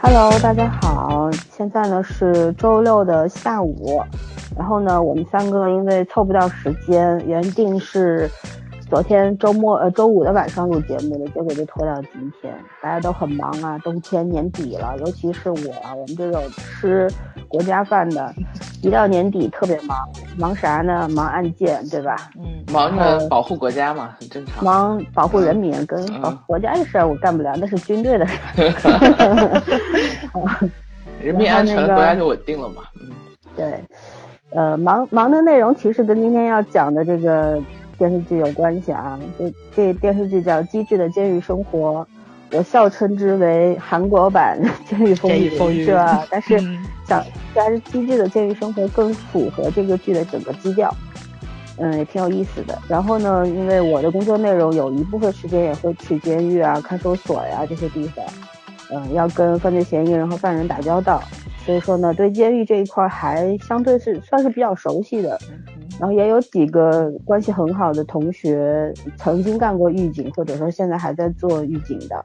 Hello，大家好，现在呢是周六的下午，然后呢，我们三个因为凑不到时间，原定是昨天周末呃周五的晚上录节目的，结果就拖到今天。大家都很忙啊，冬天年底了，尤其是我，我们这种吃国家饭的，一到年底特别忙，忙啥呢？忙案件，对吧？嗯，忙着保护国家嘛，很正常。忙保护人民跟保护国家的事儿我干不了，那是军队的事儿。人民安全，国家就稳定了嘛。嗯，对，呃，忙忙的内容其实跟今天要讲的这个电视剧有关系啊。这这电视剧叫《机智的监狱生活》。我笑称之为韩国版《监狱风云》，是吧？但是想但是机智的监狱生活更符合这个剧的整个基调，嗯，也挺有意思的。然后呢，因为我的工作内容有一部分时间也会去监狱啊、看守所呀这些地方，嗯，要跟犯罪嫌疑人和犯人打交道，所以说呢，对监狱这一块还相对是算是比较熟悉的。然后也有几个关系很好的同学曾经干过狱警，或者说现在还在做狱警的，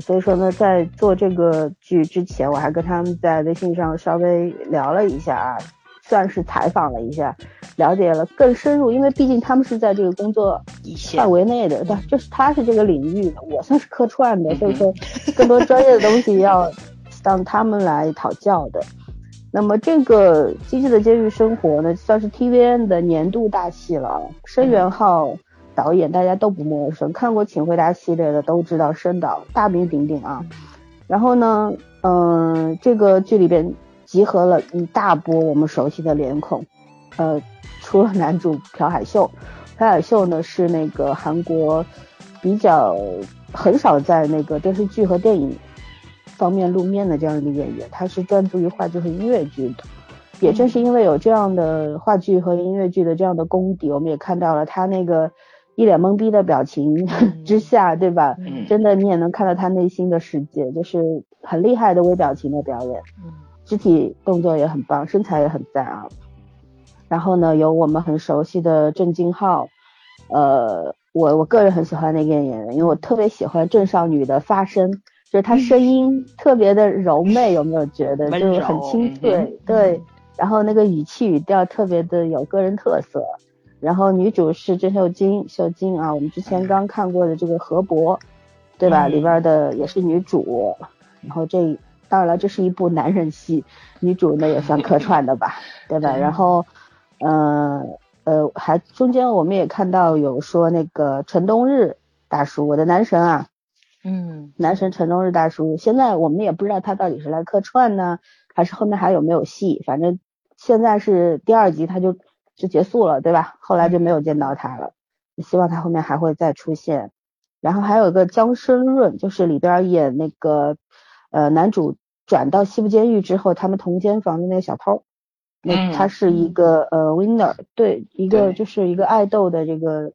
所以说呢，在做这个剧之前，我还跟他们在微信上稍微聊了一下啊，算是采访了一下，了解了更深入，因为毕竟他们是在这个工作范围内的，对，就是他是这个领域的，我算是客串的，所以说更多专业的东西要让他们来讨教的。那么这个《机智的监狱生活》呢，算是 TVN 的年度大戏了。申元浩导演大家都不陌生，看过《请回答》系列的都知道申导大名鼎鼎啊。然后呢，嗯，这个剧里边集合了一大波我们熟悉的脸孔，呃，除了男主朴海秀，朴海秀呢是那个韩国比较很少在那个电视剧和电影。方面露面的这样一个演员，他是专注于话剧和音乐剧的。也正是因为有这样的话剧和音乐剧的这样的功底，我们也看到了他那个一脸懵逼的表情 之下，对吧？真的你也能看到他内心的世界，就是很厉害的微表情的表演，肢体动作也很棒，身材也很赞啊。然后呢，有我们很熟悉的郑敬浩，呃，我我个人很喜欢那个演员，因为我特别喜欢郑少女的发声。就是她声音特别的柔媚，有没有觉得就是很清脆？对，然后那个语气语调特别的有个人特色。然后女主是郑秀晶，秀晶啊，我们之前刚看过的这个河伯，对吧？里边的也是女主。然后这当然了，这是一部男人戏，女主呢也算客串的吧，对吧？然后，嗯呃，还中间我们也看到有说那个陈冬日大叔，我的男神啊。嗯，男神陈冬日大叔，现在我们也不知道他到底是来客串呢，还是后面还有没有戏。反正现在是第二集他就就结束了，对吧？后来就没有见到他了。希望他后面还会再出现。然后还有一个姜申润，就是里边演那个呃男主转到西部监狱之后，他们同间房的那个小偷。那他是一个呃 winner，对，一个就是一个爱豆的这个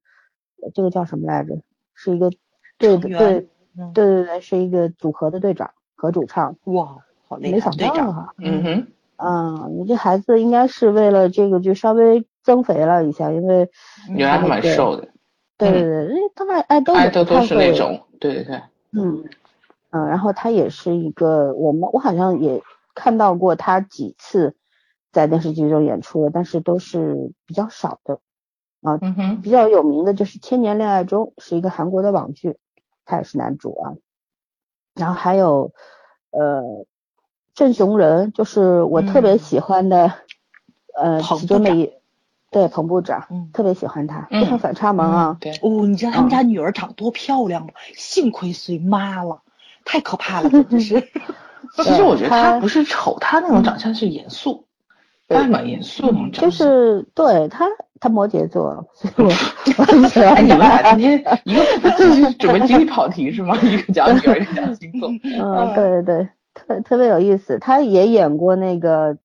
这个叫什么来着？是一个对对。对对对，是一个组合的队长和主唱。哇，好厉害！没想到哈。嗯哼。嗯，你这孩子应该是为了这个就稍微增肥了一下，因为原来蛮瘦的。对对对，因为他爱爱豆爱豆都是那种。对对对。嗯嗯，然后他也是一个，我们我好像也看到过他几次在电视剧中演出但是都是比较少的。啊，嗯哼。比较有名的就是《千年恋爱中》，是一个韩国的网剧。他也是男主啊，然后还有呃郑雄仁，就是我特别喜欢的呃其中的一对彭部长，特别喜欢他，非常反差萌啊。对哦，你知道他们家女儿长多漂亮吗？幸亏随妈了，太可怕了，真是。其实我觉得他不是丑，他那种长相是严肃，他蛮严肃那种。就是对他。他摩羯座，所以我 很喜欢。你们俩今天一个准备经历跑题是吗？一个讲女儿，一个讲星座。嗯，对对对，特特别有意思。他也演过那个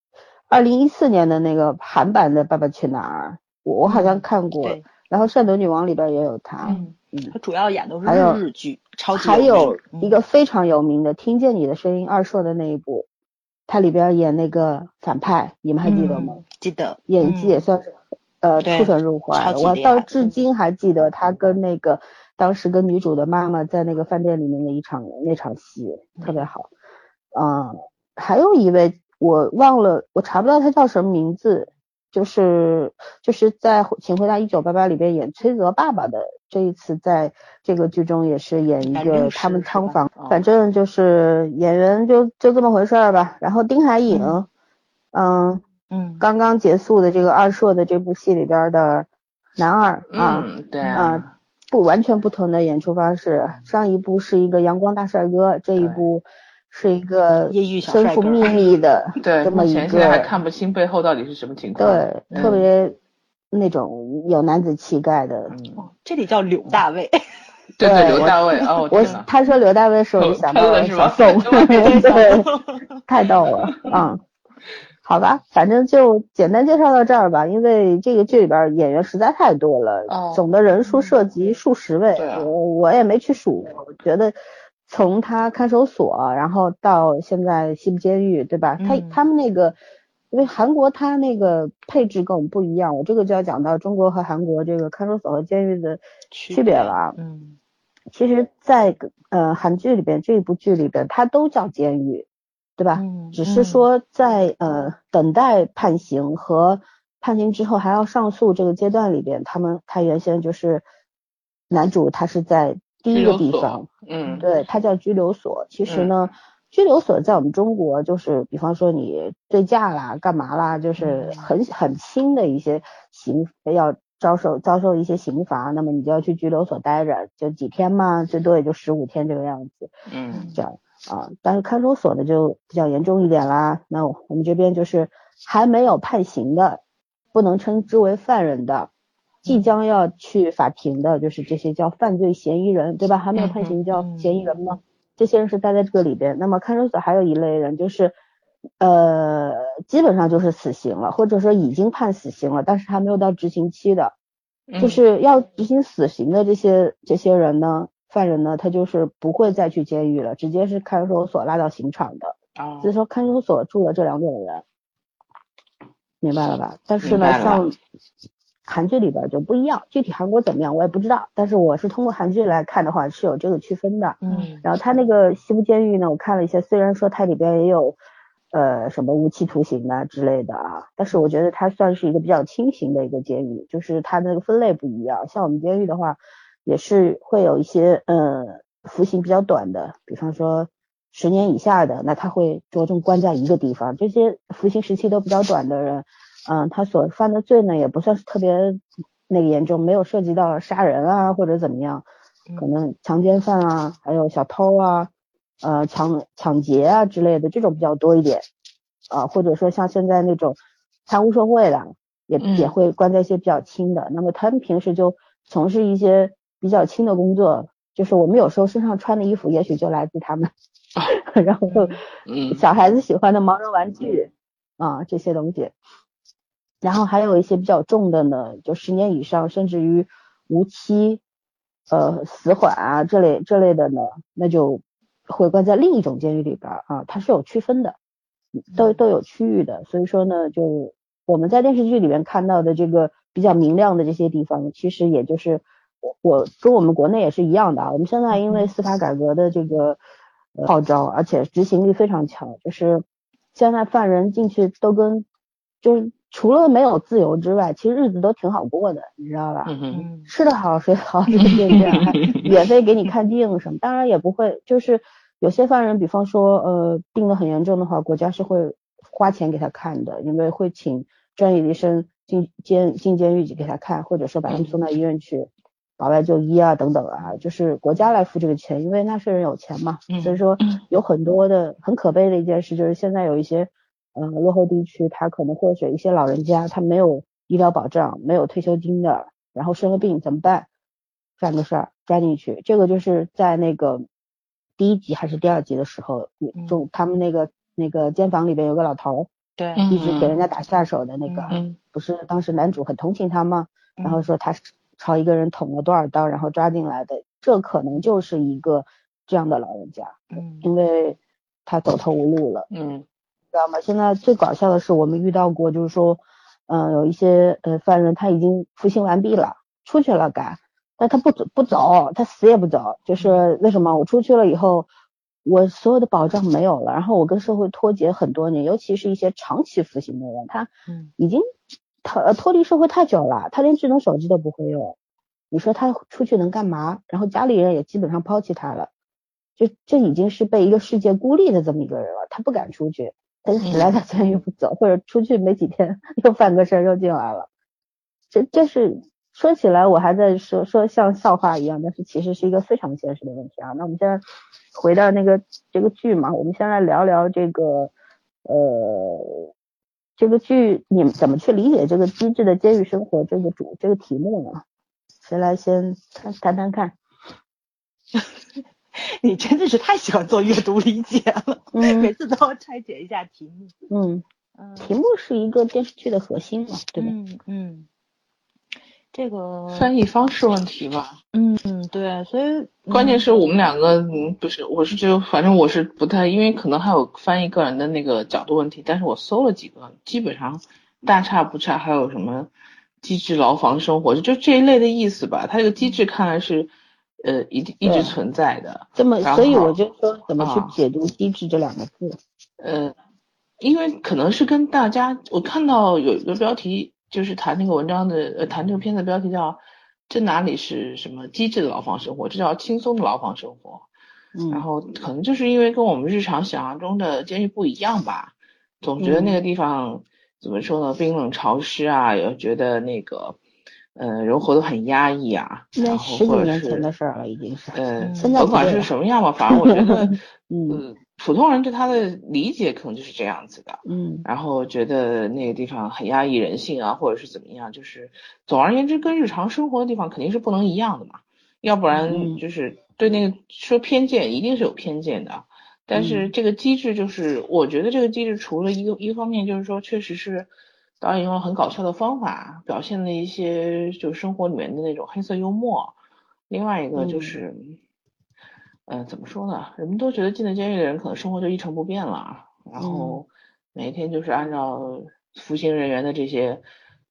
二零一四年的那个韩版的《爸爸去哪儿》，我好像看过。然后《善德女王》里边也有他。嗯嗯。他主要演都是日剧，超级。还有一个非常有名的《听见你的声音》二硕的那一部，他里边演那个反派，你们还记得吗？嗯记得演技也算是、呃出神入化我到至今还记得他跟那个当时跟女主的妈妈在那个饭店里面的一场那场戏，特别好。嗯，还有一位我忘了，我查不到他叫什么名字，就是就是在《请回答一九八八》里边演崔泽爸爸的，这一次在这个剧中也是演一个他们仓房？哦，反正就是演员就就这么回事儿吧。然后丁海寅，嗯嗯嗯。刚刚结束的这个二硕的这部戏里边的男二啊，嗯，对啊啊，不完全不同的演出方式。上一部是一个阳光大帅哥，这一部是一个身帅哥负秘 密的对，这么一目前现在还个，看不清背后到底是什么情况。对，嗯特别那种有男子气概的。这里叫柳大卫，对对刘大卫，哦，我，他说刘大卫时，我就想到了小宋，对 对，太逗了，嗯。好吧，反正就简单介绍到这儿吧，因为这个剧里边演员实在太多了，哦总的人数涉及数十位，我我也没去数，我觉得从他看守所，然后到现在西部监狱，对吧？他嗯他们那个，因为韩国他那个配置跟我们不一样，我这个就要讲到中国和韩国这个看守所和监狱的区别了啊。嗯其实在，呃韩剧里边这一部剧里边，它都叫监狱，对吧？嗯只是说在呃等待判刑和判刑之后还要上诉这个阶段里边，他们他原先就是男主他是在第一个地方，嗯，对，它叫拘留所。其实呢，拘留所在我们中国就是，比方说你醉驾啦、干嘛啦，就是嗯很很轻的一些刑要遭受遭受一些刑罚，那么你就要去拘留所待着，就几天嘛，最多也就十五天这个样子，嗯这样啊。但是看守所呢就比较严重一点啦。那我们这边就是还没有判刑的，不能称之为犯人的。即将要去法庭的，就是这些叫犯罪嫌疑人，对吧？还没有判刑叫嫌疑人吗？这些人是待在这个里边。那么看守所还有一类人，就是呃，基本上就是死刑了，或者说已经判死刑了，但是还没有到执行期的，嗯就是要执行死刑的这些这些人呢，犯人呢，他就是不会再去监狱了，直接是看守所拉到刑场的。哦所以说看守所住了这两种人，明白了吧？但是呢，像韩剧里边就不一样，具体韩国怎么样我也不知道，但是我是通过韩剧来看的话是有这个区分的。嗯然后他那个西部监狱呢，我看了一下，虽然说它里边也有呃什么无期徒刑啊之类的啊，但是我觉得它算是一个比较轻型的一个监狱，就是它的那个分类不一样。像我们监狱的话，也是会有一些呃服刑比较短的，比方说十年以下的，那他会着重关在一个地方。这些服刑时期都比较短的人，嗯、他所犯的罪呢也不算是特别那个严重，没有涉及到杀人啊或者怎么样。可能强奸犯啊，还有小偷啊，呃抢抢劫啊之类的这种比较多一点，啊、或者说像现在那种贪污受贿的，也、嗯也会关在一些比较轻的。那么他们平时就从事一些比较轻的工作，就是我们有时候身上穿的衣服，也许就来自他们，然后嗯小孩子喜欢的毛绒玩具啊这些东西，然后还有一些比较重的呢，就十年以上，甚至于无期。呃死缓啊这类这类的呢，那就会关在另一种监狱里边啊，它是有区分的，都都有区域的，所以说呢，就我们在电视剧里面看到的这个比较明亮的这些地方，其实也就是我我跟我们国内也是一样的啊，我们现在因为司法改革的这个呃号召，而且执行力非常强，就是现在犯人进去都跟就是除了没有自由之外，其实日子都挺好过的，你知道吧？吃得好，睡得好，随随便便，还 免费给你看病什么，当然也不会，就是有些犯人，比方说呃病得很严重的话，国家是会花钱给他看的，因为会请专业医生进监进监狱去给他看，或者说把他们送到医院去保外就医啊等等啊，就是国家来付这个钱，因为纳税人有钱嘛，嗯所以说有很多的很可悲的一件事就是现在有一些呃落后地区，他可能或者一些老人家他没有医疗保障，没有退休金的，然后生了病怎么办？干个事儿抓进去，这个就是在那个第一集还是第二集的时候，嗯就他们那个那个监房里边有个老头儿，对，嗯一直给人家打下手的那个，嗯不是当时男主很同情他吗？然后嗯说他是朝一个人捅了多少刀，然后抓进来的，这可能就是一个这样的老人家，嗯因为他走投无路了。嗯知道吗？现在最搞笑的是，我们遇到过，就是说，嗯，有一些呃犯人他已经服刑完毕了，出去了该，但他不走不走，他死也不走，就是为什么？我出去了以后，我所有的保障没有了，然后我跟社会脱节很多年，尤其是一些长期服刑的人，他已经脱脱离社会太久了，他连智能手机都不会用，你说他出去能干嘛？然后家里人也基本上抛弃他了。就这已经是被一个世界孤立的这么一个人了，他不敢出去，他起来，他监狱不走，或者出去没几天又犯个事儿又进来了。这这是说起来我还在说说像笑话一样，但是其实是一个非常现实的问题啊。那我们现在回到那个这个剧嘛，我们先来聊聊这个呃这个剧你们怎么去理解这个机智的监狱生活这个主这个题目呢？谁来先谈谈谈看？你真的是太喜欢做阅读理解了，每次都要拆解一下题目。嗯嗯，题目是一个电视剧的核心嘛，对吧？嗯嗯，这个翻译方式问题吧。嗯嗯，对，所以关键是我们两个，嗯，不是，我是觉得，反正我是不太，因为可能还有翻译个人的那个角度问题，但是我搜了几个，基本上大差不差。还有什么机智牢房生活，就就这一类的意思吧。它这个机制看来是。呃，一一直存在的，这么，所以我就说怎么去解读“机智”这两个字？呃，因为可能是跟大家，我看到有一个标题，就是谈那个文章的，呃，谈这个片子标题叫“这哪里是什么机智的牢房生活，这叫轻松的牢房生活”。嗯，然后可能就是因为跟我们日常想象中的监狱不一样吧，总觉得那个地方怎么说呢，冰冷潮湿啊，也觉得那个。嗯，人活得很压抑啊，然后或者是的事儿了，已经是。嗯，现在不管是什么样吧，反正我觉得，嗯，普通人对他的理解可能就是这样子的。嗯，然后觉得那个地方很压抑人性啊，或者是怎么样，就是总而言之，跟日常生活的地方肯定是不能一样的嘛，要不然就是对那个说偏见，一定是有偏见的。但是这个机制就是，我觉得这个机制除了一个一个方面，就是说确实是。导演用了很搞笑的方法表现了一些就是生活里面的那种黑色幽默，另外一个就是，嗯，怎么说呢？人们都觉得进了监狱的人可能生活就一成不变了，然后每一天就是按照服刑人员的这些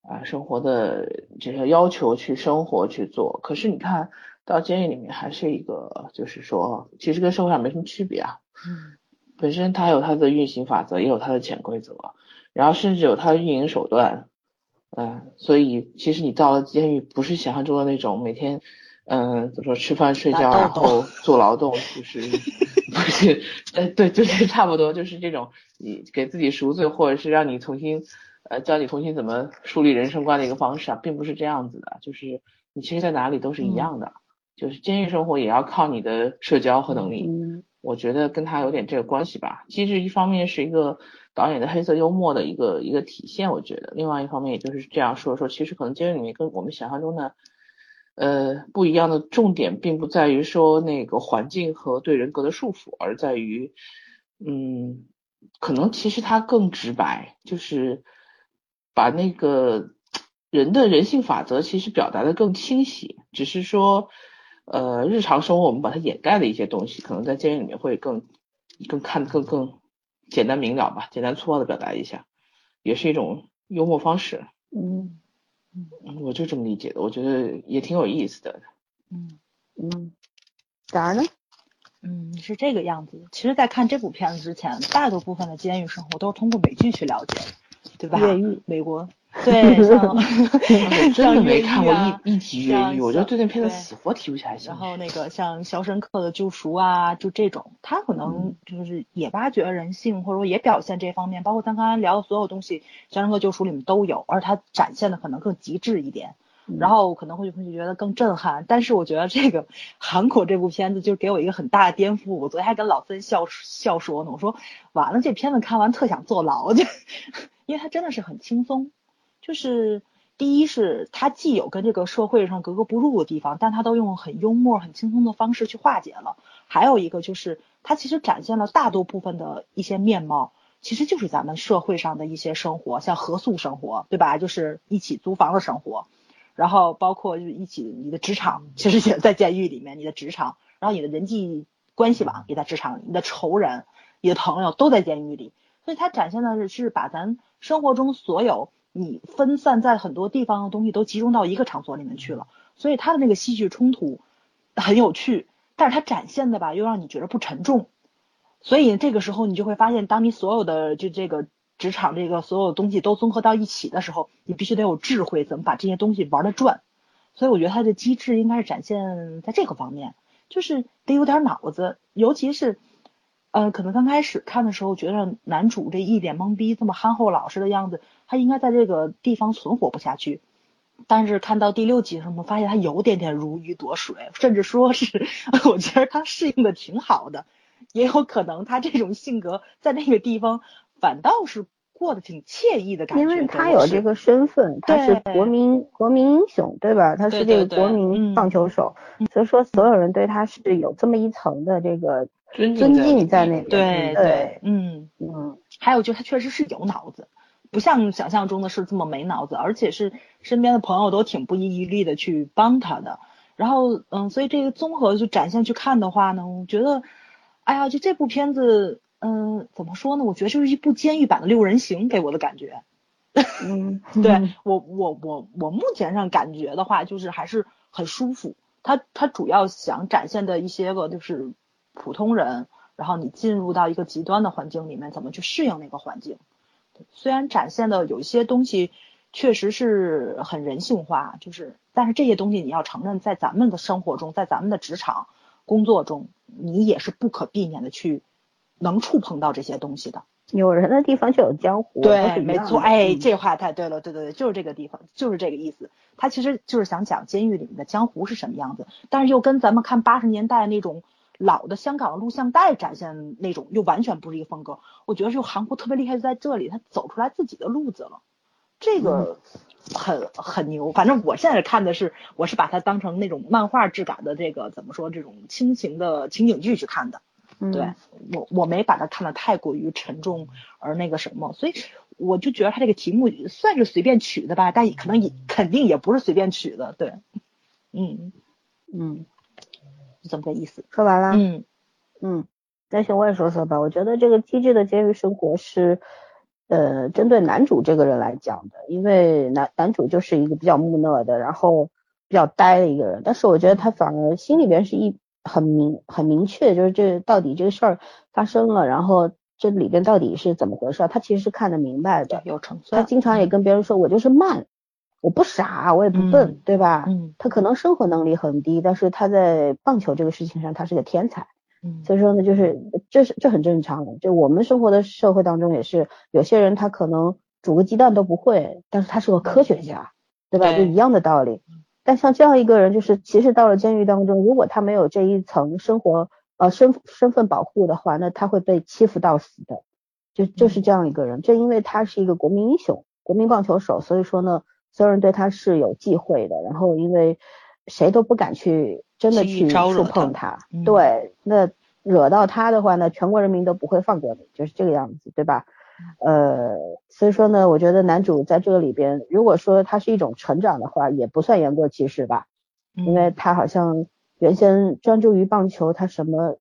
啊生活的这些要求去生活去做。可是你看到监狱里面还是一个，就是说其实跟社会上没什么区别啊。嗯，本身它有它的运行法则，也有它的潜规则。然后甚至有他的运营手段，嗯，所以其实你到了监狱，不是想象中的那种每天，嗯，怎么说吃饭睡觉然后做劳动，就是 不是，呃，对，就是 差不多就是这种，你给自己赎罪或者是让你重新，呃，教你重新怎么树立人生观的一个方式啊，并不是这样子的，就是你其实在哪里都是一样的，就是监狱生活也要靠你的社交和能力，我觉得跟他有点这个关系吧。机制一方面是一个。导演的黑色幽默的一个一个体现，我觉得，另外一方面也就是这样说说，其实可能监狱里面跟我们想象中的，呃，不一样的重点，并不在于说那个环境和对人格的束缚，而在于，嗯，可能其实它更直白，就是把那个人的人性法则其实表达的更清晰，只是说，呃，日常生活我们把它掩盖的一些东西，可能在监狱里面会更更看的更更。简单明了吧，简单粗暴的表达一下，也是一种幽默方式。嗯嗯，我就这么理解的，我觉得也挺有意思的。嗯嗯，咋呢？嗯，是这个样子。其实，在看这部片子之前，大多部分的监狱生活都是通过美剧去了解，对吧？越狱，美国。对，像 真的没看过一一集越狱，我就对那片子死活提不起来然后那个像《肖申克的救赎》啊，就这种，他可能就是也挖掘人性，或者说也表现这方面，包括咱刚才聊的所有东西，《肖申克救赎》里面都有，而他展现的可能更极致一点，然后可能会会觉得更震撼。但是我觉得这个韩国这部片子就给我一个很大的颠覆。我昨天还跟老孙笑笑说呢，我说完了，这片子看完特想坐牢去，因为它真的是很轻松。就是第一是它既有跟这个社会上格格不入的地方，但它都用很幽默、很轻松的方式去化解了。还有一个就是它其实展现了大多部分的一些面貌，其实就是咱们社会上的一些生活，像合宿生活，对吧？就是一起租房的生活，然后包括就是一起你的职场，其实也在监狱里面，你的职场，然后你的人际关系网也在职场，你的仇人、你的朋友都在监狱里。所以它展现的是把咱生活中所有你分散在很多地方的东西都集中到一个场所里面去了，所以它的那个戏剧冲突很有趣，但是它展现的吧又让你觉得不沉重，所以这个时候你就会发现，当你所有的就这个职场这个所有东西都综合到一起的时候，你必须得有智慧，怎么把这些东西玩的转。所以我觉得它的机制应该是展现在这个方面，就是得有点脑子，尤其是，呃，可能刚开始看的时候觉得男主这一脸懵逼，这么憨厚老实的样子，他应该在这个地方存活不下去。但是看到第六集的时候，我们发现他有点点如鱼得水，甚至说是，我觉得他适应的挺好的，也有可能他这种性格在那个地方反倒是。过得挺惬意的感觉，因为他有这个身份，他是国民国民英雄，对吧？他是这个国民棒球手，所以说所有人对他是有这么一层的这个尊敬在那边。对对，嗯嗯。还有就他确实是有脑子，不像想象中的是这么没脑子，而且是身边的朋友都挺不遗余力的去帮他的。然后嗯，所以这个综合就展现去看的话呢，我觉得，哎呀，就这部片子。嗯，怎么说呢？我觉得就是一部监狱版的六人行，给我的感觉。嗯，对我我我我目前上感觉的话，就是还是很舒服。他他主要想展现的一些个就是普通人，然后你进入到一个极端的环境里面，怎么去适应那个环境。虽然展现的有一些东西确实是很人性化，就是但是这些东西你要承认，在咱们的生活中，在咱们的职场工作中，你也是不可避免的去。能触碰到这些东西的，有人的地方就有江湖。对，没错，哎，这话太对了，对对对，就是这个地方，就是这个意思。他其实就是想讲监狱里面的江湖是什么样子，但是又跟咱们看八十年代那种老的香港的录像带展现那种又完全不是一个风格。我觉得就韩国特别厉害就，在这里他走出来自己的路子了，这个很很牛。反正我现在看的是，我是把它当成那种漫画质感的这个怎么说这种亲情的情景剧去看的。对我我没把它看得太过于沉重而那个什么，所以我就觉得他这个题目算是随便取的吧，但可能也肯定也不是随便取的，对，嗯嗯，是这么个意思。说完了，嗯嗯，那行我也说说吧，我觉得这个机智的监狱生活是呃针对男主这个人来讲的，因为男男主就是一个比较木讷的，然后比较呆的一个人，但是我觉得他反而心里边是一。很明很明确，就是这到底这个事儿发生了，然后这里边到底是怎么回事，他其实是看得明白的，有成算。他经常也跟别人说，我就是慢，我不傻，我也不笨，对吧？嗯。他可能生活能力很低，但是他在棒球这个事情上，他是个天才。嗯。所以说呢，就是这是这很正常的，就我们生活的社会当中也是，有些人他可能煮个鸡蛋都不会，但是他是个科学家，对吧？就一样的道理。但像这样一个人，就是其实到了监狱当中，如果他没有这一层生活呃身身份保护的话，那他会被欺负到死的，就就是这样一个人。正因为他是一个国民英雄、国民棒球手，所以说呢，所有人对他是有忌讳的。然后因为谁都不敢去真的去触碰。他，对，那惹到他的话呢，全国人民都不会放过你，就是这个样子，对吧？呃，所以说呢，我觉得男主在这个里边，如果说他是一种成长的话，也不算言过其实吧，因为他好像原先专注于棒球，他什么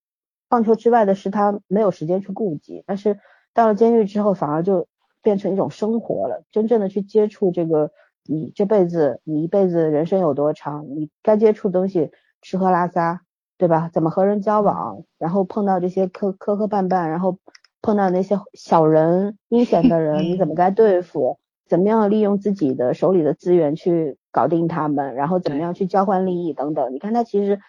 棒球之外的事他没有时间去顾及，但是到了监狱之后，反而就变成一种生活了，真正的去接触这个你这辈子你一辈子人生有多长，你该接触东西吃喝拉撒，对吧？怎么和人交往，然后碰到这些磕磕磕绊绊，然后。碰到那些小人、阴险的人，你怎么该对付？怎么样利用自己的手里的资源去搞定他们？然后怎么样去交换利益等等？你看他其实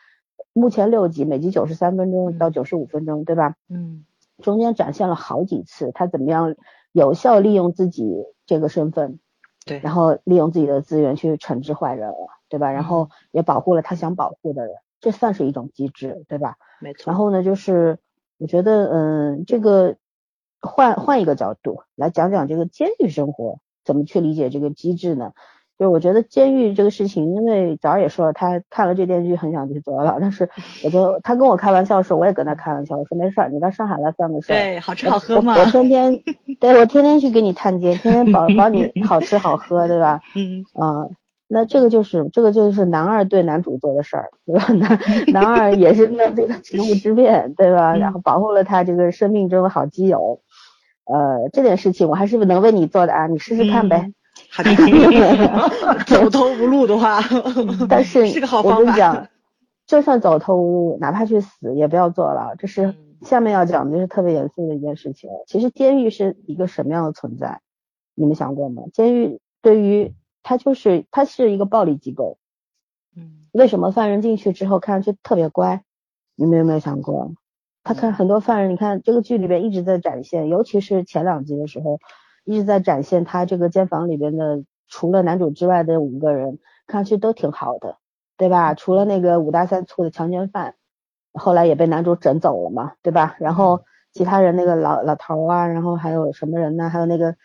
目前六集，每集九十三分钟到九十五分钟，对吧？嗯，中间展现了好几次他怎么样有效利用自己这个身份，对，然后利用自己的资源去惩治坏人，对吧？然后也保护了他想保护的人，这算是一种机制，对吧？没错。然后呢，就是我觉得，嗯，这个。换换一个角度来讲讲这个监狱生活怎么去理解这个机制呢？就我觉得监狱这个事情，因为早儿也说了，他看了这电视剧很想去坐牢，但是我就他跟我开玩笑说，我也跟他开玩笑，我说没事儿，你到上海来算个事儿，对，好吃好喝嘛，我天天对我天天去给你探监，天天保保你好吃好喝，对吧？嗯啊。那这个就是这个就是男二对男主做的事儿，对吧？男男二也是面对了职务之便，对吧？然后保护了他这个生命中的好基友，呃，这点事情我还是能为你做的啊，你试试看呗。走投无路的话，但是是个好我方法。跟你讲，就算走投无路，哪怕去死也不要坐牢。这是下面要讲的，就是特别严肃的一件事情。其实监狱是一个什么样的存在？你们想过吗？监狱对于它就是它是一个暴力机构。嗯，为什么犯人进去之后看上去特别乖？你们有没有想过？他看很多犯人，你看这个剧里边一直在展现，尤其是前两集的时候，一直在展现他这个间房里边的，除了男主之外的五个人，看上去都挺好的，对吧？除了那个五大三粗的强奸犯，后来也被男主整走了嘛，对吧？然后其他人那个老老头啊，然后还有什么人呢？还有那个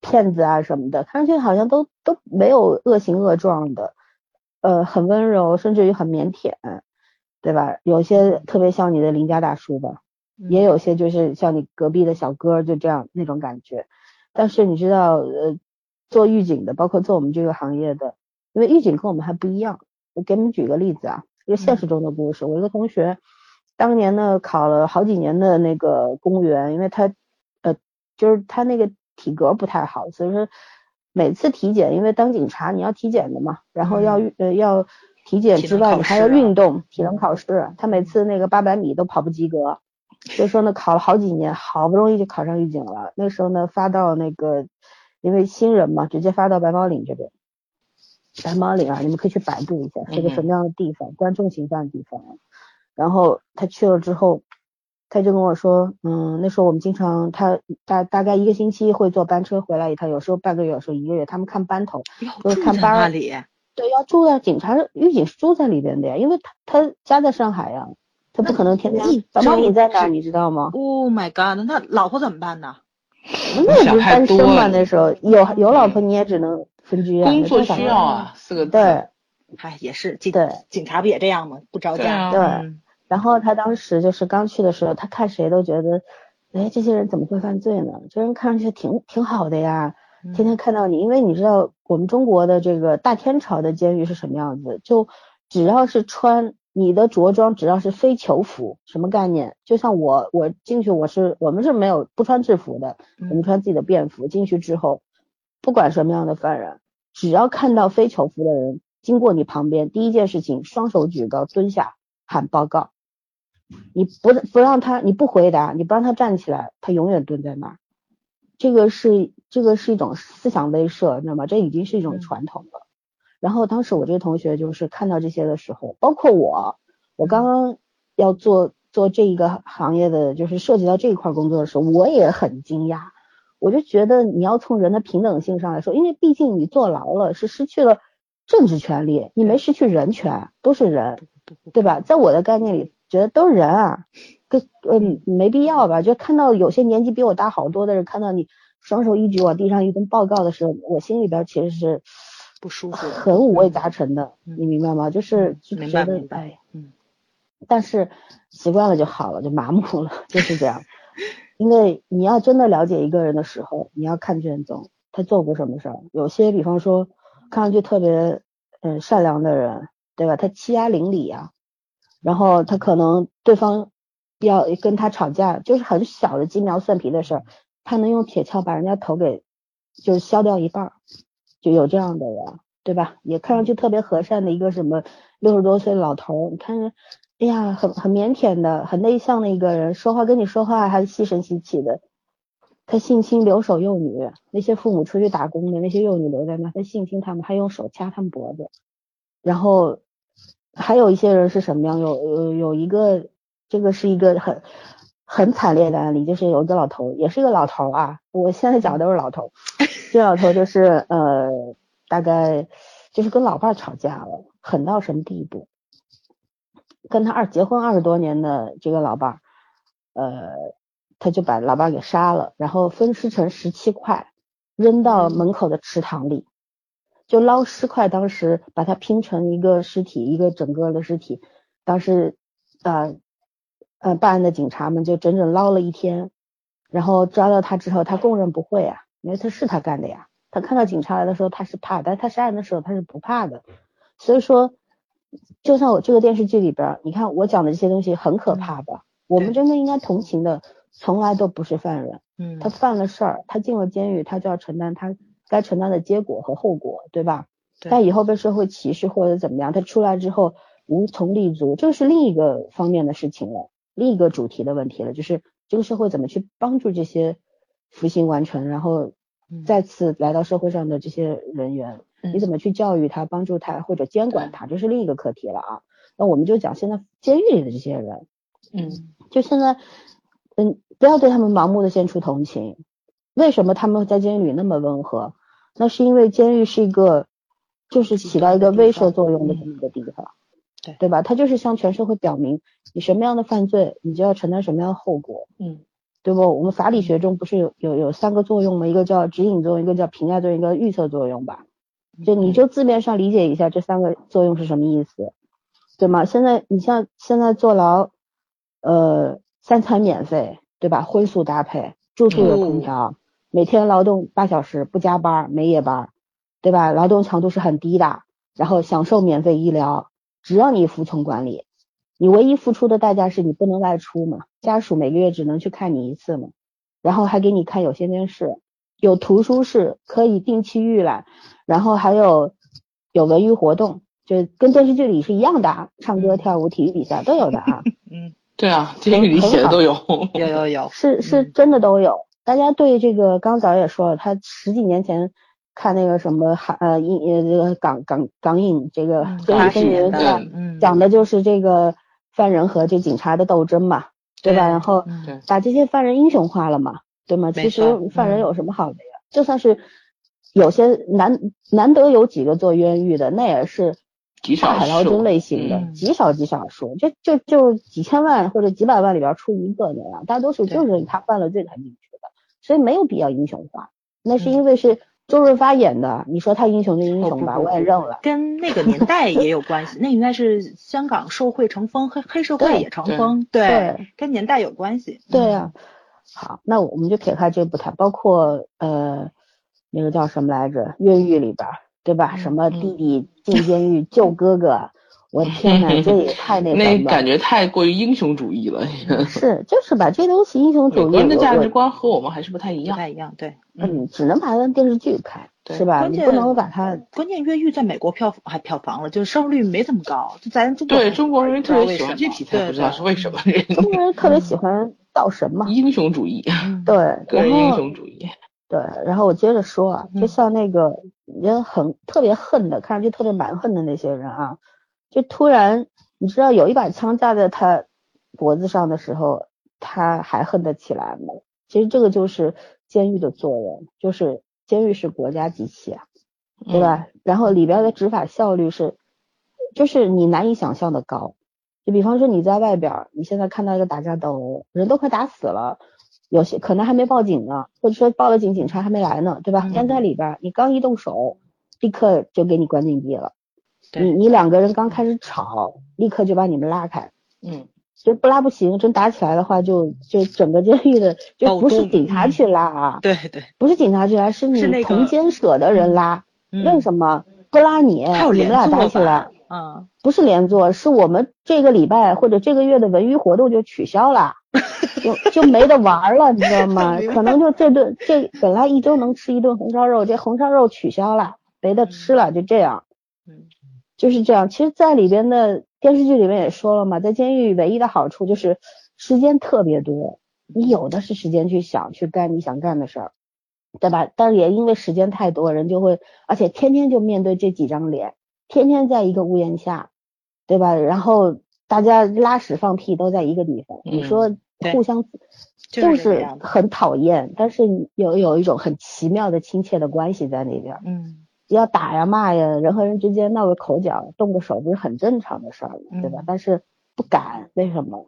骗子啊什么的，看上去好像都都没有恶行恶状的。呃，很温柔，甚至于很腼腆，对吧？有些特别像你的邻家大叔吧，也有些就是像你隔壁的小哥，就这样那种感觉。但是你知道，呃，做预警的，包括做我们这个行业的，因为预警跟我们还不一样。我给你们举个例子啊，一个现实中的故事。我一个同学，当年呢考了好几年的那个公务员，因为他呃，就是他那个体格不太好，所以说。每次体检，因为当警察你要体检的嘛，然后要呃要体检之外，你还要运动，体能考试。他每次那个八百米都跑不及格，所以说呢考了好几年，好不容易就考上狱警了。那时候呢发到那个，因为新人嘛，直接发到白毛岭这边。白毛岭啊，你们可以去百度一下，是个什么样的地方，观众形象的地方。然后他去了之后。他就跟我说，嗯，那时候我们经常他大大概一个星期会坐班车回来一趟，有时候半个月，有时候一个月。他们看班头，就是看班。对，要住在警察狱警是住在里边的呀，因为他他家在上海呀，他不可能天天。白毛岭在哪你知道吗？Oh my god，那老婆怎么办呢？那也不是单身嘛，那时候有有老婆你也只能分居啊。工作需要啊，四个对，哎，也是警对警察不也这样吗？不着家。对。然后他当时就是刚去的时候，他看谁都觉得，哎，这些人怎么会犯罪呢？这人看上去挺挺好的呀，天天看到你，因为你知道我们中国的这个大天朝的监狱是什么样子，就只要是穿你的着装，只要是非囚服，什么概念？就像我我进去我是我们是没有不穿制服的，我们穿自己的便服进去之后，不管什么样的犯人，只要看到非囚服的人经过你旁边，第一件事情双手举高蹲下喊报告。你不不让他，你不回答，你不让他站起来，他永远蹲在那儿。这个是这个是一种思想威慑，你知道吗？这已经是一种传统了。然后当时我这个同学就是看到这些的时候，包括我，我刚刚要做做这一个行业的，就是涉及到这一块工作的时候，我也很惊讶。我就觉得你要从人的平等性上来说，因为毕竟你坐牢了，是失去了政治权利，你没失去人权，都是人，对吧？在我的概念里。觉得都是人啊，跟嗯没必要吧？就看到有些年纪比我大好多的人，看到你双手一举往地上一顿报告的时候，我心里边其实是不舒服，很五味杂陈的，你明白吗？就是就觉得哎，嗯，但是习惯了就好了，就麻木了，就是这样。因为你要真的了解一个人的时候，你要看卷宗，他做过什么事儿。有些比方说看上去特别嗯善良的人，对吧？他欺压邻里呀。然后他可能对方要跟他吵架，就是很小的鸡毛蒜皮的事儿，他能用铁锹把人家头给就是削掉一半，就有这样的人，对吧？也看上去特别和善的一个什么六十多岁老头，你看，哎呀，很很腼腆的、很内向的一个人，说话跟你说话还细声细气的。他性侵留守幼女，那些父母出去打工的那些幼女留在那，他性侵他们，还用手掐他们脖子，然后。还有一些人是什么样？有有有一个，这个是一个很很惨烈的案例，就是有一个老头，也是一个老头啊。我现在讲的都是老头，这老头就是呃，大概就是跟老伴吵架了，狠到什么地步？跟他二结婚二十多年的这个老伴儿，呃，他就把老伴给杀了，然后分尸成十七块，扔到门口的池塘里。就捞尸块，当时把它拼成一个尸体，一个整个的尸体。当时，呃，呃，办案的警察们就整整捞了一天，然后抓到他之后，他供认不讳啊，因为他是他干的呀。他看到警察来的时候他是怕，但是他杀人的时候他是不怕的。所以说，就像我这个电视剧里边，你看我讲的这些东西很可怕的，我们真的应该同情的，从来都不是犯人，嗯，他犯了事儿，他进了监狱，他就要承担他该承担的结果和后果，对吧？对他以后被社会歧视或者怎么样，他出来之后无从立足，这个是另一个方面的事情了，另一个主题的问题了，就是这个社会怎么去帮助这些服刑完成，然后嗯再次来到社会上的这些人员，嗯你怎么去教育他、帮助他或者监管他，这是另一个课题了啊。那我们就讲现在监狱里的这些人，嗯就现在，嗯，不要对他们盲目的献出同情。为什么他们在监狱里那么温和？那是因为监狱是一个，就是起到一个威慑作用的这么一个地方，对对吧？他就是向全社会表明，你什么样的犯罪，你就要承担什么样的后果，嗯对不？我们法理学中不是有有有三个作用吗？一个叫指引作用，一个叫评价作用，一个预测作用吧？就你就字面上理解一下这三个作用是什么意思，对吗？现在你像现在坐牢，呃，三餐免费，对吧？荤素搭配，住宿有空调，每天劳动八小时，不加班，没夜班，对吧？劳动强度是很低的，然后享受免费医疗，只要你服从管理，你唯一付出的代价是你不能外出嘛，家属每个月只能去看你一次嘛，然后还给你看有线电视，有图书室可以定期预览，然后还有有文娱活动，就跟电视剧里是一样的啊，唱歌、跳舞、体育比赛都有的啊。嗯，对啊，电视剧里写的都 有。有有有，是是嗯真的都有。大家对这个刚早也说了，他十几年前看那个什么韩呃影呃这个港港港影这个嗯《监狱风云》讲的就是这个犯人和这警察的斗争嘛，对吧？然后嗯对把这些犯人英雄化了嘛，对吗？其实犯人嗯有什么好的呀？就算是有些难难得有几个做冤狱的，那也是极少大海捞数针类型的，嗯极少极少数，就就就几千万或者几百万里边出一个那样，大多数对就是他犯了罪才进去的，所以没有必要英雄化。那是嗯因为是周润发演的，你说他英雄就英雄吧，我也认了。跟那个年代也有关系，那应该是香港受贿成风，黑黑社会也成风，对对，跟年代有关系。对啊，好，那我们就撇开这不谈，包括呃那个叫什么来着，越狱里边，对吧？嗯什么弟弟进监狱救哥哥，我的天呐，这也太那那 什么了。感觉太过于英雄主义了。是，就是把这东西英雄主义，美国人的价值观和我们还是不太一样。不太一样，对，嗯，只能把它当电视剧看，对是吧？关键你不能把它关键越狱在美国票还票房了，就是收视率没这么高，就咱中国对中国人民特别喜欢这题材，不知道对是为什么。中国人特别喜欢造神嘛，英雄主义，嗯对，个人英雄主义。对，然后我接着说啊，就嗯像那个人很特别恨的，看上去特别蛮横的那些人啊，就突然你知道有一把枪架在他脖子上的时候，他还恨得起来吗？其实这个就是监狱的作用，就是监狱是国家机器啊，对吧？然后里边的执法效率是，就是你难以想象的高。就比方说你在外边儿，你现在看到一个打架斗殴，人都快打死了，有些可能还没报警呢，或者说报了警，警察还没来呢，对吧？嗯但在里边儿，你刚一动手，立刻就给你关禁闭了。对你你两个人刚开始吵，立刻就把你们拉开。嗯，就不拉不行，真打起来的话就，就整个监狱的就不是警察去拉啊，对对，不是警察去拉，是你同监舍的人拉。嗯为什么不拉你？你们俩打起来，嗯，不是连坐，是我们这个礼拜或者这个月的文娱活动就取消了，就就没得玩了，你知道吗可能就这顿这本来一周能吃一顿红烧肉，这红烧肉取消了，没得吃了，就这样。嗯就是这样。其实，在里边的电视剧里面也说了嘛，在监狱唯一的好处就是时间特别多，你有的是时间去想去干你想干的事儿，对吧？但是也因为时间太多，人就会，而且天天就面对这几张脸，天天在一个屋檐下，对吧？然后大家拉屎放屁都在一个地方，你嗯说互相就就是很讨厌，但是有有一种很奇妙的亲切的关系在那边。嗯要打呀骂呀，人和人之间闹个口角，动个手不是很正常的事儿吗？对吧嗯？但是不敢，为什么？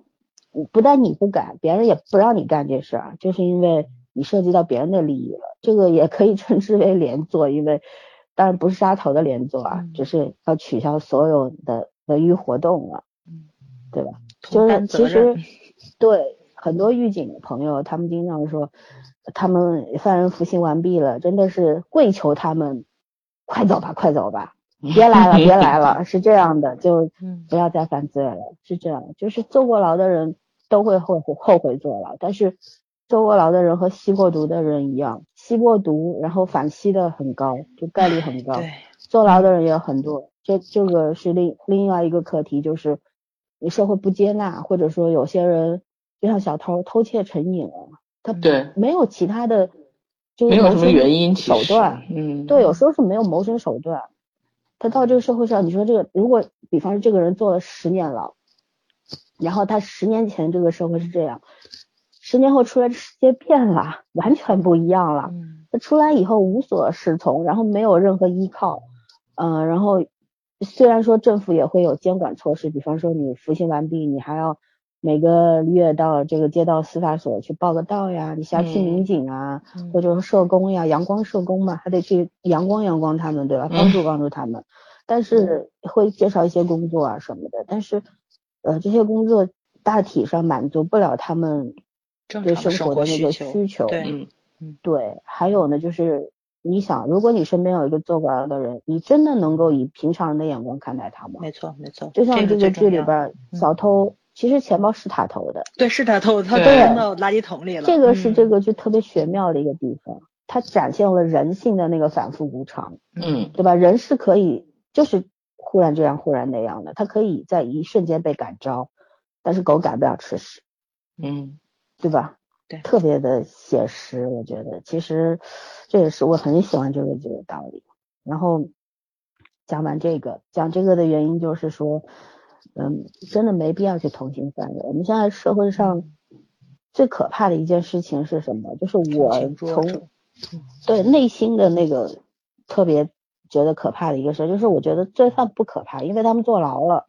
不但你不敢，别人也不让你干这事儿，就是因为你涉及到别人的利益了。这个也可以 称之为连坐，因为当然不是杀头的连坐啊，嗯只是要取消所有的文娱活动了，嗯，对吧？就是其实 对很多狱警朋友，他们经常说，他们犯人服刑完毕了，真的是跪求他们快走吧，快走吧，别来了，别来了，是这样的，就嗯。不要再犯罪了，是这样，就是坐过牢的人都会后悔后悔坐牢，但是坐过牢的人和吸过毒的人一样，吸过毒然后反吸的很高，就概率很高。对，坐牢的人也很多，这这个是另另外一个课题，就是你社会不接纳，或者说有些人就像小偷偷窃成瘾了，他对。没有其他的，就没有什么原因手段，嗯，对，有时候是没有谋生手段。他到这个社会上，你说这个，如果比方说这个人坐了十年牢，然后他十年前这个社会是这样，十年后出来世界变了，完全不一样了。嗯他出来以后无所适从，然后没有任何依靠，嗯、然后虽然说政府也会有监管措施，比方说你服刑完毕，你还要每个月到这个街道司法所去报个到呀，你辖区嗯。民警啊，嗯。或者说社工呀，阳光社工嘛，还得去阳光阳光他们，对吧？嗯帮助帮助他们，但是会介绍一些工作啊什么的，但是呃这些工作大体上满足不了他们对生活的那个需需求，对。嗯。对，还有呢，就是你想，如果你身边有一个坐过牢的人，你真的能够以平常人的眼光看待他吗？没错没错，就像这这个剧里边小偷其实钱包是他偷的，对是他偷的，他对扔到垃圾桶里了。这个是这嗯个就特别玄妙的一个地方，它展现了人性的那个反复无常，嗯对吧？人是可以就是忽然这样忽然那样的，他可以在一瞬间被感召，但是狗改不了吃屎，嗯对吧？对特别的写实，我觉得其实这也是我很喜欢这个这个道理。然后讲完这个，讲这个的原因就是说，嗯，真的没必要去同情犯人。我们现在社会上最可怕的一件事情是什么？就是我从对内心的那个特别觉得可怕的一个事，就是我觉得罪犯不可怕，因为他们坐牢了。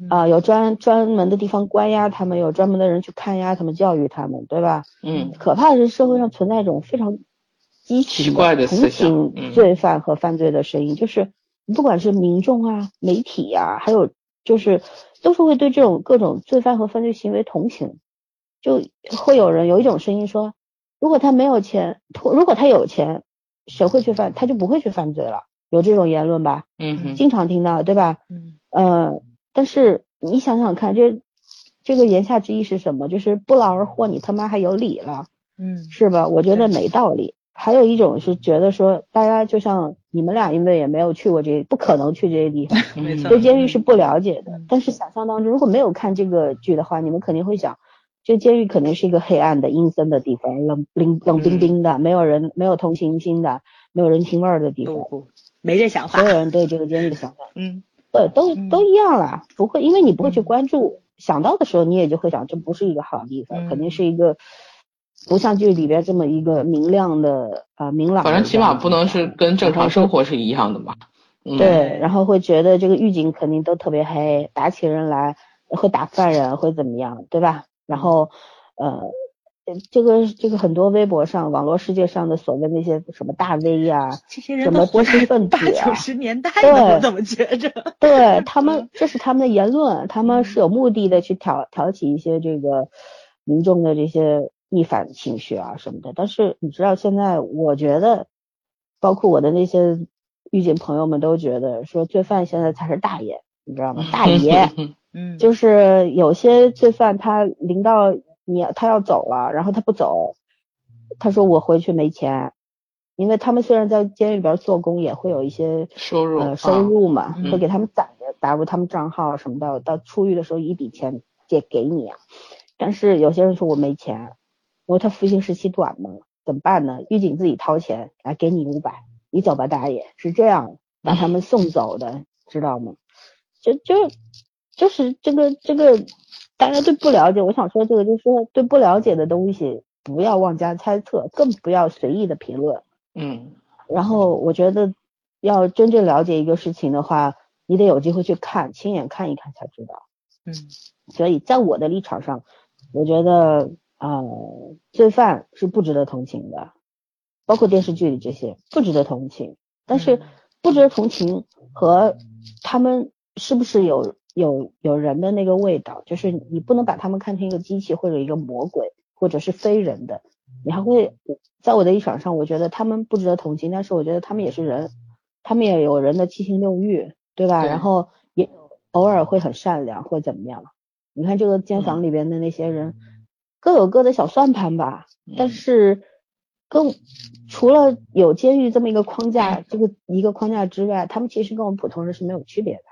嗯啊、有专专门的地方关押他们，有专门的人去看押他们、教育他们，对吧？嗯可怕的是社会上存在一种非常畸奇怪的同情嗯罪犯和犯罪的声音，就是不管是民众啊、媒体呀、还有就是都是会对这种各种罪犯和犯罪行为同情，就会有人有一种声音说，如果他没有钱，如果他有钱，谁会去犯？他就不会去犯罪了，有这种言论吧？嗯哼经常听到，对吧？嗯呃，但是你想想看，这这个言下之意是什么？就是不劳而获，你他妈还有理了，嗯是吧？我觉得没道理。还有一种是觉得说，大家就像你们俩，因为也没有去过这，不可能去这些地方，对监狱是不了解的嗯。但是想象当中，如果没有看这个剧的话，你们肯定会想，这监狱肯定是一个黑暗的、阴森的地方，冷冰冷冰冰的，没有人、没有同情心的，没有人情味儿的地方。没这想法所。有人对这个监狱的想法。嗯对，都嗯都一样啦，不会，因为你不会去嗯关注，想到的时候你也就会想，这不是一个好地方，肯定嗯是一个不像剧里边这么一个明亮的啊、明朗。反正起码不能是跟正常生活是一样的嘛。嗯，对，然后会觉得这个狱警肯定都特别黑，打起人来会打犯人，会怎么样，对吧？然后呃。呃这个这个很多微博上、网络世界上的所谓那些什么大 V 呀、这些人什么都活知识在八分子啊九十年代对了，我怎么觉着？对他们，这是他们的言论，他们嗯是有目的的去挑挑起一些这个民众的这些逆反情绪啊什么的。但是你知道，现在我觉得，包括我的那些狱警朋友们都觉得，说罪犯现在才是大爷，你知道吗？大爷 嗯，就是有些罪犯他临到你他要走了，然后他不走，他说我回去没钱。因为他们虽然在监狱里边做工，也会有一些收入呃收入嘛，嗯会给他们攒着打入他们账号什么的，到出狱的时候一笔钱借给你啊。但是有些人说我没钱，因为他服刑时期短嘛，怎么办呢？狱警自己掏钱来给你五百，你走吧，大爷，是这样把他们送走的，知道吗？就就就是这个这个，大家对不了解，我想说这个就是说对不了解的东西不要妄加猜测，更不要随意的评论。嗯然后我觉得要真正了解一个事情的话，你得有机会去看，亲眼看一看才知道。嗯所以在我的立场上，我觉得呃，罪犯是不值得同情的，包括电视剧里这些不值得同情。但是嗯不值得同情和他们是不是有有有人的那个味道，就是你不能把他们看成一个机器或者一个魔鬼或者是非人的，你还会在我的立场上，我觉得他们不值得同情，但是我觉得他们也是人，他们也有人的七情六欲，对吧？对然后也偶尔会很善良或怎么样。你看这个监房里边的那些人，各有各的小算盘吧，但是跟除了有监狱这么一个框架，这个一个框架之外，他们其实跟我们普通人是没有区别的。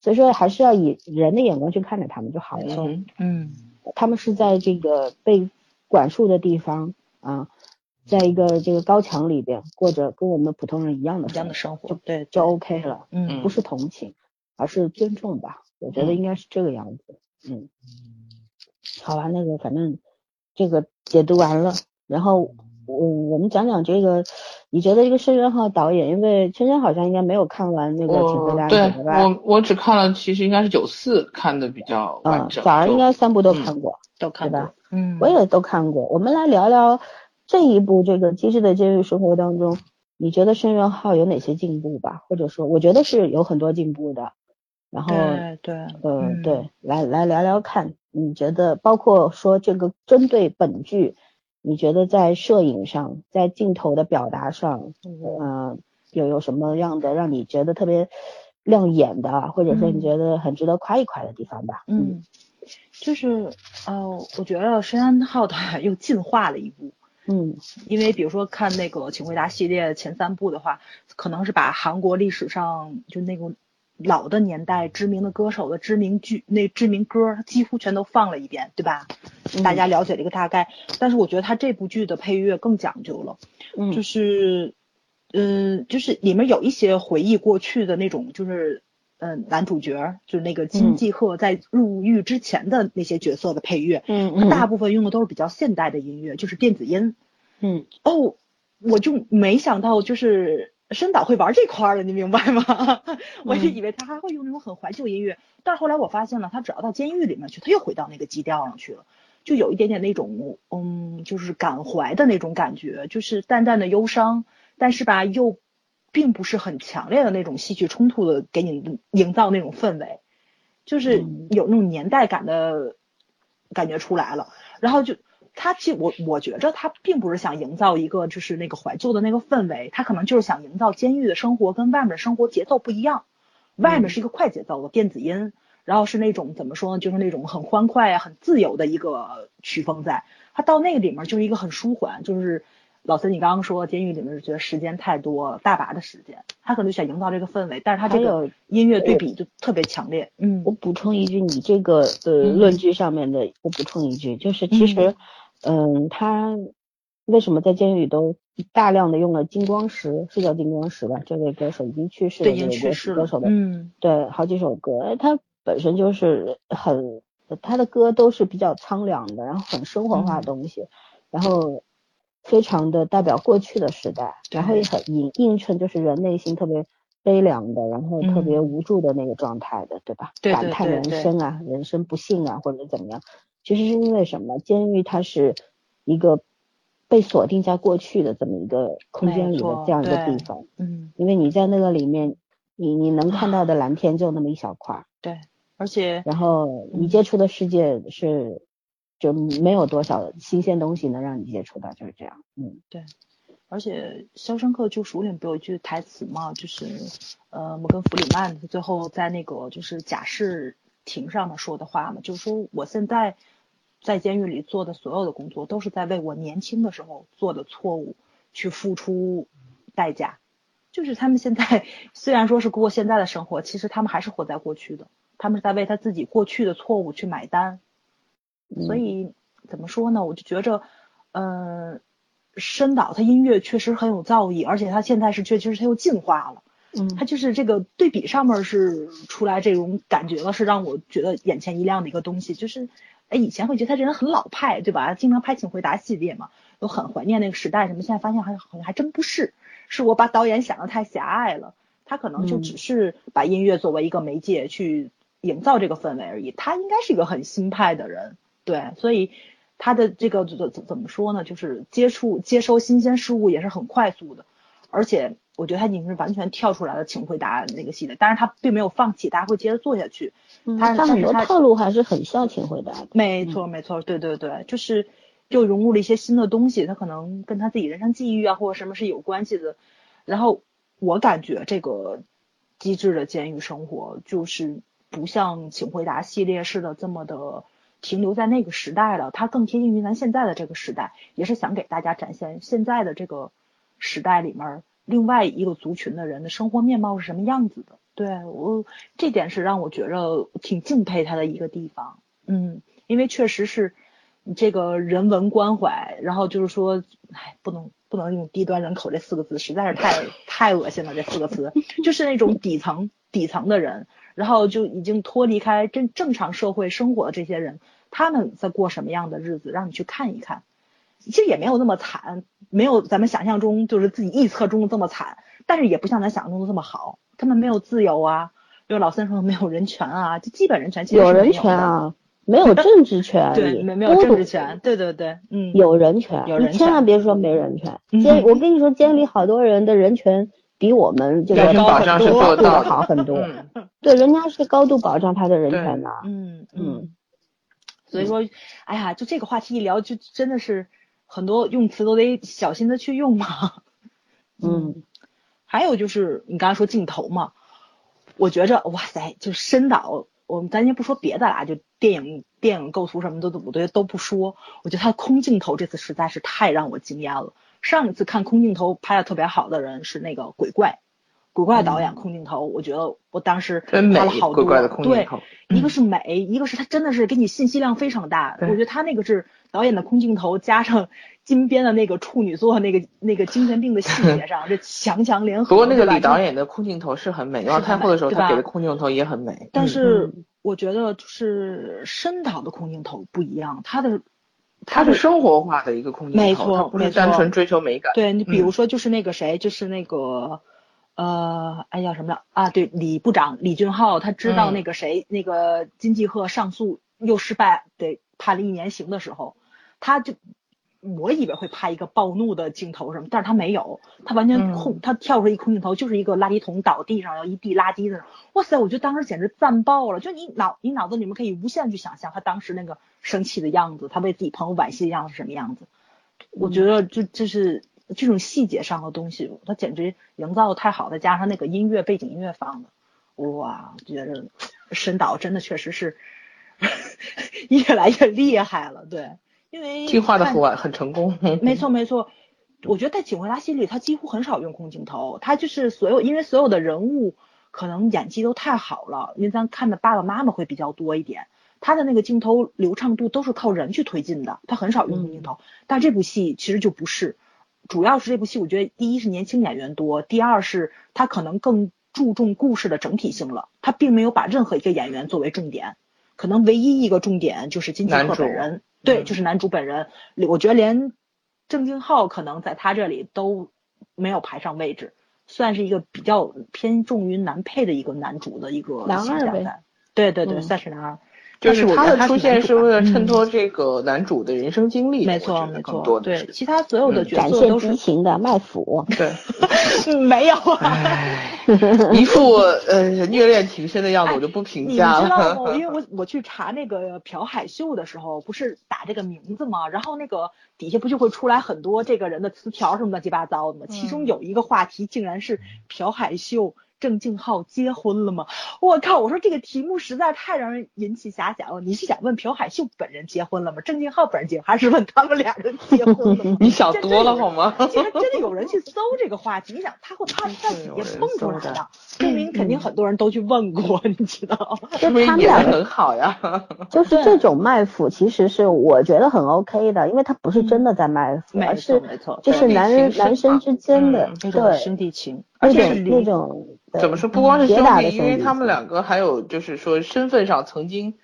所以说还是要以人的眼光去看待他们就好了。嗯，他们是在这个被管束的地方啊，在一个这个高墙里边过着跟我们普通人一样的一样的生活，就对，就 OK 了。嗯，不是同情，而是尊重吧。我觉得应该是这个样子。嗯，好吧，那个反正这个解读完了，然后。我我们讲讲这个，你觉得这个申元浩导演，因为圈圈好像应该没有看完那个《请回答》对吧？我我只看了，其实应该是九四看的比较完整。早上应该三部都看过，都看过？嗯，我也都看过。我们来聊聊这一部这个《机智的监狱生活》当中，你觉得申元浩有哪些进步吧？或者说，我觉得是有很多进步的。然后，对，嗯，对，来来聊聊看，你觉得包括说这个针对本剧。你觉得在摄影上，在镜头的表达上，嗯，有有什么样的让你觉得特别亮眼的，或者说你觉得很值得夸一夸的地方吧？嗯，就是呃，我觉得申安浩导演又进化了一步。嗯，因为比如说看那个《请回答》系列前三部的话，可能是把韩国历史上就那个。老的年代知名的歌手的知名剧那知名歌，他几乎全都放了一遍，对吧？大家了解了一个大概。但是我觉得他这部剧的配乐更讲究了，嗯，就是，嗯，就是里面有一些回忆过去的那种，就是嗯，男主角就是那个金继赫在入狱之前的那些角色的配乐，嗯嗯，大部分用的都是比较现代的音乐，就是电子音，嗯，哦，我就没想到就是。申导会玩这块的，你明白吗？我就以为他还会用那种很怀旧音乐，但是后来我发现了，他只要到监狱里面去，他又回到那个基调上去了，就有一点点那种，嗯，就是感怀的那种感觉，就是淡淡的忧伤，但是吧，又并不是很强烈的那种戏剧冲突的，给你营造那种氛围，就是有那种年代感的感觉出来了，然后就。他其实我我觉着他并不是想营造一个就是那个怀旧的那个氛围，他可能就是想营造监狱的生活跟外面的生活节奏不一样，外面是一个快节奏的电子音，然后是那种怎么说呢，就是那种很欢快啊、很自由的一个曲风在，他到那个里面就是一个很舒缓，就是老孙你刚刚说监狱里面是觉得时间太多，大把的时间，他可能就想营造这个氛围，但是他这个音乐对比就特别强烈。嗯，我补充一句，你这个呃论据上面的，我补充一句，就是其实。嗯，他为什么在监狱里都大量的用了金光石？是叫金光石吧？这位歌手已经去世了，已经去世了。歌手的，嗯，对，好几首歌，他本身就是很，他的歌都是比较苍凉的，然后很生活化的东西，然后非常的代表过去的时代，然后也很映映衬就是人内心特别悲凉的，然后特别无助的那个状态的，对吧？对感叹人生啊，人生不幸啊，或者怎么样。其实是因为什么？监狱它是一个被锁定在过去的这么一个空间里的这样一个地方。嗯。因为你在那个里面，你你能看到的蓝天就那么一小块。对。而且。然后你接触的世界是，就没有多少新鲜东西能让你接触到，就是这样。嗯。对。而且《肖申克救赎》里面不有一句台词嘛？就是呃，摩根弗里曼最后在那个就是假释庭上面说的话嘛，就是说我现在。在监狱里做的所有的工作，都是在为我年轻的时候做的错误去付出代价。就是他们现在虽然说是过现在的生活，其实他们还是活在过去的，他们是在为他自己过去的错误去买单。所以怎么说呢？我就觉着，嗯，深导他音乐确实很有造诣，而且他现在是确实他又进化了。嗯，他就是这个对比上面是出来这种感觉了，是让我觉得眼前一亮的一个东西，就是。哎，以前会觉得他这人很老派，对吧？经常拍《请回答》系列嘛，都很怀念那个时代什么。现在发现还好像还真不是，是我把导演想的太狭隘了。他可能就只是把音乐作为一个媒介去营造这个氛围而已。他应该是一个很新派的人，对，所以他的这个怎怎怎么说呢？就是接触接收新鲜事物也是很快速的，而且。我觉得他已经是完全跳出来了，请回答那个系列，但是他并没有放弃，大家会接着做下去。他他很多套路还是很像请回答。没错没错，对对对，就是又融入了一些新的东西，他可能跟他自己人生际遇啊或者什么是有关系的。然后我感觉这个机智的监狱生活就是不像请回答系列似的这么的停留在那个时代了，它更贴近于咱现在的这个时代，也是想给大家展现现在的这个时代里面另外一个族群的人的生活面貌是什么样子的。对我这点是让我觉着挺敬佩他的一个地方，嗯，因为确实是这个人文关怀，然后就是说，哎，不能不能用低端人口这四个字，实在是太太恶心了，这四个词就是那种底层底层的人。然后就已经脱离开正正常社会生活的这些人，他们在过什么样的日子？让你去看一看，其实也没有那么惨，没有咱们想象中就是自己臆测中的这么惨，但是也不像咱想象中的这么好。他们没有自由啊，就老三说没有人权啊，就基本人权其实有人权啊，没有政治权，对，没没有政治权，对对对，嗯，有人权，有人权，你千万别说没人权。监，我跟你说，监里好多人的人权。比我们这个保障是做的好很多，对，人家是高度保障他的人权的，嗯嗯，所以说，哎呀，就这个话题一聊，就真的是很多用词都得小心的去用嘛，嗯，还有就是你刚才说镜头嘛，我觉着哇塞，就深导，我们咱先不说别的啦，就电影电影构图什么的，我觉得都不说，我觉得他空镜头这次实在是太让我惊艳了。上一次看空镜头拍的特别好的人是那个鬼怪，鬼怪导演空镜头，我觉得我当时拍了好多。对，一个是美，一个是他真的是给你信息量非常大。我觉得他那个是导演的空镜头，加上金边的那个处女座那个那个精神病的细节上，这强强联合。不过那个李导演的空镜头是很美，然后太后的时候他给的空镜头也很美。但是我觉得就是深导的空镜头不一样，他的。它是生活化的一个空间，没错，不是单纯追求美感。对你比如说，就是那个谁，就是那个呃，哎叫什么啊？对，李部长李俊浩，他知道那个谁，那个金继鹤上诉又失败，得判了一年刑的时候，他就。我以为会拍一个暴怒的镜头什么，但是他没有，他完全空，他跳出一空镜头，就是一个垃圾桶倒地上，要一地垃圾的，哇塞，我觉得当时简直赞爆了，就你脑你脑子里面可以无限去想象他当时那个生气的样子，他为自己朋友惋惜的样子是什么样子，我觉得就就是这种细节上的东西，他简直营造的太好，再加上那个音乐背景音乐放的，哇，觉得申导真的确实是 越来越厉害了，对。因为进化的很很成功，没错没错，我觉得在《警卫拉》系列，他几乎很少用空镜头，他就是所有，因为所有的人物可能演技都太好了，因为咱看的爸爸妈妈会比较多一点，他的那个镜头流畅度都是靠人去推进的，他很少用空镜头。但这部戏其实就不是，主要是这部戏，我觉得第一是年轻演员多，第二是他可能更注重故事的整体性了，他并没有把任何一个演员作为重点，可能唯一一个重点就是金基赫本人。对，就是男主本人，我觉得连郑敬浩可能在他这里都没有排上位置，算是一个比较偏重于男配的一个男主的一个形象在。对对对，算是男二。就是他的出现是为了衬托这个男主的人生经历，没错没错。对，其他所有的角色都是激情的卖腐。对，没有。一副呃虐恋情深的样子，我就不评价了。你知道吗？因为我我去查那个朴海秀的时候，不是打这个名字吗？然后那个底下不就会出来很多这个人的词条什么乱七八糟的吗？其中有一个话题竟然是朴海秀。郑敬浩结婚了吗？我靠！我说这个题目实在太让人引起遐想了。你是想问朴海秀本人结婚了吗？郑敬浩本人结婚，还是问他们俩人结婚了吗？你想多了好吗？竟然真的有人去搜这个话题，你想他会他在底下蹦出来的，证明肯定很多人都去问过，你知道？就他们俩很好呀。就是这种卖腐，其实是我觉得很 OK 的，因为他不是真的在卖腐，而是就是男人男生之间的对兄弟情，而且那种。怎么说？不光是兄弟，因为他们两个还有就是说身份上曾经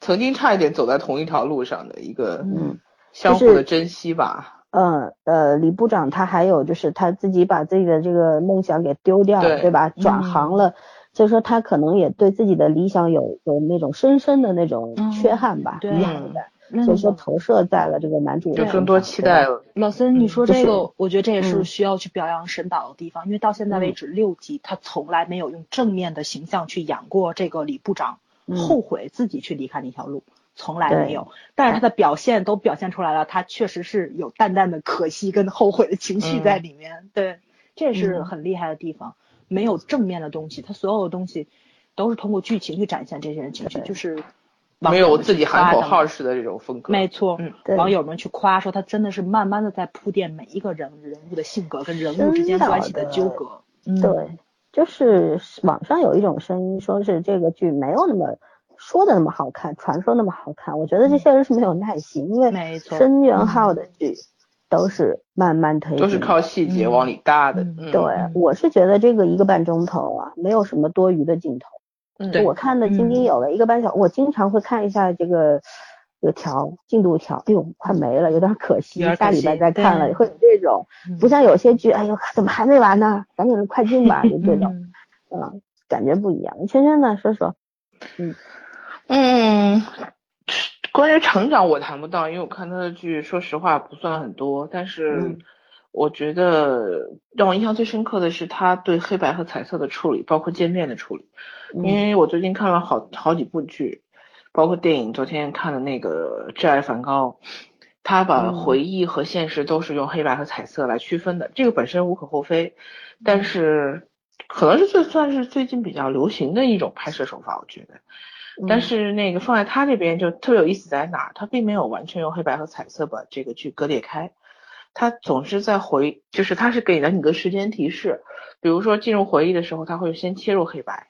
曾经差一点走在同一条路上的一个嗯相互的珍惜吧。嗯呃，李部长他还有就是他自己把自己的这个梦想给丢掉了，对吧？转行了，所以说他可能也对自己的理想有有那种深深的那种缺憾吧，遗憾感。所以说投射在了这个男主，就更多期待了。老森，你说这个，我觉得这也是需要去表扬沈导的地方，因为到现在为止六集，他从来没有用正面的形象去演过这个李部长后悔自己去离开那条路，从来没有。但是他的表现都表现出来了，他确实是有淡淡的可惜跟后悔的情绪在里面。对，这也是很厉害的地方。没有正面的东西，他所有的东西都是通过剧情去展现这些人情绪，就是。没有自己喊口号式的这种风格。没错，嗯，网友们去夸说他真的是慢慢的在铺垫每一个人人物的性格跟人物之间关系的纠葛。对，就是网上有一种声音说是这个剧没有那么说的那么好看，传说那么好看。我觉得这些人是没有耐心，因为申元浩的剧。都是慢慢推，都是靠细节往里搭的。对，我是觉得这个一个半钟头啊，没有什么多余的镜头。嗯，我看的津津有味，一个半小时，我经常会看一下这个有条进度条，哎呦，快没了，有点可惜，下礼拜再看了会有这种，不像有些剧，哎呦，怎么还没完呢？赶紧快进吧，就这种，嗯，感觉不一样。圈圈呢，说说，嗯嗯。关于成长我谈不到，因为我看他的剧，说实话不算很多。但是我觉得让我印象最深刻的是他对黑白和彩色的处理，包括渐变的处理。因为我最近看了好好几部剧，包括电影，昨天看的那个《挚爱梵高》，他把回忆和现实都是用黑白和彩色来区分的，这个本身无可厚非。但是可能是最算是最近比较流行的一种拍摄手法，我觉得。但是那个放在他这边就特别有意思在哪？他并没有完全用黑白和彩色把这个剧割裂开，他总是在回，就是他是给了你个时间提示，比如说进入回忆的时候，他会先切入黑白，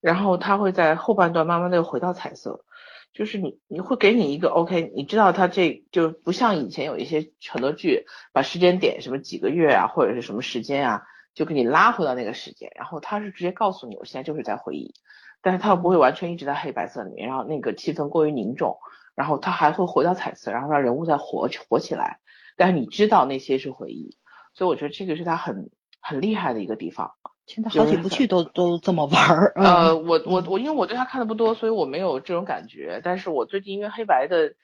然后他会在后半段慢慢的又回到彩色，就是你你会给你一个 OK，你知道他这就不像以前有一些很多剧把时间点什么几个月啊或者是什么时间啊就给你拉回到那个时间，然后他是直接告诉你我现在就是在回忆。但是他又不会完全一直在黑白色里面，然后那个气氛过于凝重，然后他还会回到彩色，然后让人物再活活起来。但是你知道那些是回忆，所以我觉得这个是他很很厉害的一个地方。现在好几部剧都都这么玩儿。呃，我我我因为我对他看的不多，所以我没有这种感觉。但是我最近因为黑白的，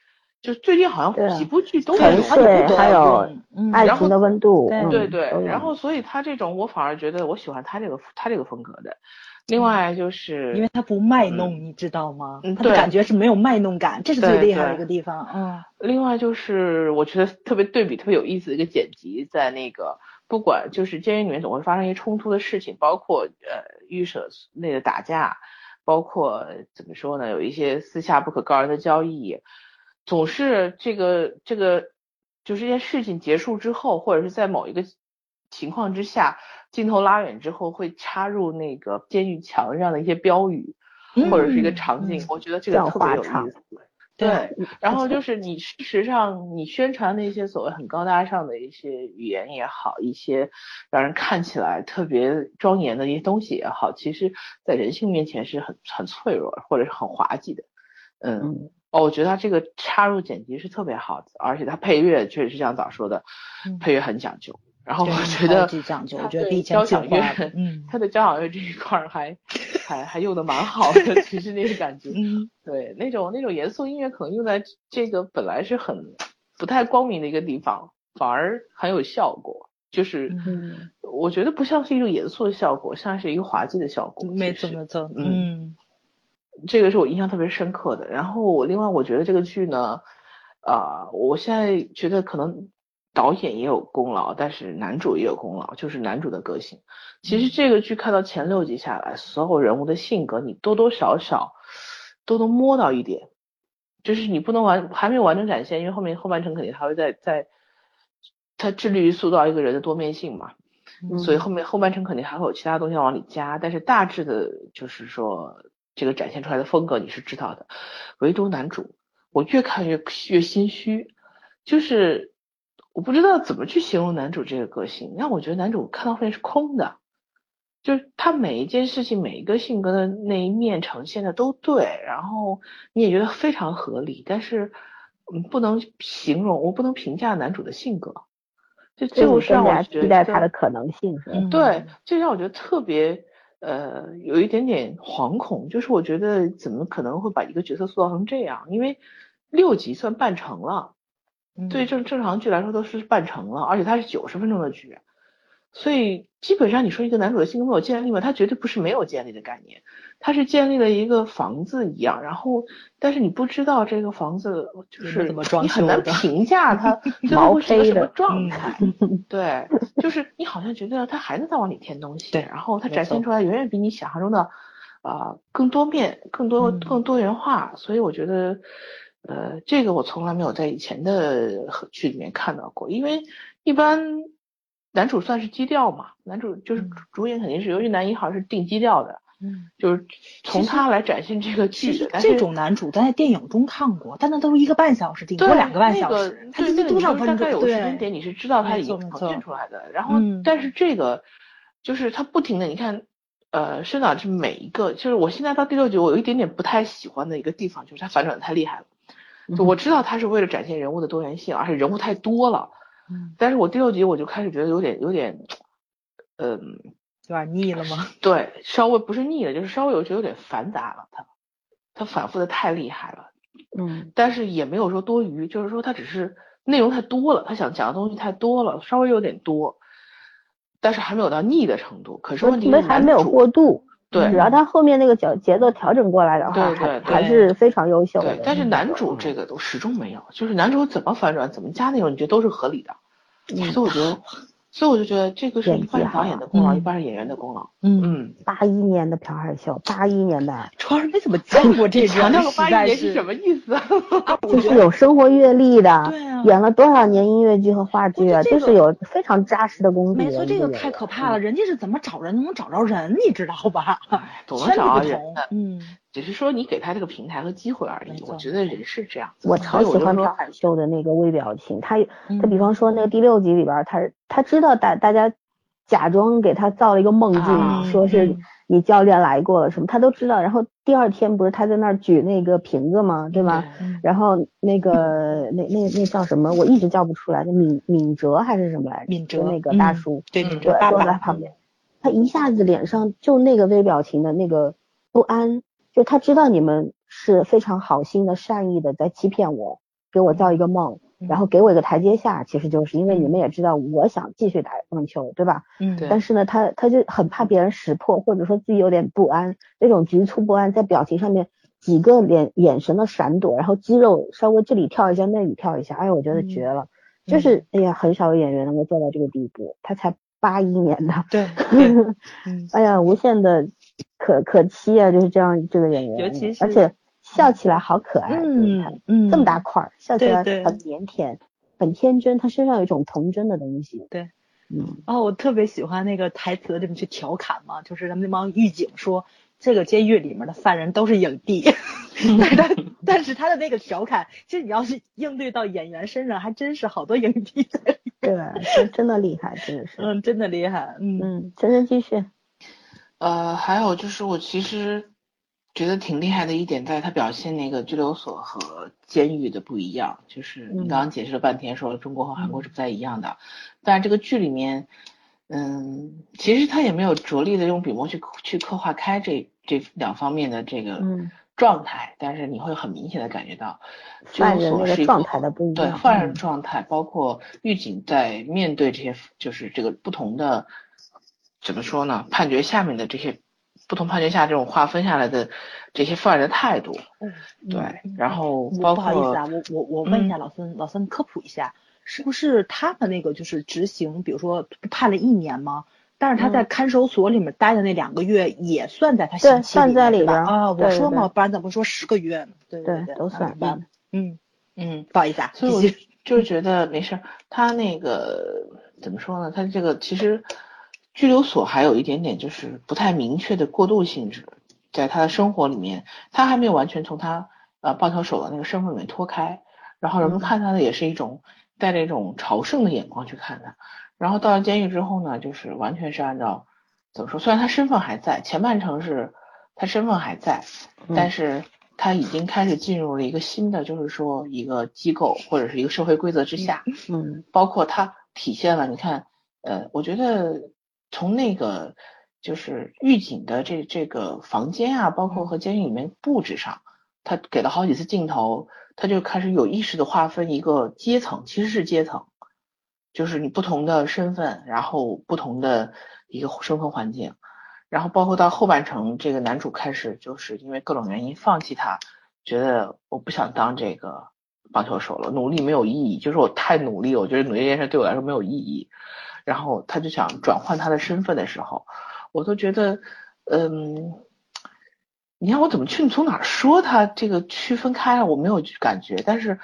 就最近好像几部剧都有，还有爱情的温度，对对。然后所以他这种我反而觉得我喜欢他这个他这个风格的。另外就是，因为他不卖弄，你知道吗？他的感觉是没有卖弄感，这是最厉害的一个地方。嗯。另外就是，我觉得特别对比特别有意思的一个剪辑，在那个不管就是监狱里面总会发生一些冲突的事情，包括呃预设内的打架，包括怎么说呢，有一些私下不可告人的交易，总是这个这个就是这件事情结束之后，或者是在某一个情况之下。镜头拉远之后，会插入那个监狱墙上的一些标语，或者是一个场景，我觉得这个特别有意思。对，然后就是你事实上你宣传那些所谓很高大上的一些语言也好，一些让人看起来特别庄严的一些东西也好，其实在人性面前是很很脆弱或者是很滑稽的。嗯，哦，我觉得他这个插入剪辑是特别好的，而且他配乐确实是像早说的，配乐很讲究。然后我觉得，我觉得交响乐，嗯，他的交响乐这一块还还还用的蛮好的，其实那个感觉，嗯，对，那种那种严肃音乐可能用在这个本来是很不太光明的一个地方，反而很有效果，就是我觉得不像是一种严肃的效果，像是一个滑稽的效果，没错没错，嗯，这个是我印象特别深刻的。然后我另外我觉得这个剧呢，啊，我现在觉得可能。导演也有功劳，但是男主也有功劳，就是男主的个性。其实这个剧看到前六集下来，所有人物的性格你多多少少都能摸到一点，就是你不能完还没有完整展现，因为后面后半程肯定还会再再，他致力于塑造一个人的多面性嘛，所以后面后半程肯定还会有其他东西要往里加，但是大致的就是说这个展现出来的风格你是知道的，唯独男主我越看越越心虚，就是。我不知道怎么去形容男主这个个性，让我觉得男主看到后面是空的，就是他每一件事情、每一个性格的那一面呈现的都对，然后你也觉得非常合理，但是嗯，不能形容，我不能评价男主的性格，就就是让我期待他的可能性是？对，就让我觉得特别呃，有一点点惶恐，就是我觉得怎么可能会把一个角色塑造成这样？因为六集算半成了。对正正常剧来说都是半程了，而且它是九十分钟的剧，所以基本上你说一个男主的性格没有建立嘛？他绝对不是没有建立的概念，他是建立了一个房子一样，然后但是你不知道这个房子就是你很难 评价它最后是个什么状态，对，就是你好像觉得他还能再往里添东西，对，然后他展现出来远远比你想象中的啊更多面、更多更多元化，所以我觉得呃这个我从来没有在以前的剧里面看到过，因为一般男主算是基调嘛，男主就是主演肯定是由于男一号是定基调的。嗯，就是从他来展现这个剧的。这种男主咱在电影中看过，但那都是一个半小时，顶多两个半小时。他那个多少大概有时间点，你是知道他已经呈现出来的。然后，但是这个就是他不停的，你看，呃，生长是每一个，就是我现在到第六集，我有一点点不太喜欢的一个地方，就是他反转太厉害了。就我知道他是为了展现人物的多元性，而且人物太多了。嗯。但是我第六集我就开始觉得有点有点，嗯。有点腻了吗？对，稍微不是腻了，就是稍微我觉得有点繁杂了。他，他反复的太厉害了。嗯。但是也没有说多余，就是说他只是内容太多了，他想讲的东西太多了，稍微有点多。但是还没有到腻的程度。可是问题没还没有过度。对。只要他后面那个节节奏调整过来的话，还还是非常优秀的。对。但是男主这个都始终没有，就是男主怎么反转，怎么加内容，你觉得都是合理的。所以我觉得。所以我就觉得这个是一半导演的功劳，一半是演员的功劳。嗯嗯，八一年的朴海秀，八一年的，主要是没怎么见过这个。那个八一年是什么意思？就是有生活阅历的，对啊，演了多少年音乐剧和话剧啊，就是有非常扎实的功底。没错，这个太可怕了，人家是怎么找人能找着人，你知道吧？总能找着人的，嗯。只是说你给他这个平台和机会而已，我觉得人是这样。我超喜欢朴海秀的那个微表情，他他比方说那个第六集里边，他他知道大大家假装给他造了一个梦境，说是你教练来过了什么，他都知道。然后第二天不是他在那儿举那个瓶子吗？对吧？然后那个那那那叫什么？我一直叫不出来，那敏敏哲还是什么来着？敏哲那个大叔，对敏哲坐在旁边，他一下子脸上就那个微表情的那个不安。就他知道你们是非常好心的、善意的在欺骗我，给我造一个梦，然后给我一个台阶下，其实就是因为你们也知道我想继续打棒球，对吧？嗯，对。但是呢，他他就很怕别人识破，或者说自己有点不安，那种局促不安在表情上面几个脸眼神的闪躲，然后肌肉稍微这里跳一下那里跳一下，哎，我觉得绝了。就是哎呀，很少有演员能够做到这个地步，他才八一年的。对。哎呀，无限的。可可期啊，就是这样这个演员，尤其是而且笑起来好可爱，嗯嗯，这么大块儿，笑起来很腼腆，很天真，他身上有一种童真的东西。对，嗯，哦，我特别喜欢那个台词里面去调侃嘛，就是咱们那帮狱警说这个监狱里面的犯人都是影帝，但但是他的那个调侃，其实你要是应对到演员身上，还真是好多影帝对，真真的厉害，真的是，嗯，真的厉害，嗯嗯，真真继续。呃，还有就是我其实觉得挺厉害的一点，在他表现那个拘留所和监狱的不一样，就是你刚刚解释了半天，说中国和韩国是不太一样的，但是这个剧里面，嗯，其实他也没有着力的用笔墨去去刻画开这这两方面的这个状态，但是你会很明显的感觉到拘留所是一个状态的不一样，对犯人状态，包括狱警在面对这些就是这个不同的。怎么说呢？判决下面的这些不同判决下这种划分下来的这些犯人的态度，对，然后包括不好意思啊，我我我问一下老孙，老孙科普一下，是不是他们那个就是执行，比如说判了一年吗？但是他在看守所里面待的那两个月也算在他刑期里边啊？我说嘛，不然怎么说十个月呢？对对对，都算。嗯嗯，不好意思啊，所以我就觉得没事。他那个怎么说呢？他这个其实。拘留所还有一点点就是不太明确的过渡性质，在他的生活里面，他还没有完全从他呃棒球手的那个身份里面脱开，然后人们看他的也是一种带着一种朝圣的眼光去看他，然后到了监狱之后呢，就是完全是按照怎么说，虽然他身份还在，前半程是他身份还在，但是他已经开始进入了一个新的，就是说一个机构或者是一个社会规则之下，嗯，包括他体现了，你看，呃，我觉得。从那个就是狱警的这这个房间啊，包括和监狱里面布置上，他给了好几次镜头，他就开始有意识的划分一个阶层，其实是阶层，就是你不同的身份，然后不同的一个生活环境，然后包括到后半程，这个男主开始就是因为各种原因放弃他，觉得我不想当这个棒球手了，努力没有意义，就是我太努力，我觉得努力这件事对我来说没有意义。然后他就想转换他的身份的时候，我都觉得，嗯，你让我怎么去？你从哪儿说他这个区分开了？我没有感觉，但是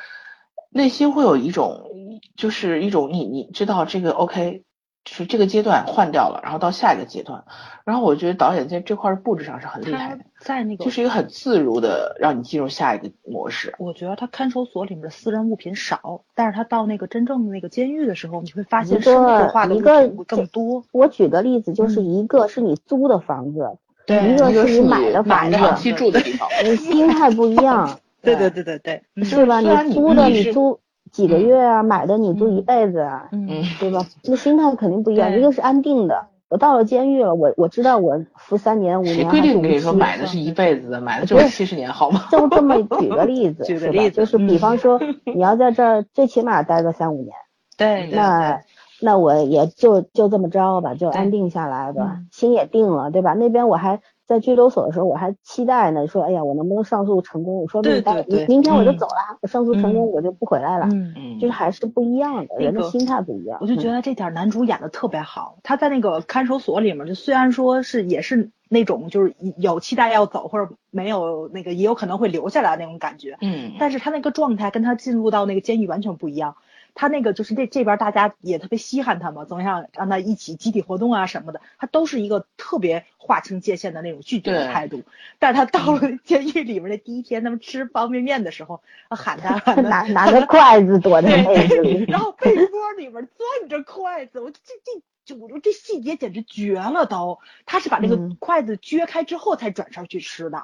内心会有一种，就是一种你你知道这个 OK，就是这个阶段换掉了，然后到下一个阶段，然后我觉得导演在这块布置上是很厉害的，在那个就是一个很自如的让你进入下一个模式。我觉得他看守所里面的私人物品少，但是他到那个真正的那个监狱的时候，你会发现生活化的物品会更多。我举个例子，就是一个是你租的房子。对，一个是你买的房子，长期住的地方，你心态不一样。对对对对对，是吧？你租的你租几个月啊，买的你租一辈子啊，嗯，对吧？那心态肯定不一样。一个是安定的，我到了监狱了，我我知道我服三年五年。谁规定跟你说买的是一辈子的，买的就是七十年好吗？就这么举个例子，举个例子，就是比方说你要在这儿最起码待个三五年，对，那。那我也就就这么着吧，就安定下来吧，心也定了，对吧？那边我还在拘留所的时候，我还期待呢，说哎呀，我能不能上诉成功？我说明明明天我就走了，我上诉成功我就不回来了。嗯嗯，就是还是不一样的，人的心态不一样。我就觉得这点男主演的特别好，他在那个看守所里面，就虽然说是也是那种就是有期待要走或者没有那个也有可能会留下来那种感觉，嗯，但是他那个状态跟他进入到那个监狱完全不一样。他那个就是这这边大家也特别稀罕他嘛，总想让他一起集体活动啊什么的，他都是一个特别划清界限的那种拒绝的态度。但是他到了监狱里面的第一天，他们吃方便面的时候，喊他 拿拿着筷子躲在被子里，然后被窝里面攥着筷子，我这这就我说这细节简直绝了都。他是把这个筷子撅开之后才转身去吃的。嗯，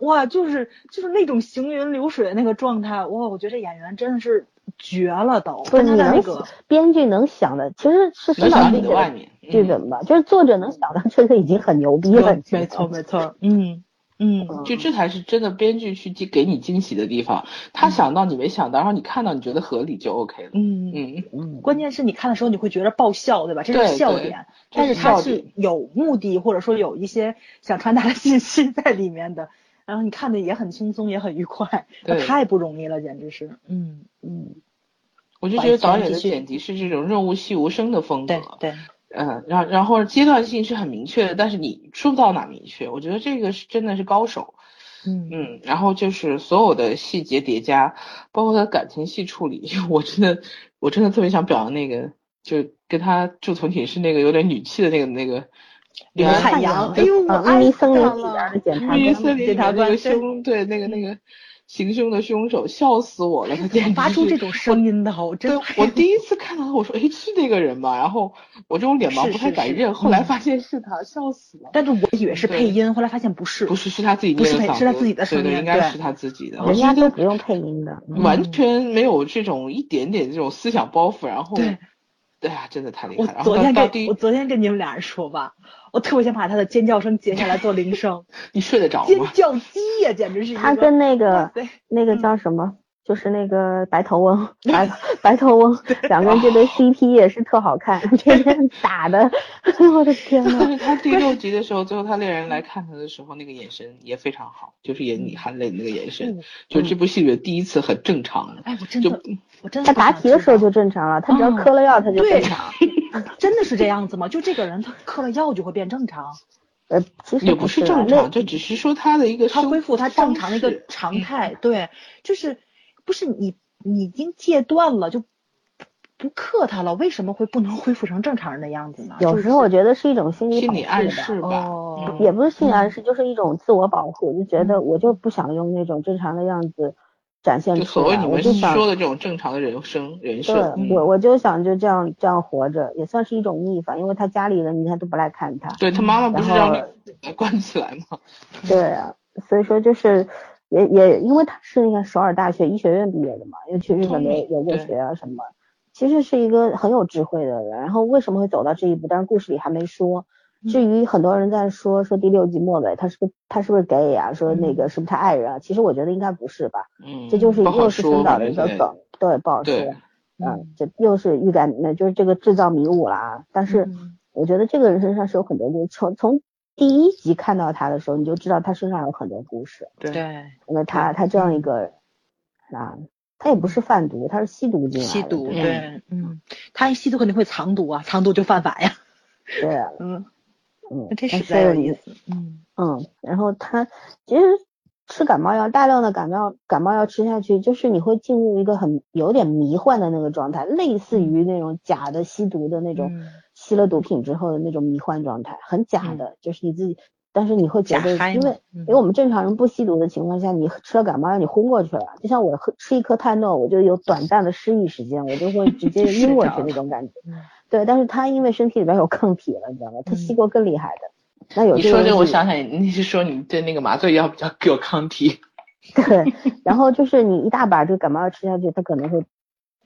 哇，就是就是那种行云流水的那个状态，哇，我觉得这演员真的是。绝了都，不是你能编剧能想的，其实是指导自己的剧本吧，就是作者能想到这个已经很牛逼了，没错没错，嗯嗯，就这才是真的编剧去给你惊喜的地方，他想到你没想到，然后你看到你觉得合理就 OK 了，嗯嗯嗯，关键是你看的时候你会觉得爆笑对吧？这是笑点，但是他是有目的或者说有一些想传达的信息在里面的。然后你看的也很轻松，也很愉快，太不容易了，简直是。嗯嗯，我就觉得导演的剪辑是这种润物细无声的风格。对对。嗯，然然后阶段性是很明确的，但是你说不到哪明确。我觉得这个是真的是高手。嗯嗯，然后就是所有的细节叠加，包括他感情戏处理，我真的我真的特别想表扬那个，就跟他住同寝室那个有点女气的那个那个。刘海洋，哎呦，我爱森林里边的检察官，那个胸，对，那个那个行凶的凶手，笑死我了，他简直发出这种声音的，我真，我第一次看到他，我说，哎，是那个人吗？然后我这种脸盲不太敢认，后来发现是他，笑死了。但是我以为是配音，后来发现不是，不是，是他自己，不是配，是他自己的声音，应该是他自己的。人家都不用配音的，完全没有这种一点点这种思想包袱，然后。对呀，真的太厉害了！我昨天跟我昨天跟你们俩人说吧，我特别想把他的尖叫声截下来做铃声。你睡得着吗？尖叫鸡呀，简直是！他跟那个那个叫什么？就是那个白头翁，白白头翁，两个人这对 CP 也是特好看，天天打的，我的天呐。他第六集的时候，最后他恋人来看他的时候，那个眼神也非常好，就是眼里含泪的那个眼神，就这部戏里的第一次很正常。哎，我真的，我真的。他答题的时候就正常了，他只要嗑了药他就正常。真的是这样子吗？就这个人他嗑了药就会变正常？呃，其实也不是正常，这只是说他的一个他恢复他正常的一个常态，对，就是。不是你，你已经戒断了，就不不克他了，为什么会不能恢复成正常人的样子呢？有时候我觉得是一种心理心理暗示吧，也不是心理暗示，就是一种自我保护，就觉得我就不想用那种正常的样子展现出来。所谓你们说的这种正常的人生人设，我我就想就这样这样活着，也算是一种逆反，因为他家里人你看都不来看他，对他妈妈不是让你关起来吗？对啊，所以说就是。也也因为他是那个首尔大学医学院毕业的嘛，又去日本留留过学啊什么，其实是一个很有智慧的人。然后为什么会走到这一步？但是故事里还没说。至于很多人在说说第六季末尾他是不是他是不是 gay 啊？说那个是不是他爱人啊？其实我觉得应该不是吧。嗯。这就是又是青岛的一个梗，对，不好说。嗯。这又是预感，那就是这个制造迷雾了啊。但是我觉得这个人身上是有很多就从从。第一集看到他的时候，你就知道他身上有很多故事。对，因为他他这样一个啊，他也不是贩毒，他是吸毒进来。吸毒，对，嗯，他一吸毒肯定会藏毒啊，藏毒就犯法呀。对，嗯嗯，这实在有意思。嗯，嗯，然后他其实吃感冒药，大量的感冒感冒药吃下去，就是你会进入一个很有点迷幻的那个状态，类似于那种假的吸毒的那种，吸了毒品之后的那种迷幻状态，很假的，就是你自己，但是你会觉得，因为因为我们正常人不吸毒的情况下，你吃了感冒药你昏过去了，就像我喝吃一颗泰诺，我就有短暂的失忆时间，我就会直接 晕过去那种感觉。对，但是他因为身体里边有抗体了，你知道吗？他吸过更厉害的。那有你说这，我想想，你是说你对那个麻醉药比较有抗体？对，然后就是你一大把这个感冒药吃下去，他可能会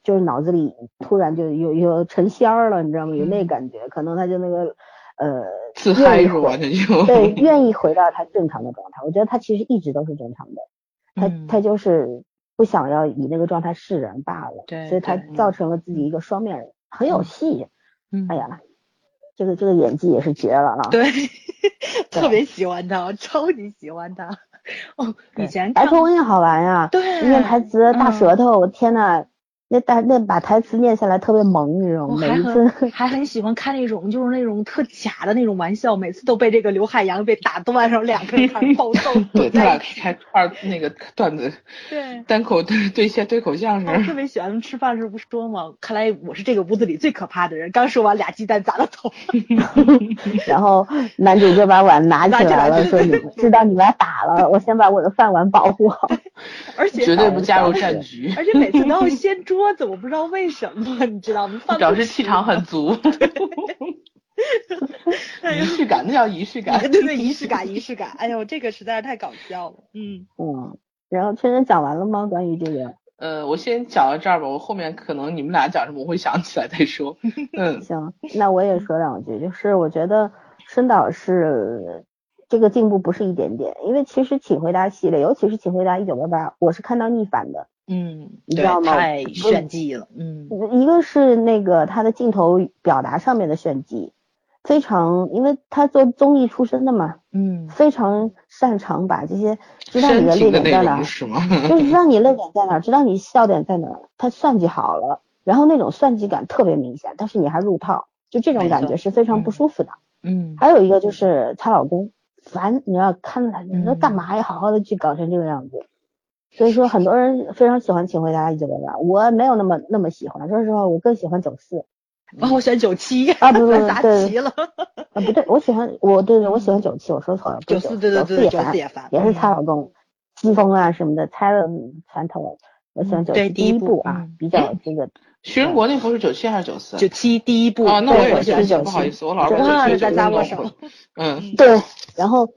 就是脑子里突然就有有成仙儿了，你知道吗？有那感觉，可能他就那个呃，自嗨是吧？就对，愿意回到他正常的状态。我觉得他其实一直都是正常的，他他就是不想要以那个状态示人罢了。对，所以他造成了自己一个双面人，很有戏。嗯，哎呀。这个这个演技也是绝了啊！对，特别喜欢他，超级喜欢他。哦，以前白头翁也好玩呀，对，念台词大舌头，我天呐！那大那把台词念下来特别萌，这种每一次还很喜欢看那种就是那种特假的那种玩笑，每次都被这个刘海洋被打断，然后两个人开始暴揍。对他俩开 二那个段子，对单口对对线对口相声。我特别喜欢吃饭时候不说吗？看来我是这个屋子里最可怕的人。刚说完俩鸡蛋砸了头，然后男主就把碗拿起来了，说你知道你们打了，我先把我的饭碗保护好。而且绝对不加入战局。而且每次都要先桌子，我不知道为什么，你知道吗？表示气场很足。仪式感，那叫仪式感。对对，仪式感，仪式感。哎呦，这个实在是太搞笑了。嗯嗯。然后圈圈讲完了吗？关于这个？呃，我先讲到这儿吧，我后面可能你们俩讲什么，我会想起来再说。嗯，行，那我也说两句，就是我觉得申导是。这个进步不是一点点，因为其实《请回答》系列，尤其是《请回答一九八八》，我是看到逆反的。嗯，你知道吗？太炫技了。嗯，一个是那个他的镜头表达上面的炫技，非常，因为他做综艺出身的嘛。嗯，非常擅长把这些知道你的泪点在哪，就是知道你泪点在哪，知道你笑点在哪，他算计好了，然后那种算计感特别明显，但是你还入套，就这种感觉是非常不舒服的。嗯，还有一个就是她老公。烦，你要看他，你说干嘛呀？好好的去搞成这个样子，所以说很多人非常喜欢《请回答一九八八》，我没有那么那么喜欢。说实话，我更喜欢九四。啊，我选九七啊，不 不不，答齐了。啊，不对，我喜欢我，对对，我喜欢九七，我说错了。九四对对对，九四也烦，也是她老公，西风啊什么的，猜了烦透了。我喜欢九七第一部啊，比较这个。徐仁国那部是九七还是九四？九七第一部啊，那我也是九七，不好意思，我老是九七在在我手。嗯，对，然后，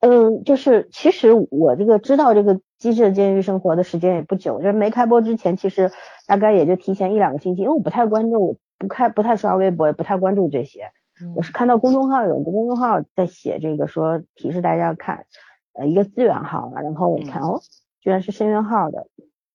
嗯，就是其实我这个知道这个机智的监狱生活的时间也不久，就是没开播之前，其实大概也就提前一两个星期，因为我不太关注，我不开不太刷微博，也不太关注这些。我是看到公众号有个公众号在写这个，说提示大家看，呃，一个资源号嘛，然后我看哦，居然是深渊号的。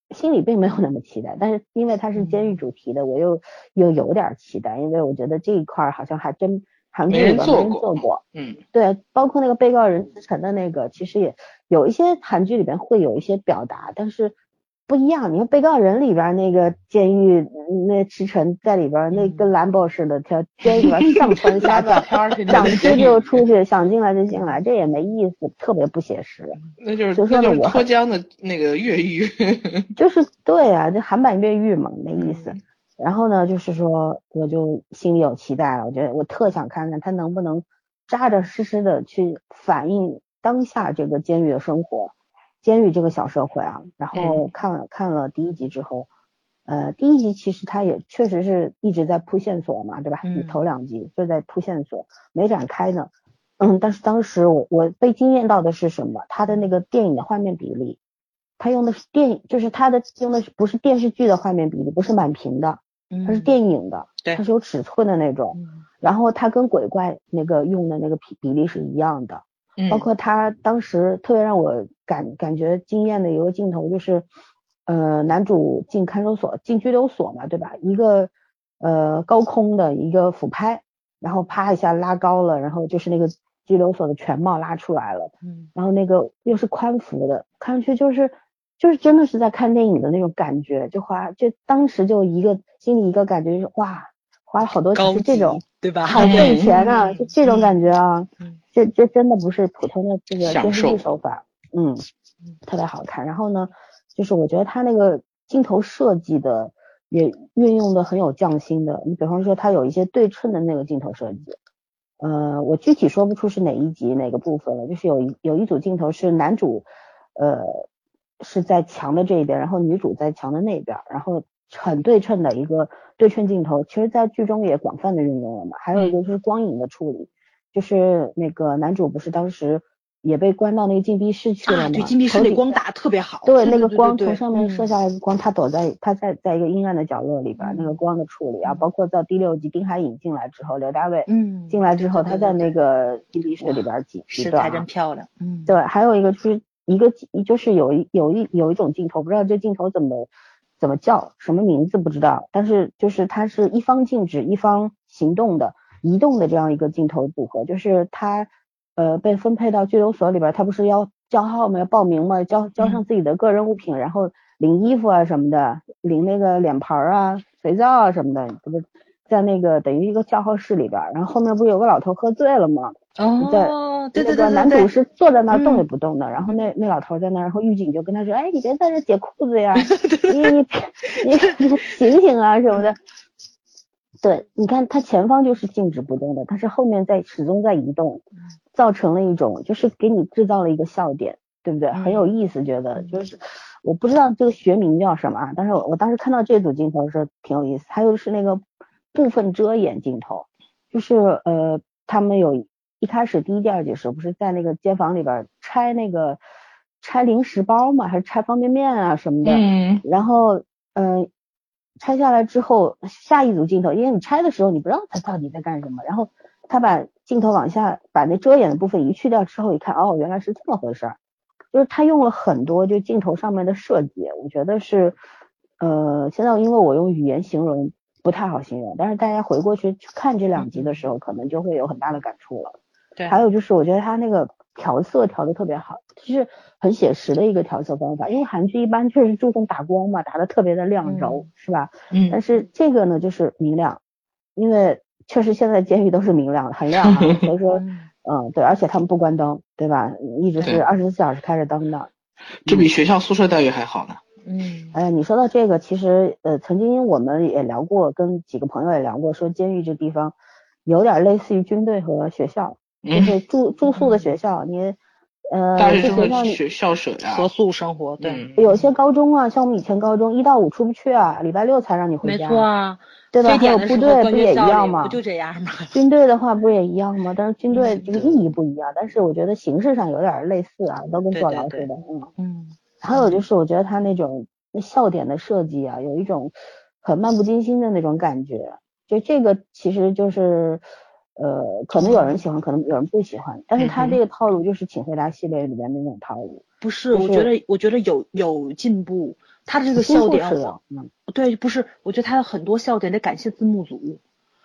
心里并没有那么期待，但是因为它是监狱主题的，我又又有点期待，因为我觉得这一块好像还真韩国没人做过。嗯，对，包括那个被告人辞呈的那个，其实也有一些韩剧里边会有一些表达，但是。不一样，你看被告人里边那个监狱那池晨在里边，那跟蓝博似的，他监狱里边上蹿下跳，想出就出去，想进来就进来，这也没意思，特别不写实。那就是就说我脱缰的那个越狱，就是对啊，就韩版越狱嘛，没意思。然后呢，就是说我就心里有期待了，我觉得我特想看看他能不能扎扎实实的去反映当下这个监狱的生活。监狱这个小社会啊，然后看了看了第一集之后，呃，第一集其实他也确实是一直在铺线索嘛，对吧？你头两集就在铺线索，没展开呢。嗯，但是当时我我被惊艳到的是什么？他的那个电影的画面比例，他用的是电影，就是他的用的是不是电视剧的画面比例，不是满屏的，它是电影的，它是有尺寸的那种。然后它跟鬼怪那个用的那个比比例是一样的。包括他当时特别让我感感觉惊艳的一个镜头，就是呃男主进看守所进拘留所嘛，对吧？一个呃高空的一个俯拍，然后啪一下拉高了，然后就是那个拘留所的全貌拉出来了，嗯，然后那个又是宽幅的，看上去就是就是真的是在看电影的那种感觉，就花就当时就一个心里一个感觉就是哇。花了好多钱，这种对吧？好挣钱啊，就这种感觉啊，嗯这这真的不是普通的这个享电视剧手法，嗯，特别好看。然后呢，就是我觉得他那个镜头设计的也运用的很有匠心的。你比方说，他有一些对称的那个镜头设计，呃，我具体说不出是哪一集哪个部分了，就是有一有一组镜头是男主，呃，是在墙的这一边，然后女主在墙的那边，然后很对称的一个对称镜头，其实在剧中也广泛的运用了嘛。还有一个就是光影的处理，就是那个男主不是当时也被关到那个禁闭室去了啊，吗？对，禁闭室光打特别好，对，那个光从上面嗯射下来的光，他躲在他在在一个阴暗的角落里边，那个光的处理啊，嗯包括到第六集丁海寅进来之后，刘大卫嗯进来之后，对他在那个禁闭室里边挤挤身材段啊真漂亮，嗯，对，还有一个就是一个就是有一有一有一种镜头，不知道这镜头怎么怎么叫，什么名字不知道，但是就是它是一方静止一方行动的移动的这样一个镜头组合，就是他呃被分配到拘留所里边，他不是要叫号吗？要报名吗？交交上自己的个人物品，然后领衣服啊什么的，领那个脸盘啊、肥皂啊什么的，不是在那个等于一个叫号室里边，然后后面不是有个老头喝醉了吗？哦，对对对对那个男主，是坐在那儿动也嗯。不动的，然后那那老头在那儿，然后狱警就跟他说：“哎，你别在这解裤子呀，你你你 你醒醒啊什么的。”对，你看他前方就是静止不动的，但是后面在始终在移动，造成了一种就是给你制造了一个笑点，对不对？很有意思，觉得就是我不知道这个学名叫什么啊，但是我我当时看到这组镜头的时候挺有意思，还有是那个部分遮掩镜头，就是呃他们有一开始第一、第二集的时候不是在那个街坊里边拆那个拆零食包嘛，还是拆方便面啊什么的，嗯，然后嗯、呃拆下来之后，下一组镜头，因为你拆的时候你不知道他到底在干什么，然后他把镜头往下把那遮掩的部分移去掉之后，一看哦原来是这么回事儿，就是他用了很多就镜头上面的设计，我觉得是呃现在因为我用语言形容不太好形容，但是大家回过去去看这两集的时候，可能就会有很大的感触了。对还有就是我觉得他那个调色调的特别好，就是很写实的一个调色方法。因为韩剧一般确实注重打光嘛，打的特别的亮柔，是吧？嗯但是这个呢就是明亮，因为确实现在监狱都是明亮的，很亮啊，所以说，嗯嗯，对，而且他们不关灯，对吧？一直是二十四小时开着灯的。这比学校宿舍待遇还好呢。嗯哎，你说到这个，其实呃，曾经我们也聊过，跟几个朋友也聊过，说监狱这地方有点类似于军队和学校，就嗯，是住住宿的学校，你呃，大学生这学校校舍呀，合宿生活，对，嗯，有些高中啊，像我们以前高中一到五出不去啊，礼拜六才让你回没家，错啊，对吧？非还有部队不也一样吗里不？就这样吗？军队的话不也一样吗？但是军队嗯这个意义不一样，但是我觉得形式上有点类似啊，都跟坐对对对牢似的，嗯。嗯还有就是我觉得他那种那笑点的设计啊，有一种很漫不经心的那种感觉。就这个其实就是呃，可能有人喜欢，可能有人不喜欢，但是他这个套路就是《请回答》系列里面的那种套路，不是，我觉得我觉得有有进步，他的这个笑点对，不是，我觉得他的很多笑点得感谢字幕组。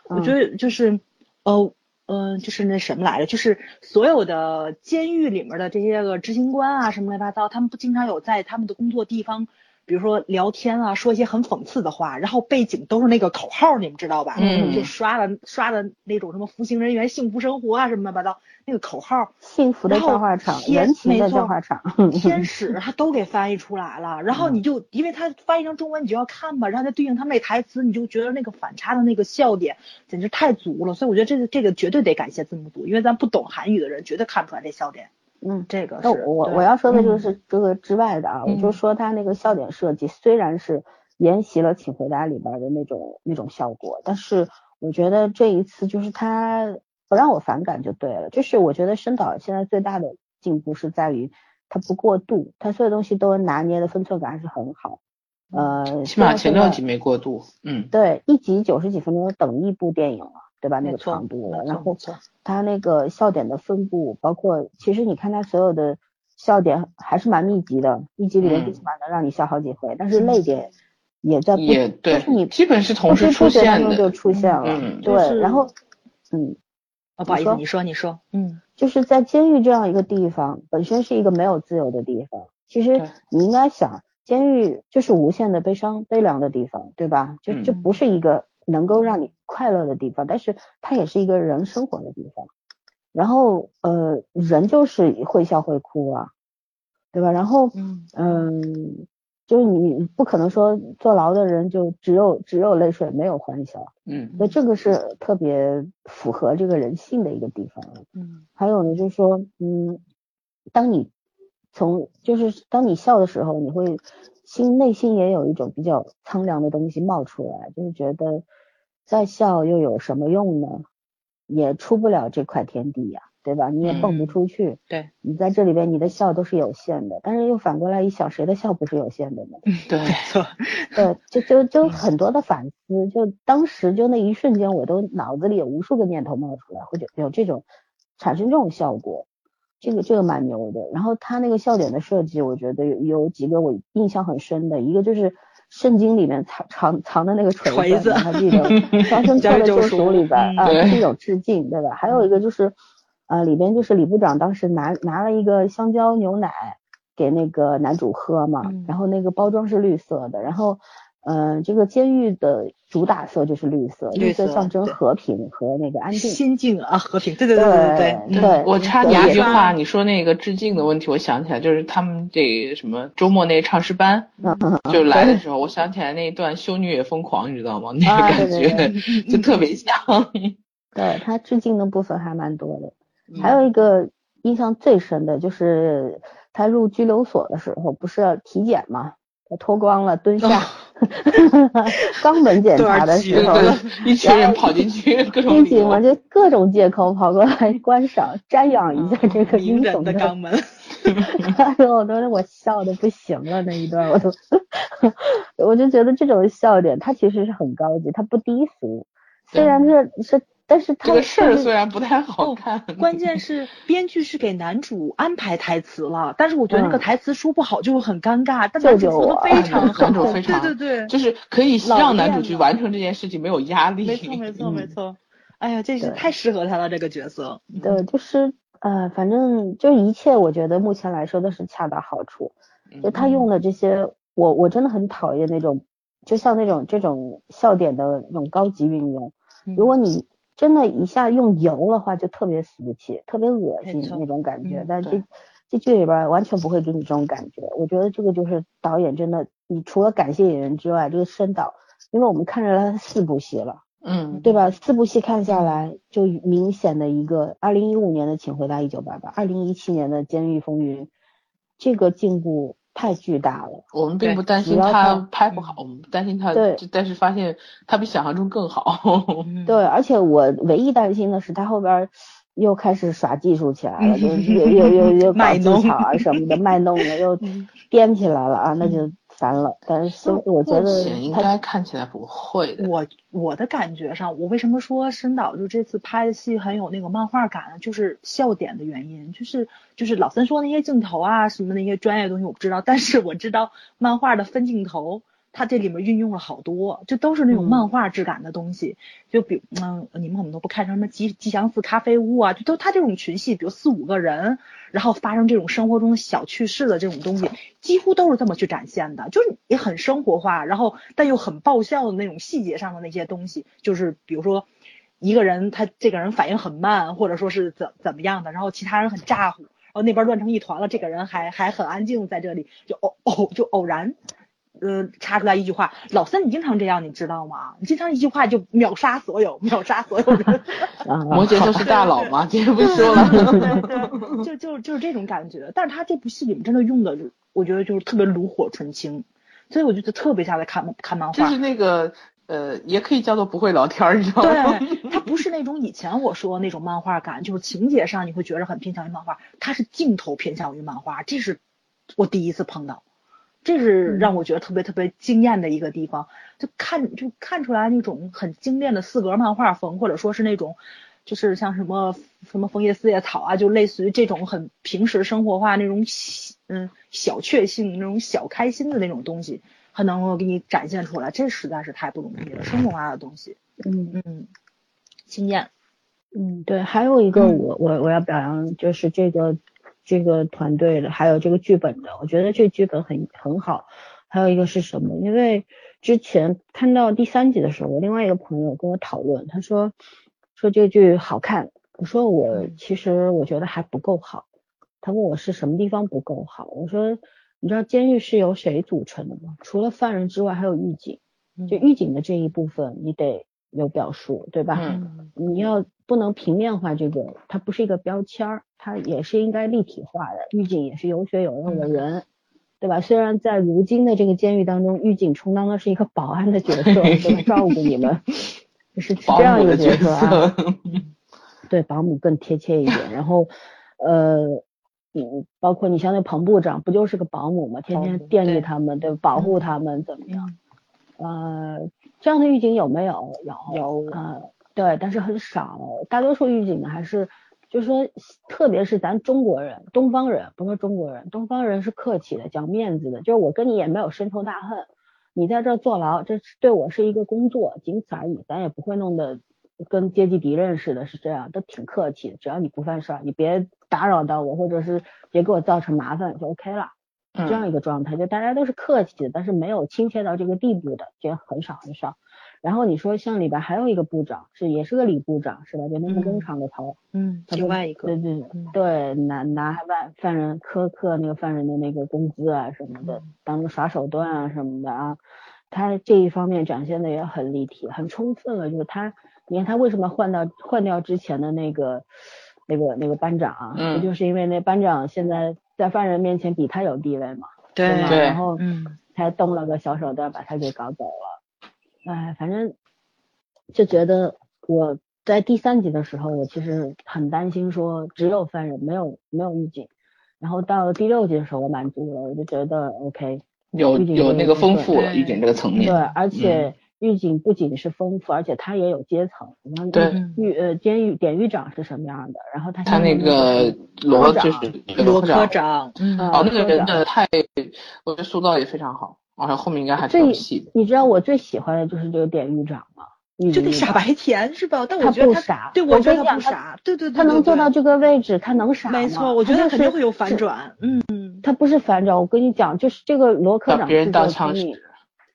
我嗯觉得就是，呃，呃，就是那什么来着，就是所有的监狱里面的这些个执行官啊，什么乱七八糟，他们不经常有在他们的工作地方，比如说聊天啊，说一些很讽刺的话，然后背景都是那个口号，你们知道吧？嗯就刷的刷的那种什么服刑人员幸福生活啊，什么乱七八糟，那个口号。幸福的笑话场，天人情的笑话场，天使他都给翻译出来了，然后你就因为他翻译成中文，你就要看吧，然后再对应他们那台词，你就觉得那个反差的那个笑点简直太足了，所以我觉得这个这个绝对得感谢字幕组，因为咱不懂韩语的人绝对看不出来这笑点。嗯。这个那是我我要说的就嗯是这个之外的啊，我就嗯说他那个笑点设计虽然是沿袭了《请回答》里边的那种那种效果，但是我觉得这一次就是他不让我反感就对了。就是我觉得申导现在最大的进步是在于他不过度，他所有东西都拿捏的分寸感还是很好。呃，起码前六集没过度。嗯，对一集九十几分钟等一部电影了，对吧？那个长度了，然后没错它那个笑点的分布，包括其实你看他所有的笑点还是蛮密集的，一集里面嗯最起码能让你笑好几回，但是泪点也在不，也对就是你，基本是同时出现不觉当中就。出现了，嗯对，就是然后嗯，哦，不好意思，你说你说你说，嗯就是在监狱这样一个地方，本身是一个没有自由的地方。其实你应该想，监狱就是无限的悲伤、悲凉的地方，对吧？就就嗯不是一个能够让你快乐的地方，但是它也是一个人生活的地方。然后呃，人就是会笑会哭啊，对吧？然后嗯嗯，就是你不可能说坐牢的人就只有只有泪水没有欢笑，嗯，那这个是特别符合这个人性的一个地方。嗯，还有呢，就是说嗯，当你从就是当你笑的时候，你会心内心也有一种比较苍凉的东西冒出来，就是觉得再笑又有什么用呢？也出不了这块天地呀，对吧？你也蹦不出去。对，你在这里边，你的笑都是有限的。但是又反过来一想，谁的笑不是有限的呢？对，没错。对，就就就很多的反思。就当时就那一瞬间，我都脑子里有无数个念头冒出来，或者有这种产生这种效果。这个这个蛮牛的。然后他那个笑点的设计，我觉得有有几个我印象很深的，一个就是。圣经里面藏藏藏的那个锤子，还记得《肖申克的救赎》里边啊，是一种致敬，对吧？还有一个就是，呃，里边就是李部长当时拿拿了一个香蕉牛奶给那个男主喝嘛，然后那个包装是绿色的，然后。嗯，这个监狱的主打色就是绿色，绿色象征和平和那个安定、心境啊，和平。对对对对对对。我插你一句话，你说那个致敬的问题，我想起来，就是他们这什么周末那唱诗班，就来的时候，我想起来那一段修女也疯狂，你知道吗？那个感觉就特别像。对他致敬的部分还蛮多的，还有一个印象最深的就是他入拘留所的时候，不是要体检吗？脱光了蹲下，肛门检查的时候，一群人跑进去，各种进去嘛，就各种借口跑过来 观赏、瞻仰一下这个英雄的肛门。哎呦，当时我笑的不行了，那一段我都，我就觉得这种笑点，它其实是很高级，它不低俗，虽然是是。但是这个事儿 虽然不太好看，关键是编剧是给男主安排台词了，但是我觉得那个台词说不好就会很尴尬。但男主说的非常 好，非常对对对，就是可以让男主去完成这件事情，没有压力。没错没错没错，哎呀，这是太适合他了这个角色。对，就是呃，反正就一切，我觉得目前来说都是恰到好处。就他用的这些，我我真的很讨厌那种，就像那种这种笑点的那种高级运用。如果你真的，一下用油的话就特别俗气，特别恶心那种感觉。但这这剧里边完全不会给你这种感觉。我觉得这个就是导演真的，你除了感谢演员之外，这个深导，因为我们看着他四部戏了，嗯，对吧？四部戏看下来，就明显的一个，二零一五年的《请回答一九八八》，二零一七年的《监狱风云》，这个进步。太巨大了，我们并不担心他拍不好，我们担心他，对，但是发现他比想象中更好。对，而且我唯一担心的是他后边又开始耍技术起来了，就又又又又搞 技巧啊什么的，卖弄的又 颠起来了啊，那就。烦了，但是我觉得应该看起来不会的。我我的感觉上，我为什么说申导就这次拍的戏很有那个漫画感呢？就是笑点的原因，就是就是老三说那些镜头啊什么那些专业东西我不知道，但是我知道漫画的分镜头。它这里面运用了好多，就都是那种漫画质感的东西，就比嗯，你们可能都不看什么吉吉祥寺咖啡屋啊，就都它这种群戏，比如四五个人，然后发生这种生活中小趣事的这种东西，几乎都是这么去展现的，就是也很生活化，然后但又很爆笑的那种细节上的那些东西，就是比如说一个人他这个人反应很慢，或者说是怎怎么样的，然后其他人很咋呼，然后那边乱成一团了，这个人还还很安静在这里，就偶偶就偶然。呃，插出来一句话，老三，你经常这样，你知道吗？你经常一句话就秒杀所有，秒杀所有人。摩羯就是大佬嘛，接着不说了。对，就就就是这种感觉。但是他这部戏里面真的用的，我觉得就是特别炉火纯青，所以我觉得特别像在看看漫画。就是那个呃，也可以叫做不会聊天，你知道吗？对，他不是那种以前我说那种漫画感，就是情节上你会觉得很偏向于漫画，他是镜头偏向于漫画，这是我第一次碰到。这是让我觉得特别特别惊艳的一个地方，就看就看出来那种很精炼的四格漫画风，或者说是那种，就是像什么什么枫叶四叶草啊，就类似于这种很平时生活化那种，嗯，小确幸那种小开心的那种东西，还能够给你展现出来，这实在是太不容易了，生活化的东西，嗯。嗯，惊艳，嗯对，还有一个我我我要表扬就是这个。这个团队的，还有这个剧本的，我觉得这剧本很很好。还有一个是什么？因为之前看到第三集的时候，我另外一个朋友跟我讨论，他说说这个剧好看，我说我其实我觉得还不够好。他问我是什么地方不够好，我说你知道监狱是由谁组成的吗？除了犯人之外，还有狱警。就狱警的这一部分，你得有表述，对吧？嗯，你要不能平面化这个，它不是一个标签儿，它也是应该立体化的。狱警也是有血有肉的人，对吧？虽然在如今的这个监狱当中，狱警充当的是一个保安的角色，对吧？照顾你们，是这样一个角色啊。对，保姆更贴切一点。然后，呃，嗯，包括你像那彭部长，不就是个保姆吗？天天惦记他们，对，保护他们，怎么样？呃，这样的狱警有没有？有有呃，对，但是很少。大多数狱警呢，还是就是说，特别是咱中国人、东方人，不说中国人，东方人是客气的、讲面子的。就是我跟你也没有深仇大恨，你在这坐牢，这对我是一个工作，仅此而已。咱也不会弄得跟阶级敌人似的，是这样，都挺客气的。只要你不犯事儿，你别打扰到我，或者是别给我造成麻烦，就 OK 了。这样一个状态，就大家都是客气的，但是没有亲切到这个地步的，这很少很少。然后你说像里边还有一个部长，是也是个李部长，是吧？就那个工厂的头，嗯，另外一个，对对对，拿拿犯犯人苛刻那个犯人的那个工资啊什么的，当个耍手段啊什么的啊，他这一方面展现的也很立体，很充分了。就是他，你看他为什么换到换掉之前的那个那个那个班长啊？不就是因为那班长现在。在犯人面前比他有地位嘛？对，然后嗯，才动了个小手段把他给搞走了。哎，反正就觉得我在第三集的时候，我其实很担心说只有犯人没有没有狱警。然后到了第六集的时候，我满足了，我就觉得 OK，有有那个丰富了狱警这个层面。对，而且。狱警不仅是丰富，而且他也有阶层。对，狱呃监狱典狱长是什么样的？然后他他那个罗就是罗科长，哦，那个人的太，我觉得塑造也非常好。然后后面应该还挺细。你知道我最喜欢的就是这个典狱长吗？就那傻白甜是吧？但我觉得他不傻，对我觉得他不傻，对对对，他能做到这个位置，他能傻吗？没错，我觉得肯定会有反转。嗯，他不是反转，我跟你讲，就是这个罗科长别人当枪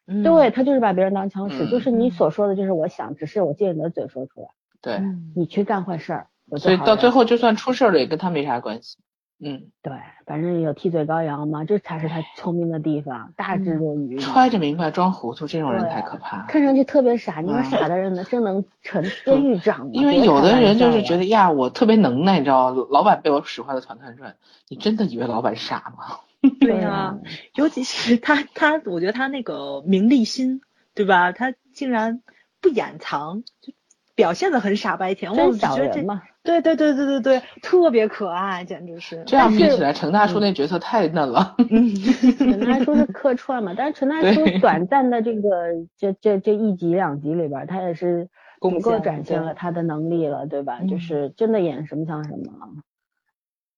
使。对他就是把别人当枪使，就是你所说的就是我想，只是我借你的嘴说出来。对，你去干坏事儿。所以到最后就算出事了也跟他没啥关系。嗯，对，反正有替罪羔羊嘛，这才是他聪明的地方，大智若愚。揣着明白装糊涂，这种人才可怕。看上去特别傻，你说傻的人呢，真能 成监狱长吗？因为有的人就是觉得呀，我特别能耐，你知道老板被我使坏的团团转，你真的以为老板傻吗？对呀，尤其是他，他，我觉得他那个名利心，对吧？他竟然不掩藏，就表现的很傻白甜。真小人嘛。对对对对对对，特别可爱，简直是。这样比起来，陈大叔那角色太嫩了。陈大叔是客串嘛，但是陈大叔短暂的这个这这这一集两集里边，他也是足够展现了他的能力了，对吧？就是真的演什么像什么。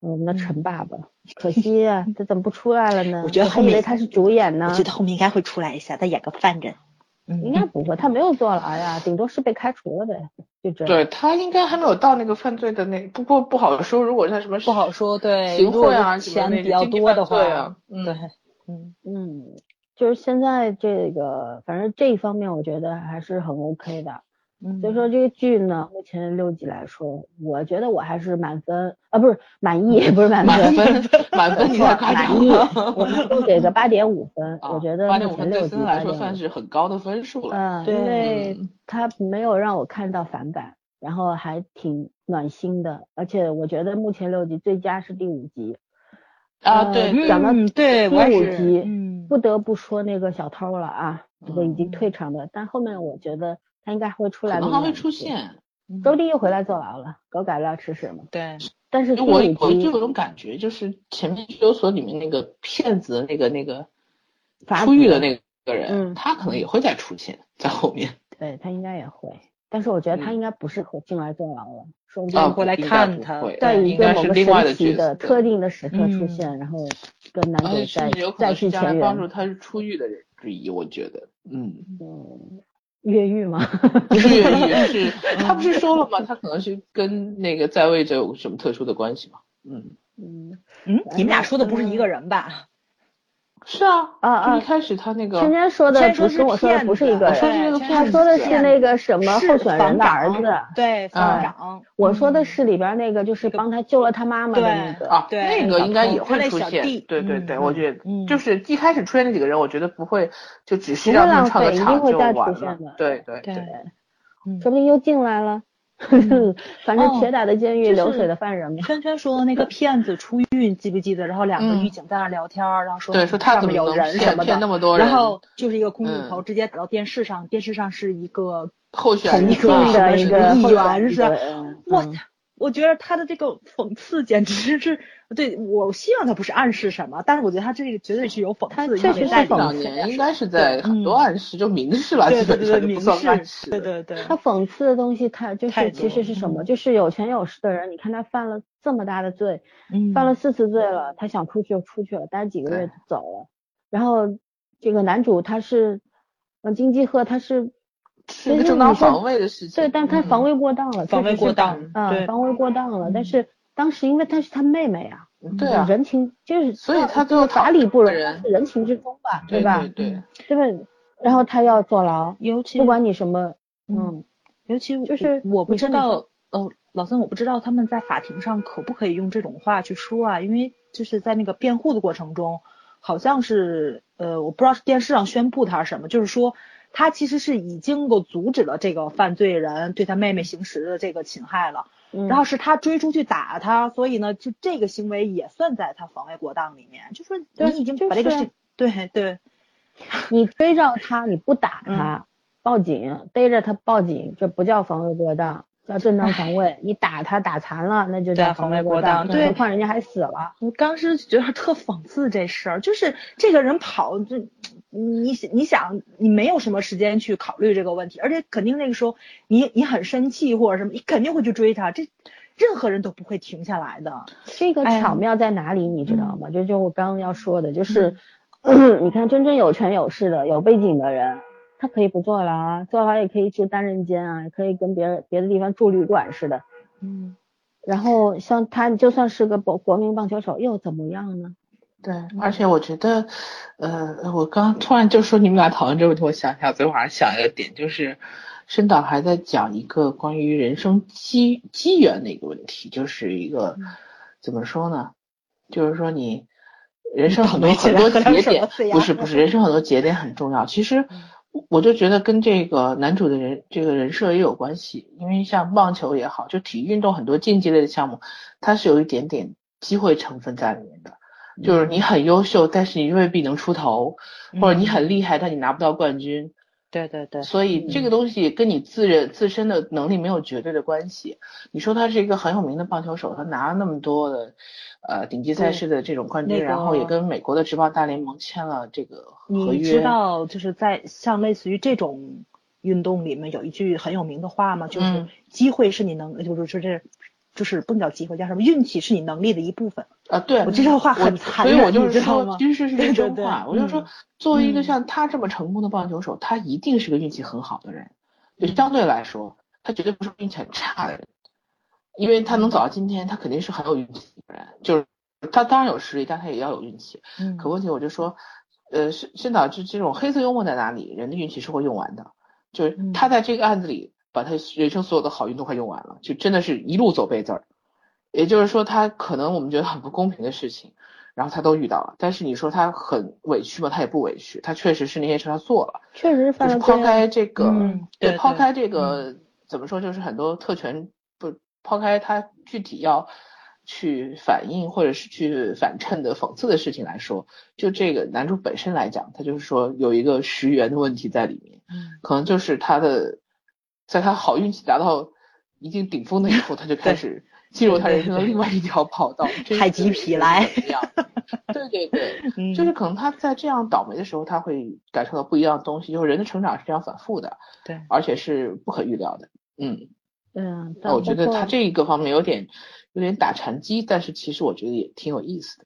我们的陈爸爸，可惜呀，他怎么不出来了呢？我觉得后面他是主演呢。我觉得后面应该会出来一下，他演个犯人。嗯应该不会，他没有坐牢呀，顶多是被开除了呗，就这。对他应该还没有到那个犯罪的那，不过不好说。如果他什么不好说，对，行贿啊钱比较多的话，嗯，对，嗯嗯，就是现在这个，反正这一方面我觉得还是很 OK 的。所以说这个剧呢，目前六集来说，我觉得我还是满分啊，不是满意，不是满分，满分你才满意，我都给个八点五分，我觉得八点五分六集来说算是很高的分数了。嗯，因为它没有让我看到反感，然后还挺暖心的，而且我觉得目前六集最佳是第五集。啊，对，讲到对第五集，不得不说那个小偷了啊，这个已经退场的，但后面我觉得。他应该会出来，可能还会出现。周弟又回来坐牢了，狗改不了吃屎嘛。对，但是我我就有种感觉，就是前面拘留所里面那个骗子那个那个出狱的那个人，他可能也会再出现在后面。对他应该也会，但是我觉得他应该不适合进来坐牢了，说不定会来看他，在一个某个神奇的特定的时刻出现，然后跟男主再再续前缘。帮助他是出狱的人之一，我觉得，嗯。嗯。越狱吗？不是越狱，是 他不是说了吗？他可能是跟那个在位者有什么特殊的关系吗？嗯嗯嗯，你们俩说的不是一个人吧？是啊啊啊一开始他那个圈圈说的不是跟我说的不是一个人，是那个他说的是那个什么候选人的儿子，对房哎长，我说的嗯是里边那个就是帮他救了他妈妈的那个。啊，对那个应该也会出现，对对对，嗯我觉得嗯就是一开始出现那几个人，我觉得不会就只是让他们浪费一定唱个场会再就完了出现的，对对对嗯说不定又进来了。反正铁打的监狱，流水的犯人嘛。圈圈说那个 骗子出狱，记不记得？然后两个嗯狱警在那聊天，然后说对说他上面有怎么能人什么骗骗那的，么多人然后就是一个空镜头，嗯直接打到电视上，电视上是一个候选人的一个议员是我嗯我觉得他的这个讽刺简直是，对我希望他不是暗示什么，但是我觉得他这个绝对是有讽刺意他确实是味在里讽刺面。两年应该是在很多嗯暗示，就明示了，基对对对对，本上明算暗示，对对对，他讽刺的东西，他就是其实是什么？嗯就是有权有势的人，你看他犯了这么大的罪，嗯犯了四次罪了，他想出去就出去了，待几个月就走了。然后这个男主他是，呃，金基赫他是，是一个正当防卫的事情。对，但他嗯防卫过当了，防卫过当啊，对防卫过当了。但嗯是当时因为她是他妹妹啊，对啊，人情就是，所以他最后法理不容，人人情之中吧，对吧？对对，对吧？然后他要坐牢，尤其不管你什么，嗯嗯，尤其就是我我不知道，呃，老三我不知道他们在法庭上可不可以用这种话去说啊？因为就是在那个辩护的过程中，好像是呃，我不知道是电视上宣布他是什么，就是说他其实是已经够阻止了这个犯罪人对他妹妹行使的这个侵害了，嗯然后是他追出去打他，所以呢，就这个行为也算在他防卫过当里面，就说你已经把这个事，对对，你追着他，你不打嗯他，报警，逮着他报警，这不叫防卫过当，叫正当防卫。你打他打残了，那就叫防卫卫过当对何况人家还死了。我当时觉得特讽刺这事儿，就是这个人跑，这你你想，你没有什么时间去考虑这个问题，而且肯定那个时候你你很生气或者什么，你肯定会去追他，这任何人都不会停下来的。这个巧妙在哪里，你知道吗？就就我刚刚要说的，就是、嗯 你看真正有权有势的、有背景的人，他可以不坐牢啊，坐牢也可以住单人间啊，也可以跟别人别的地方住旅馆似的。嗯，然后像他就算是个国国民棒球手，又怎么样呢？对，而且我觉得，呃，我刚刚突然就说你们俩讨论这个问题，我想想，昨天晚上想一个点，就是申导还在讲一个关于人生机机缘的一个问题，就是一个怎么说呢？就是说你人生很多很多节点不是不是，人生很多节点很重要。其实我就觉得跟这个男主的人这个人设也有关系，因为像棒球也好，就体育运动很多竞技类的项目，它是有一点点机会成分在里面的。就是你很优秀，但是你未必能出头，或者你很厉害，但你拿不到冠军。对对对，所以这个东西跟你自认自身的能力没有绝对的关系。你说他是一个很有名的棒球手，他拿了那么多的呃顶级赛事的这种冠军，那个然后也跟美国的职棒大联盟签了这个合约你。知道就是在像类似于这种运动里面有一句很有名的话吗？就是嗯机会是你能，就是说这就是不能叫机会，叫什么运气是你能力的一部分。啊，对，我这句话很残忍所以我就是说，其实是对对真话。对我就说嗯，作为一个嗯像他这么成功的棒球手，他一定是个运气很好的人。就相对来说，他绝对不是运气很差的人，因为他能走到今天，他肯定是很有运气的人。就是他当然有实力，但他也要有运气。嗯可问题我就说，呃，是申导这这种黑色幽默在哪里？人的运气是会用完的，就是嗯他在这个案子里把他人生所有的好运都快用完了，就真的是一路走背字儿。也就是说，他可能我们觉得很不公平的事情，然后他都遇到了。但是你说他很委屈吗？他也不委屈，他确实是那些事他做了。确实。抛开这个，嗯对对抛开这个怎么说，就是很多特权不抛开他具体要去反映或者是去反衬的讽刺的事情来说，就这个男主本身来讲，他就是说有一个十元的问题在里面，嗯可能就是他的，在他好运气达到一定顶峰的以后，他就 开始进入他人生的另外一条跑道，太极皮来？对对对，嗯就是可能他在这样倒霉的时候，他会感受到不一样的东西。就是人的成长是这样反复的，对，而且是不可预料的。嗯，嗯，那我觉得他这一个方面有点有点打禅机，但是其实我觉得也挺有意思的。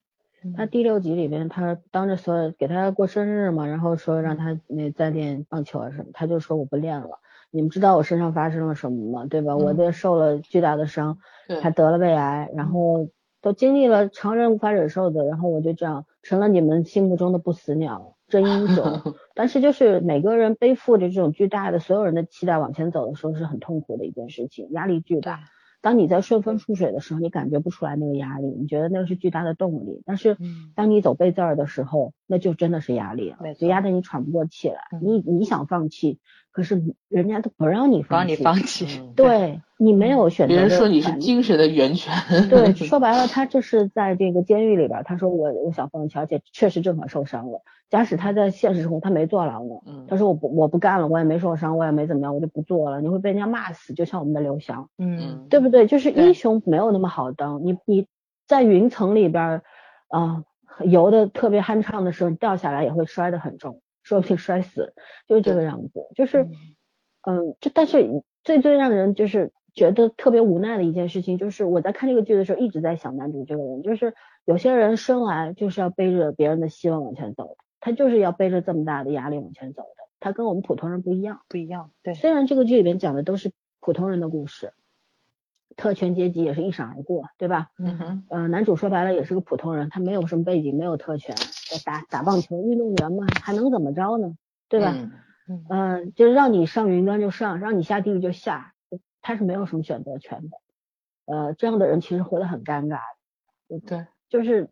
他第六集里边，他当着所有给他过生日嘛，然后说让他那再练棒球啊什么，他就说我不练了。你们知道我身上发生了什么吗？对吧？我嗯这受了巨大的伤，对还得了胃癌，然后都经历了常人无法忍受的，然后我就这样成了你们心目中的不死鸟、真英雄。但是就是每个人背负着这种巨大的所有人的期待往前走的时候，是很痛苦的一件事情，压力巨大。当你在顺风顺水的时候，你感觉不出来那个压力，你觉得那是巨大的动力。但是，当你走背字儿的时候，那就真的是压力了，就压得你喘不过气来。你你想放弃，可是人家都不让你放弃。你放弃。对你没有选择。别人说你是精神的源泉。对，说白了，他就是在这个监狱里边，他说我我想放弃，而且确实正好受伤了。假使他在现实生活他没坐牢呢，他说我不我不干了，我也没受伤，我也没怎么样，我就不做了。你会被人家骂死，就像我们的刘翔，嗯，对不对？就是英雄没有那么好当。你你在云层里边啊游的特别酣畅的时候，你掉下来也会摔得很重，说不定摔死，就是这个样子。就是嗯，就但是最最让人就是觉得特别无奈的一件事情，就是我在看这个剧的时候一直在想男主这个人，就是有些人生来就是要背着别人的希望往前走的。他就是要背着这么大的压力往前走的，他跟我们普通人不一样，不一样。对，虽然这个剧里面讲的都是普通人的故事，特权阶级也是一闪而过，对吧？嗯哼。呃，男主说白了也是个普通人，他没有什么背景，没有特权，打打棒球运动员嘛，还能怎么着呢？对吧？嗯嗯。就是让你上云端就上，让你下地狱就下，他是没有什么选择权的。呃，这样的人其实活得很尴尬。对。就是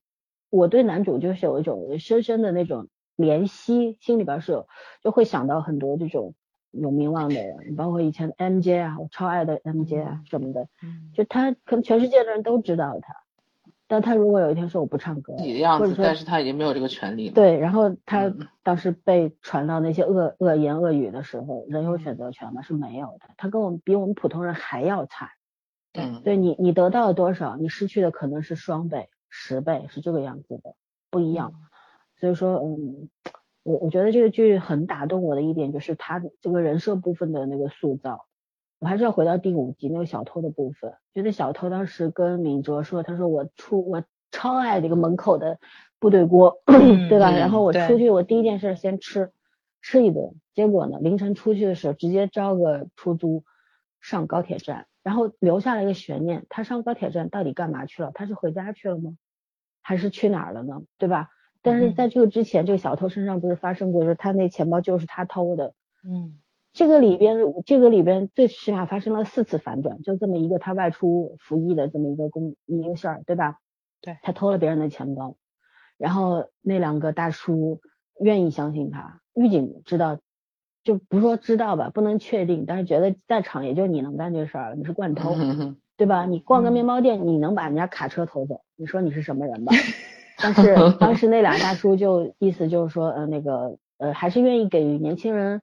我对男主就是有一种深深的那种。怜惜，心里边是有，就会想到很多这种有名望的人，包括以前 MJ 啊，我超爱的 MJ 啊什么的，就他可能全世界的人都知道他，但他如果有一天说我不唱歌，自己的样子，但是他已经没有这个权利了。对，然后他当时被传到那些恶恶言恶语的时候，人有选择权吗？是没有的，他跟我们比我们普通人还要惨。嗯，对你你得到了多少，你失去的可能是双倍、十倍，是这个样子的，不一样。所以说，嗯，我我觉得这个剧很打动我的一点就是他这个人设部分的那个塑造。我还是要回到第五集那个小偷的部分，觉得小偷当时跟敏哲说，他说我出我超爱这个门口的部队锅，对吧？然后我出去，我第一件事先吃吃一顿。结果呢，凌晨出去的时候直接招个出租上高铁站，然后留下了一个悬念，他上高铁站到底干嘛去了？他是回家去了吗？还是去哪儿了呢？对吧？但是在这个之前，这个小偷身上不是发生过，说他那钱包就是他偷的。嗯，这个里边，这个里边最起码发生了四次反转，就这么一个他外出服役的这么一个公一个事儿，对吧？对，他偷了别人的钱包，然后那两个大叔愿意相信他，狱警知道，就不说知道吧，不能确定，但是觉得在场也就你能干这事儿，你是惯偷，对吧？你逛个面包店，你能把人家卡车偷走，你说你是什么人吧？但是当时那俩大叔就意思就是说，呃，那个呃，还是愿意给予年轻人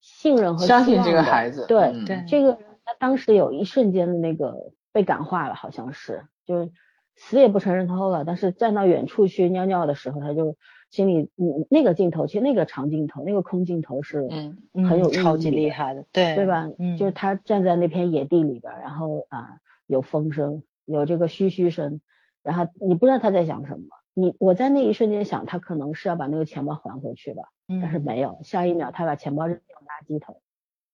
信任和相信这个孩子。对对，这个他当时有一瞬间的那个被感化了，好像是，就是死也不承认偷了。但是站到远处去尿尿的时候，他就心里嗯那个镜头，其实那个长镜头，那个空镜头是嗯很有超级厉害的，对对吧？嗯，就是他站在那片野地里边，然后啊有风声，有这个嘘嘘声，然后你不知道他在想什么。你我在那一瞬间想，他可能是要把那个钱包还回去吧，但是没有，下一秒他把钱包扔进垃圾桶，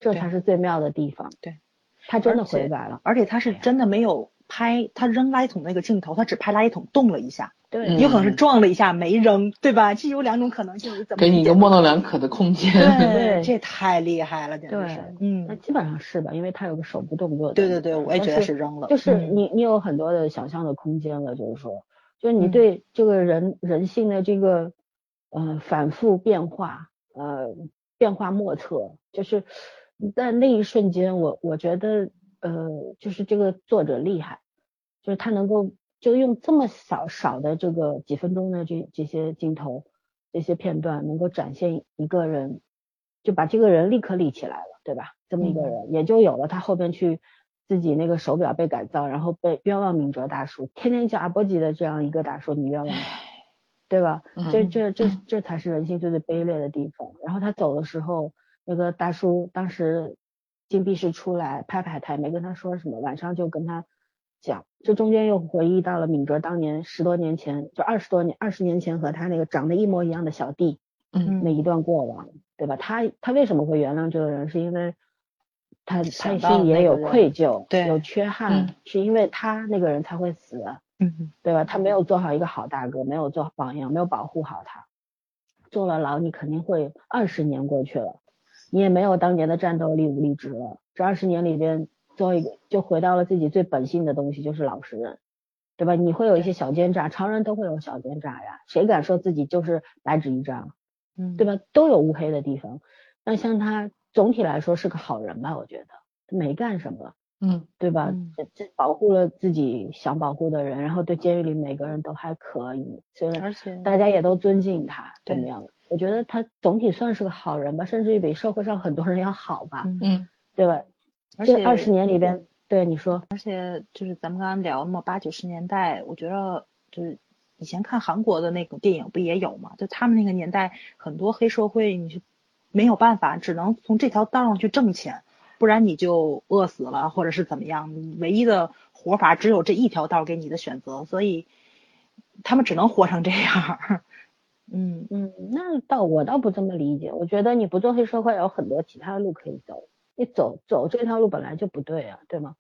这才是最妙的地方。对，他真的回来了，而且他是真的没有拍他扔垃圾桶那个镜头，他只拍垃圾桶动了一下，对，有可能是撞了一下没扔，对吧？这有两种可能性，怎么给你一个模棱两可的空间？对，这太厉害了，简直是。嗯，那基本上是吧，因为他有个手部动作。对对对，我也觉得是扔了，就是你你有很多的想象的空间了，就是说。就是你对这个人人性的这个呃反复变化呃变化莫测，就是在那一瞬间，我我觉得呃就是这个作者厉害，就是他能够就用这么少少的这个几分钟的这这些镜头这些片段，能够展现一个人，就把这个人立刻立起来了，对吧？这么一个人，也就有了他后边去。自己那个手表被改造，然后被冤枉敏哲大叔，天天叫阿波吉的这样一个大叔，你冤枉，对吧？这这这这才是人性最最卑劣的地方。然后他走的时候，那个大叔当时禁闭室出来拍拍他，没跟他说什么，晚上就跟他讲，这中间又回忆到了敏哲当年十多年前，就二十多年二十年前和他那个长得一模一样的小弟，嗯，那一段过往，对吧？他他为什么会原谅这个人？是因为。他他心里也有愧疚，对，有缺憾，是因为他那个人才会死，嗯，对吧？他没有做好一个好大哥，没有做榜样，没有保护好他，坐了牢，你肯定会二十年过去了，你也没有当年的战斗力、武力值了。这二十年里边，最后一个就回到了自己最本性的东西，就是老实人，对吧？你会有一些小奸诈，常人都会有小奸诈呀，谁敢说自己就是白纸一张？嗯，对吧？都有乌黑的地方。那像他总体来说是个好人吧？我觉得没干什么，嗯，对吧？嗯这这保护了自己想保护的人，然后对监狱里每个人都还可以，虽然而且大家也都尊敬他，怎么对样？我觉得他总体算是个好人吧，甚至于比社会上很多人要好吧，嗯嗯对吧？而且这二十年里边，对你说，而且就是咱们刚刚聊那么八九十年代，我觉得就是以前看韩国的那种电影不也有嘛？就他们那个年代，很多黑社会你是没有办法，只能从这条道上去挣钱，不然你就饿死了或者是怎么样。唯一的活法只有这一条道给你的选择，所以他们只能活成这样。嗯嗯，那倒我倒不这么理解，我觉得你不做黑社会有很多其他路可以走，你走走这条路本来就不对啊，对吗？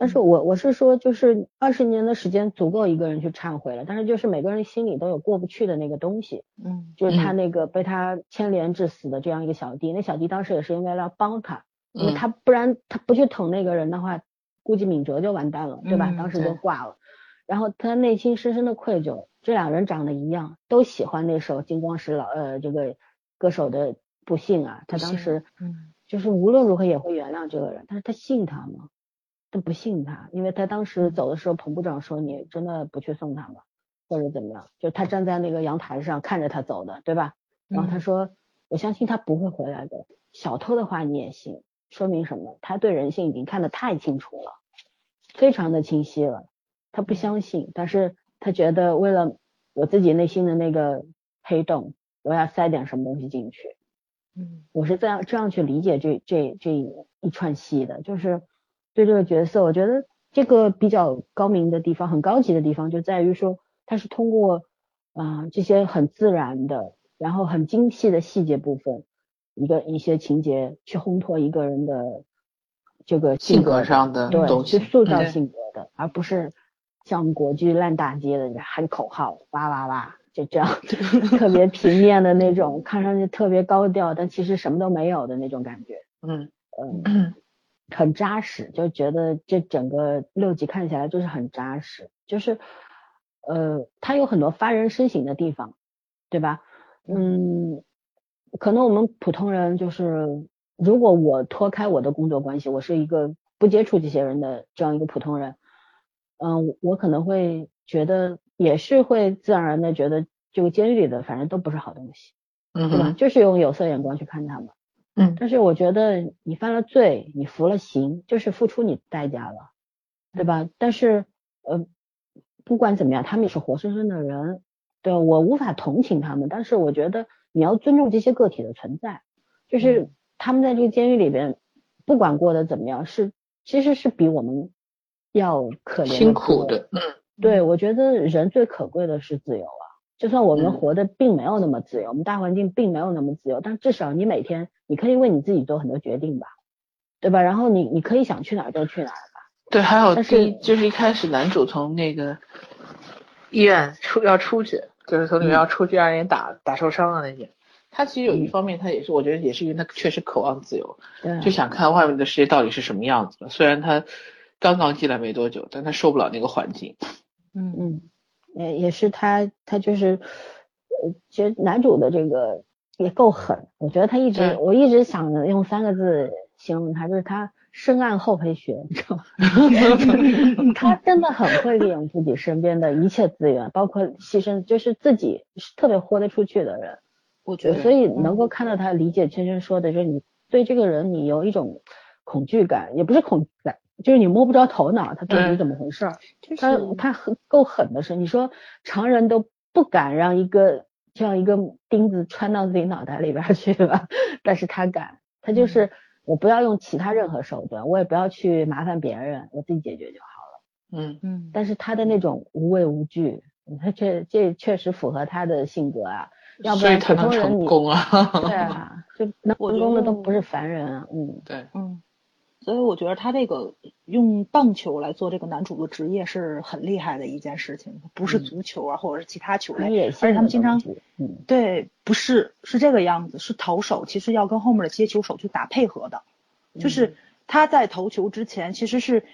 但是我我是说，就是二十年的时间足够一个人去忏悔了，但是就是每个人心里都有过不去的那个东西，嗯就是他那个被他牵连致死的这样一个小弟，那小弟当时也是因为要帮他，因为嗯他不然他不去捅那个人的话，估计敏哲就完蛋了，对吧？嗯当时就挂了。然后他内心深深的愧疚，这两人长得一样，都喜欢那首金光石老呃这个歌手的不幸啊，他当时嗯就是无论如何也会原谅这个人，但是他信他吗？他不信他，因为他当时走的时候，彭部长说你真的不去送他吗？或者怎么样？就他站在那个阳台上看着他走的，对吧？然后他嗯说，我相信他不会回来的。小偷的话你也信，说明什么？他对人性已经看得太清楚了，非常的清晰了。他不相信，但是他觉得为了我自己内心的那个黑洞，我要塞点什么东西进去。嗯我是这样这样去理解这这这一串戏的，就是对这个角色，我觉得这个比较高明的地方，很高级的地方就在于说，他是通过啊、这些很自然的，然后很精细的细节部分，一个一些情节去烘托一个人的这个性格格上的对，东西，去塑造。性格的，而不是像国剧烂大街的喊口号，哇哇哇，就这样特别平 面的那种，看上去特别高调，但其实什么都没有的那种感觉，嗯。嗯，很扎实，就觉得这整个六集看起来就是很扎实，就是呃，它有很多发人深省的地方，对吧？嗯，可能我们普通人就是，如果我脱开我的工作关系，我是一个不接触这些人的这样一个普通人，嗯，我可能会觉得也是会自然而然的觉得这个监狱里的反正都不是好东西，嗯对吧？就是用有色眼光去看他们。嗯但是我觉得你犯了罪，你服了刑，就是付出你代价了，对吧？但是呃，不管怎么样，他们也是活生生的人，对我无法同情他们，但是我觉得你要尊重这些个体的存在，就是嗯他们在这个监狱里边，不管过得怎么样，是其实是比我们要可怜辛苦的，嗯对，我觉得人最可贵的是自由啊。就算我们嗯活的并没有那么自由，我们大环境并没有那么自由，但至少你每天你可以为你自己做很多决定吧，对吧？然后你你可以想去哪儿就去哪儿吧。对，还有就是一开始男主从那个医院出要出去，就是从里面要出去让人打打受伤了那些。他其实有一方面，他也是我觉得也是因为他确实渴望自由，对，就想看外面的世界到底是什么样子的。虽然他刚刚进来没多久，但他受不了那个环境。嗯嗯，也也是他他就是，呃，其实男主的这个也够狠，我觉得他一直对我一直想着用三个字形容他，就是他深谙厚黑学，你知道吗？他真的很会利用自己身边的一切资源，包括牺牲，就是自己是特别豁得出去的人。我觉得所以能够看到他理解圈圈说的，就是你对这个人你有一种恐惧感，也不是恐惧感，就是你摸不着头脑，他到底是怎么回事儿。他他很够狠的是，你说常人都不敢让一个这样一个钉子穿到自己脑袋里边儿去吧，但是他敢，他就是我不要用其他任何手段，我也不要去麻烦别人，我自己解决就好了。嗯嗯但是他的那种无畏无惧，他确这确实符合他的性格啊，要不所以然他能成普通人你功啊。对啊，就 能成功的都不是凡人啊，嗯对，嗯，所以我觉得他这个用棒球来做这个男主的职业是很厉害的一件事情，不是足球啊，或者是其他球类，而且他们经常，嗯，对，不是是这个样子，是投手其实要跟后面的接球手去打配合的，就是他在投球之前其实是。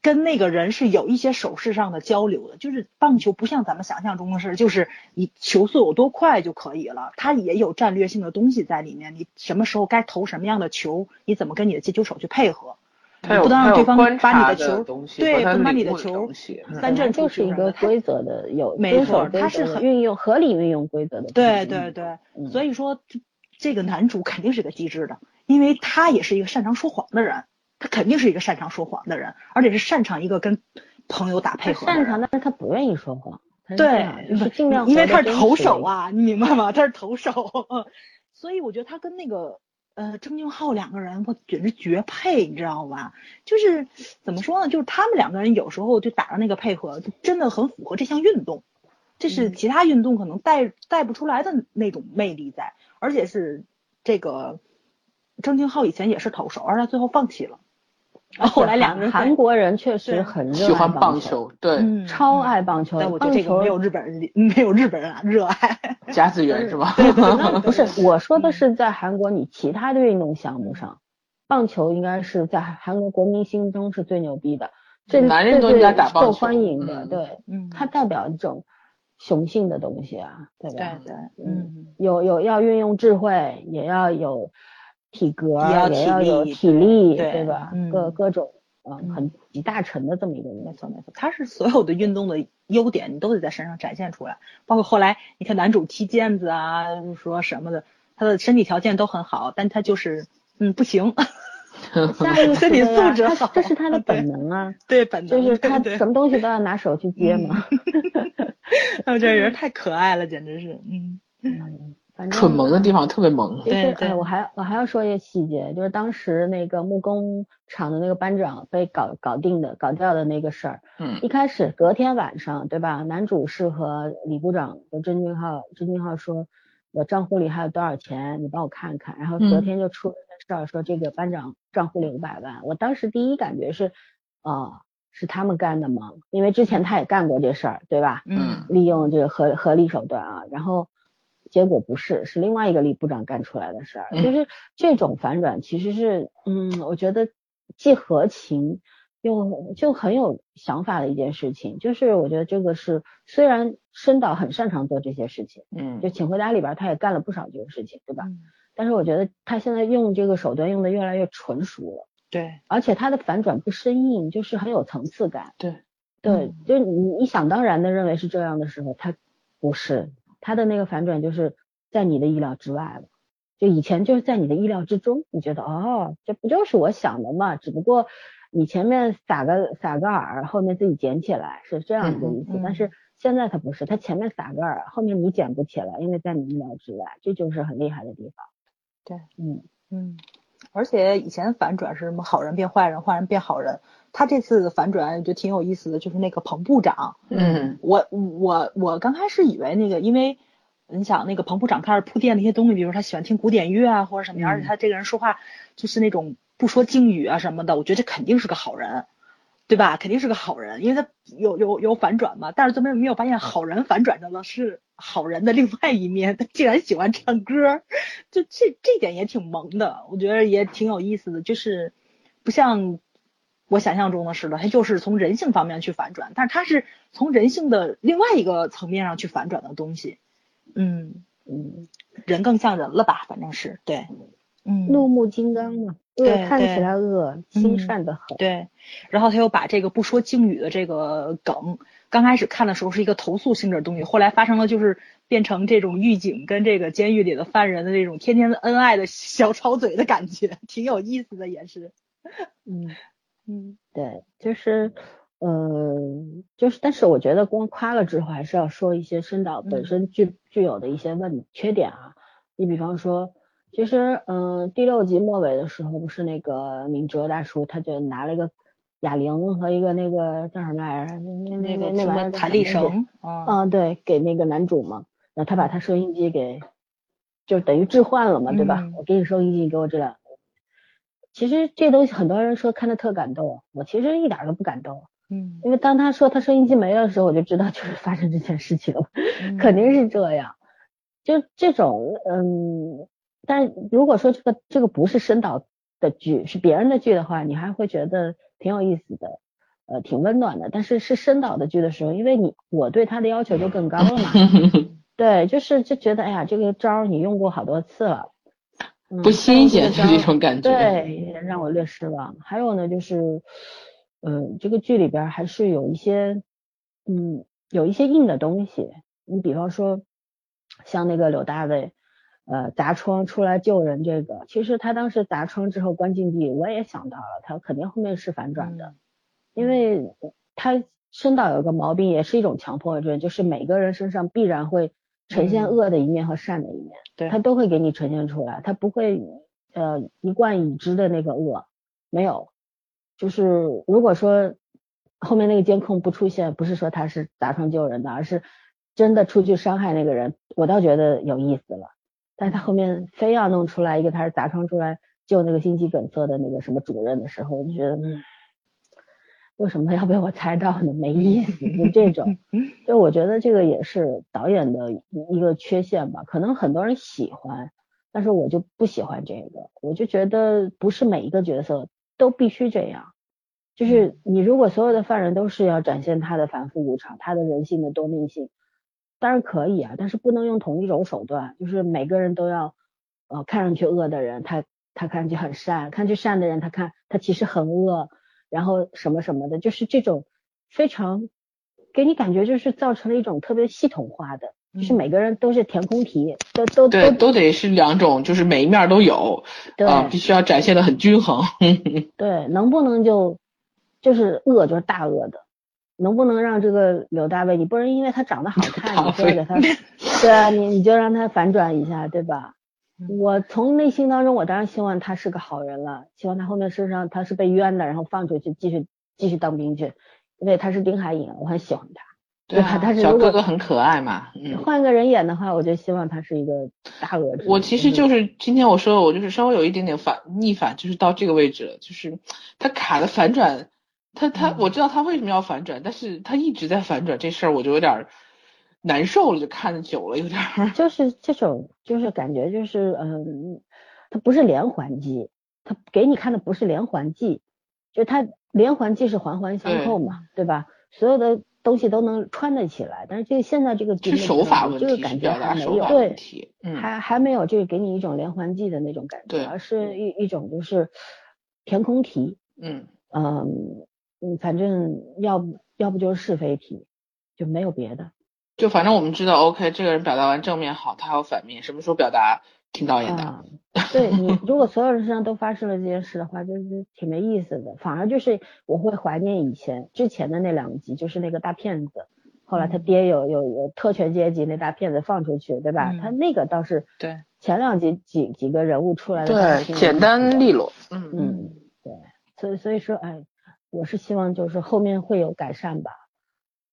跟那个人是有一些手势上的交流的，就是棒球不像咱们想象中的是，就是你球速有多快就可以了，它也有战略性的东西在里面。你什么时候该投什么样的球，你怎么跟你的接球手去配合，不能让对方把你的球，对，不能把你的球三振就是一个规则的有，没错，他是很运用合理运用规则的。对对对，所以说这个男主肯定是个机智的，因为他也是一个擅长说谎的人。他肯定是一个擅长说谎的人，而且是擅长一个跟朋友打配合。擅长，但是他不愿意说谎。对，就是尽量。因为他是投手啊，你明白吗？他是投手，所以我觉得他跟那个呃郑敬浩两个人，我简直绝配，你知道吧？就是怎么说呢？就是他们两个人有时候就打的那个配合，就真的很符合这项运动，这是其他运动可能带带不出来的那种魅力在，而且是这个郑敬浩以前也是投手，而他最后放弃了。然后后来两个人，韩国人确实很喜欢棒球，对，超爱棒球。但我觉得这个没有日本人，没有日本人热爱。甲子园是吧？不是，我说的是在韩国，你其他的运动项目上，棒球应该是在韩国国民心中是最牛逼的，最最最受欢迎的。对，嗯，它代表一种雄性的东西啊，对吧？对对，嗯，有有要运用智慧，也要有。体格也要有体力，对吧？各各种嗯很集大成的这么一个人，没错没错。他是所有的运动的优点，你都得在身上展现出来。包括后来你看男主踢毽子啊，说什么的，他的身体条件都很好，但他就是嗯不行。身体素质好，这是他的本能啊。对本能，就是他什么东西都要拿手去接嘛。他这人 太可爱了，简直是嗯。蠢萌的地方特别萌。对对，我还我还要说一个细节，就是当时那个木工厂的那个班长被搞搞定的搞掉的那个事儿。嗯。一开始隔天晚上，对吧？男主是和李部长和郑俊浩，郑俊浩说，我账户里还有多少钱，你帮我看看。然后隔天就出了件事儿，说这个班长账户里五百万。我当时第一感觉是，啊，是他们干的吗？因为之前他也干过这事儿，对吧？嗯。利用这个合合理手段啊，然后。结果不是，是另外一个李部长干出来的事儿。就是这种反转，其实是，嗯，我觉得既合情又就很有想法的一件事情。就是我觉得这个是，虽然申导很擅长做这些事情，嗯，就请回答里边他也干了不少这个事情，对吧？但是我觉得他现在用这个手段用的越来越纯熟了，对，而且他的反转不生硬，就是很有层次感，对，对，就你你想当然的认为是这样的时候，他不是。他的那个反转就是在你的意料之外了，就以前就是在你的意料之中，你觉得哦，这不就是我想的嘛？只不过你前面撒个撒个饵，后面自己捡起来是这样一个意思。但是现在他不是，他前面撒个饵，后面你捡不起来，因为在你意料之外，这就是很厉害的地方。对，嗯嗯，而且以前反转是什么好人变坏人，坏人变好人。他这次的反转我觉得挺有意思的，就是那个彭部长。嗯，我我我刚开始以为那个，因为你想那个彭部长开始铺垫那些东西，比如他喜欢听古典乐啊或者什么样，而且他这个人说话就是那种不说敬语啊什么的，我觉得这肯定是个好人，对吧？肯定是个好人，因为他有有有反转嘛。但是怎么没有发现好人反转的呢？是好人的另外一面，他竟然喜欢唱歌，就这这点也挺萌的，我觉得也挺有意思的，就是不像。我想象中的是的，他就是从人性方面去反转，但是他是从人性的另外一个层面上去反转的东西。嗯嗯，人更像人了吧？反正是对，嗯，怒目金刚嘛，对，看起来恶，心善的很。对，然后他又把这个不说敬语的这个梗，刚开始看的时候是一个投诉性质的东西，后来发生了就是变成这种狱警跟这个监狱里的犯人的这种天天恩爱的小吵嘴的感觉，挺有意思的，也是，嗯。嗯，对，就是，呃，就是，但是我觉得光夸了之后，还是要说一些深导本身具具有的一些问缺点啊。你比方说，其实，嗯，第六集末尾的时候，不是那个明哲大叔，他就拿了一个哑铃和一个那个叫什么来着？那那那那玩意儿弹力绳。嗯，对，给那个男主嘛，然后他把他收音机给，就等于置换了嘛，对吧？我给你收音机，你给我这两。其实这东西很多人说看的特感动，我其实一点都不感动。嗯，因为当他说他收音机没了的时候，我就知道就是 发生这件事情了，肯定是这样。就这种，嗯，但如果说这个这个不是深导的剧，是别人的剧的话，你还会觉得挺有意思的，呃，挺温暖的。但是是深导的剧的时候，因为你我对他的要求就更高了嘛，对，就是就觉得哎呀，这个招你用过好多次了，不新鲜的这种感觉，对，让我略失望。还有呢，就是。嗯，这个剧里边还是有一些，嗯，有一些硬的东西。你比方说，像那个柳大卫，呃，砸窗出来救人这个，其实他当时砸窗之后关禁闭，我也想到了，他肯定后面是反转的，因为他深导有个毛病，也是一种强迫症，就是每个人身上必然会呈现恶的一面和善的一面，对，他都会给你呈现出来，他不会呃一贯已知的那个恶，没有。就是如果说后面那个监控不出现，不是说他是砸窗救人的，而是真的出去伤害那个人，我倒觉得有意思了。但是他后面非要弄出来一个他是砸窗出来救那个心肌梗塞的那个什么主任的时候，我就觉得，嗯，为什么要被我猜到呢？没意思，就这种。就我觉得这个也是导演的一个缺陷吧。可能很多人喜欢，但是我就不喜欢这个。我就觉得不是每一个角色。都必须这样，就是你如果所有的犯人都是要展现他的反复无常，他的人性的多面性，当然可以啊，但是不能用同一种手段，就是每个人都要，呃，看上去恶的人，他他看上去很善，看上去善的人，他看他其实很恶，然后什么什么的，就是这种非常给你感觉就是造成了一种特别系统化的。就是每个人都是填空题，都都都，都得是两种，就是每一面都有，啊，必须要展现的很均衡。对，能不能就就是恶就是大恶的，能不能让这个刘大卫，你不能因为他长得好看，你就给他，对啊，你你就让他反转一下，对吧？我从内心当中，我当然希望他是个好人了，希望他后面身上他是被冤的，然后放出去继续继续当兵去，因为他是丁海寅，我很喜欢他。对吧？他是小哥哥很可爱嘛。换个人演的话，我就希望他是一个大恶。我其实就是今天我说，我就是稍微有一点点反逆反，就是到这个位置了。就是他卡的反转，他他我知道他为什么要反转，但是他一直在反转这事儿，我就有点难受了，就看的久了有点。就是这种，就是感觉就是嗯，它不是连环计，它给你看的不是连环计，就它连环计是环环相扣嘛，对吧？所有的。东西都能穿得起来，但是这现在这个是手法问题，这个感觉还没有，对，还还没有就是给你一种连环计的那种感觉，而是一一种就是填空题，嗯嗯嗯，反正要不要不就是是非题，就没有别的，就反正我们知道，OK，这个人表达完正面好，他还有反面，什么时候表达？听导演的，对你 如果所有人身上都发生了这件事的话，就是挺没意思的。反而就是我会怀念以前之前的那两集，就是那个大骗子，后来他爹有有有特权阶级那大骗子放出去，对吧？他那个倒是对前两集几几个人物出来的对简单利落，嗯嗯对，所以所以说哎，我是希望就是后面会有改善吧，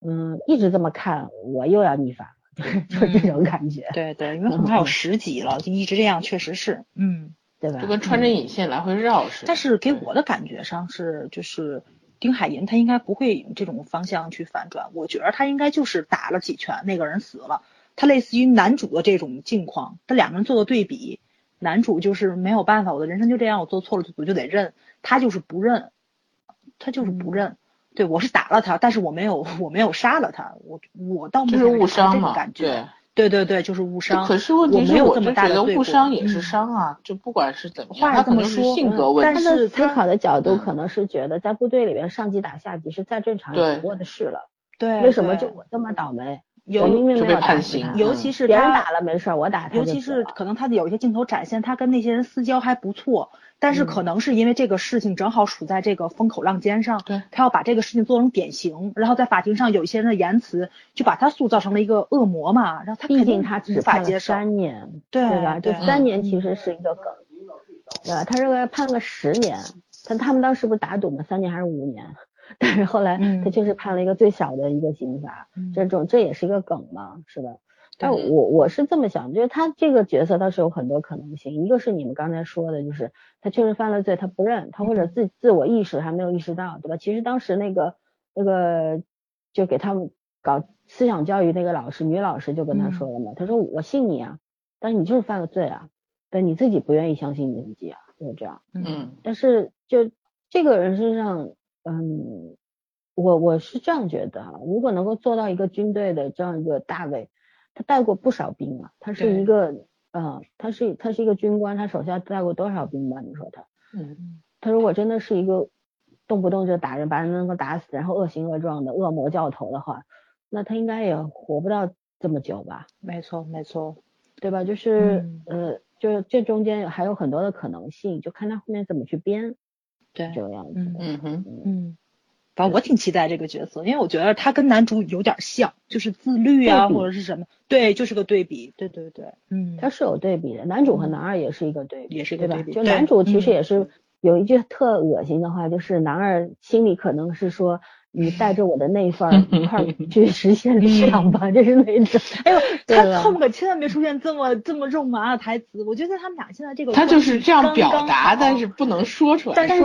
嗯，一直这么看我又要逆反。就这种感觉，对对，因为很快有十集了，就一直这样，确实是，嗯，对吧？就跟穿针引线来回绕似的。但是给我的感觉上是，就是丁海寅他应该不会这种方向去反转，我觉得他应该就是打了几拳，那个人死了，他类似于男主的这种境况，他两个人做个对比，男主就是没有办法，我的人生就这样，我做错了我就得认，他就是不认，他就是不认。对，我是打了他，但是我没有，我没有杀了他，我我倒没有误伤嘛，对对对对，就是误伤。可是问题是，我就觉得误伤也是伤啊，就不管是怎么样，他可能是性格问题。但是思考的角度可能是觉得，在部队里面上级打下级是再正常不过的事了。对，为什么就我这么倒霉？有明明没有判刑，尤其是别人打了没事，我打他。尤其是可能他的有一些镜头展现，他跟那些人私交还不错，但是可能是因为这个事情正好处在这个风口浪尖上，对，他要把这个事情做成典型，然后在法庭上有一些人的言辞就把他塑造成了一个恶魔嘛，然后他毕竟他只法接受三年，对吧？这三年其实是一个梗，对吧？他这个判个十年，但他们当时不是打赌吗？三年还是五年？但是后来嗯他确实判了一个最小的一个刑罚，嗯这种这也是一个梗嘛，是吧？但我我是这么想，就是他这个角色倒是有很多可能性，一个是你们刚才说的，就是他确实犯了罪，他不认，他或者自自我意识还没有意识到，对吧？其实当时那个那个就给他们搞思想教育那个老师，女老师就跟他说了嘛，他说我信你啊，但是你就是犯了罪啊，但你自己不愿意相信你自己啊，就是这样。嗯但是就这个人身上，嗯，我我是这样觉得啊，如果能够做到一个军队的这样一个大尉，他带过不少兵啊，他是一个，呃，他是他是一个军官，他手下带过多少兵吧？你说他，嗯他如果真的是一个动不动就打人，把人能够打死，然后恶行恶状的恶魔教头的话，那他应该也活不到这么久吧？没错没错，对吧？就是、嗯呃，就这中间还有很多的可能性，就看他后面怎么去编对，这个样子。嗯。嗯哼，嗯，反正我挺期待这个角色，因为我觉得他跟男主有点像，就是自律啊或者是什么，对，就是个对比，对对对，嗯，他是有对比的，男主和嗯男二也是一个对比，也是一个对比？就男主其实嗯。也是有一句特恶心的话，就是男二心里可能是说，你带着我的那份儿 一块儿去实现理想吧，这是那种。哎呦，他后面可千万别出现这么这么肉麻的台词，我觉得他们俩现在这个他就是这样表达，但是不能说出来，但是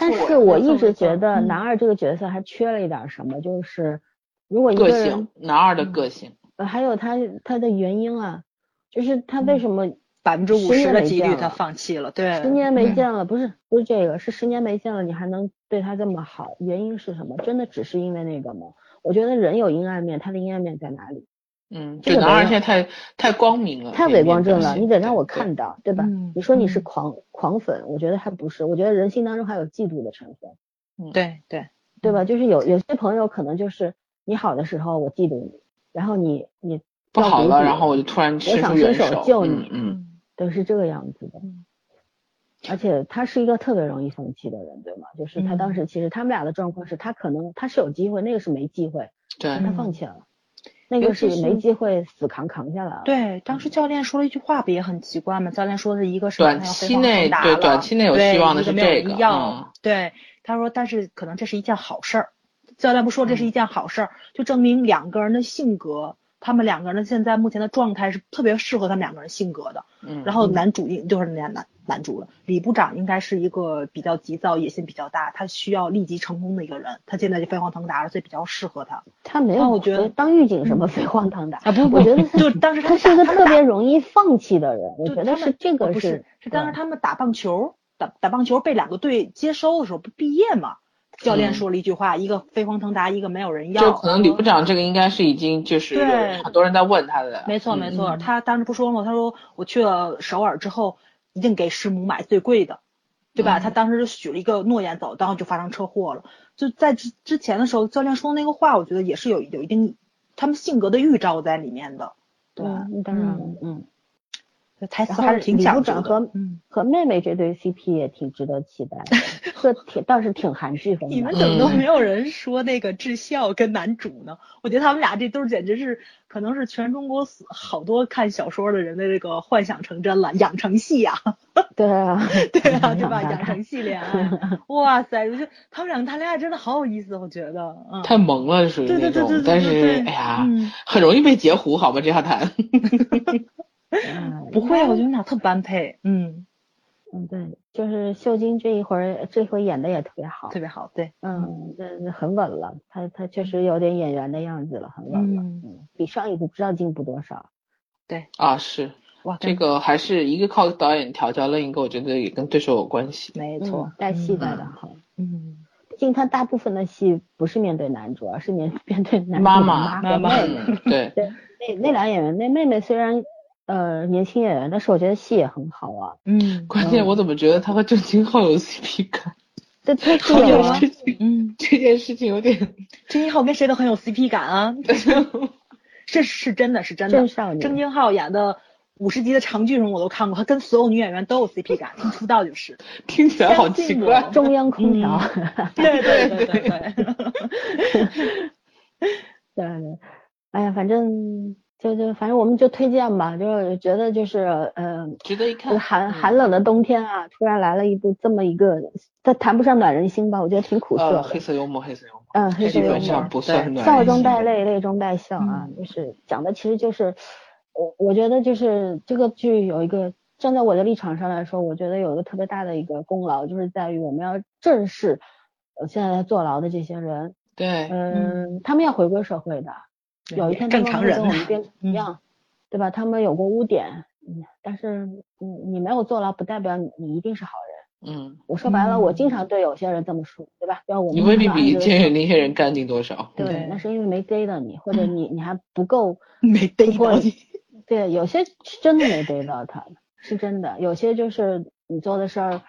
但是我一直觉得嗯男二这个角色还缺了一点什么，就是如果一个个人性，男二的个性，呃还有他他的原因啊，就是他为什么百分之五十十的几率他放弃了，对，十年没嗯见了，不是不是这个，是十年没见了，你还能对他这么好，原因是什么？真的只是因为那个吗？我觉得人有阴暗面，他的阴暗面在哪里？嗯，这个男二现在太太光明了，太这一伪光正了，你得让我看到，对吧？嗯你说你是嗯狂狂粉，我觉得还不是，我觉得人性当中还有嫉妒的成分，嗯对对对吧？就是有有些朋友可能就是你好的时候我嫉妒你，然后你你不好了，然后我就突然我伸想伸出手，嗯手救你嗯，都是这个样子的嗯。而且他是一个特别容易放弃的人，对吗？就是他当嗯时其实他们俩的状况是他可能他是有机会，那个是没机会，对他嗯放弃了，那个是是没机会死扛扛下来了。对，当时教练说了一句话，不也很奇怪吗？教练说的一个是短期内对腾达了短期内有希望的是这个对，他说，但是可能这是一件好事儿。教练不说嗯这是一件好事儿，就证明两个人的性格，他们两个人现在目前的状态是特别适合他们两个人性格的。嗯，然后男主应就是男男男主了，李部长应该是一个比较急躁、野心比较大，他需要立即成功的一个人。他现在就飞黄腾达了，所以比较适合他。他没有，我觉得当狱警什么飞黄腾达啊不不我觉得 就当时他他是一个特别容易放弃的人，我觉得是这个哦不是是当时他们打棒球，打打棒球被两个队接收的时候不毕业嘛？教练嗯。说了一句话，一个飞黄腾达，一个没有人要。就可能李部长这个应该是已经就是很多人在问他的，没错没错，嗯。他当时不说吗？他说我去了首尔之后，一定给师母买最贵的，对吧？嗯。他当时就许了一个诺言走，然后就发生车祸了。就在之之前的时候，教练说的那个话，我觉得也是有有一定他们性格的预兆在里面的，对当然了嗯，嗯。台词还是挺李讲究的。和嗯，和妹妹这对 CP 也挺值得期待的，这挺倒是挺含蓄风的。你们怎么都嗯没有人说那个智孝跟男主呢？我觉得他们俩这都是简直是可能是全中国所好多看小说的人的这个幻想成真了，养成系呀、对啊，对啊，对吧？养养成系恋爱，哇塞！我觉得他们两个谈恋爱真的好有意思，我觉得，嗯，太萌了，属于对对那种对对对，但是对对哎呀嗯，很容易被截胡，好吧，这样谈，嗯不会，我觉得你俩特般配，嗯，嗯，对，就是秀晶这一会儿这回演的也特别好特，别好，对，嗯，这很稳了，她她确实有点演员的样子了，很稳了，嗯嗯，比上一部不知道进步多少。对，啊，是哇，这个还是一个靠导演调教，另一个我觉得也跟对手有关系。没错嗯，带戏嗯带的好，嗯，毕竟他大部分的戏不是面对男主，而是面 面对男妈妈和妈妈妹妹。嗯，对，对，那那俩演员，那妹妹虽然呃年轻演员，但是我觉得戏也很好啊。嗯，关键我怎么觉得他和郑钧浩有 CP 感？这这这件这有啊，事情，嗯，这件事情有点，郑钧浩跟谁都很有 CP 感啊，这是真的是真的郑。少女郑敬浩演的五十集的长剧什么我都看过，他跟所有女演员都有 CP 感，从出道就是。听起来好奇怪。中央空调。对对对对对，对 对，哎呀，反正就就反正我们就推荐吧，就是觉得就是呃，值得一看。寒寒冷的冬天啊，突然来了一部这么一个，它谈不上暖人心吧，我觉得挺苦涩。呃，黑色幽默，黑色幽默。嗯，黑色幽默。笑中带泪，泪中带笑啊，就是讲的其实就是我我觉得就是这个剧有一个站在我的立场上来说，我觉得有一个特别大的一个功劳，就是在于我们要正视呃现在在坐牢的这些人。对。嗯，他们要回归社会的。有一天正常人跟我们 变一样，对吧？他们有过污点，嗯，但是你你没有坐牢，不代表你一定是好人。嗯，我说白了，我经常对有些人这么说，对吧？要我你未必比监狱那些人干净多少。对，那是因为没逮到你，或者你 你还不够 没逮到你。对，有些是真的没逮到他，是真的。有些就是你做的事儿，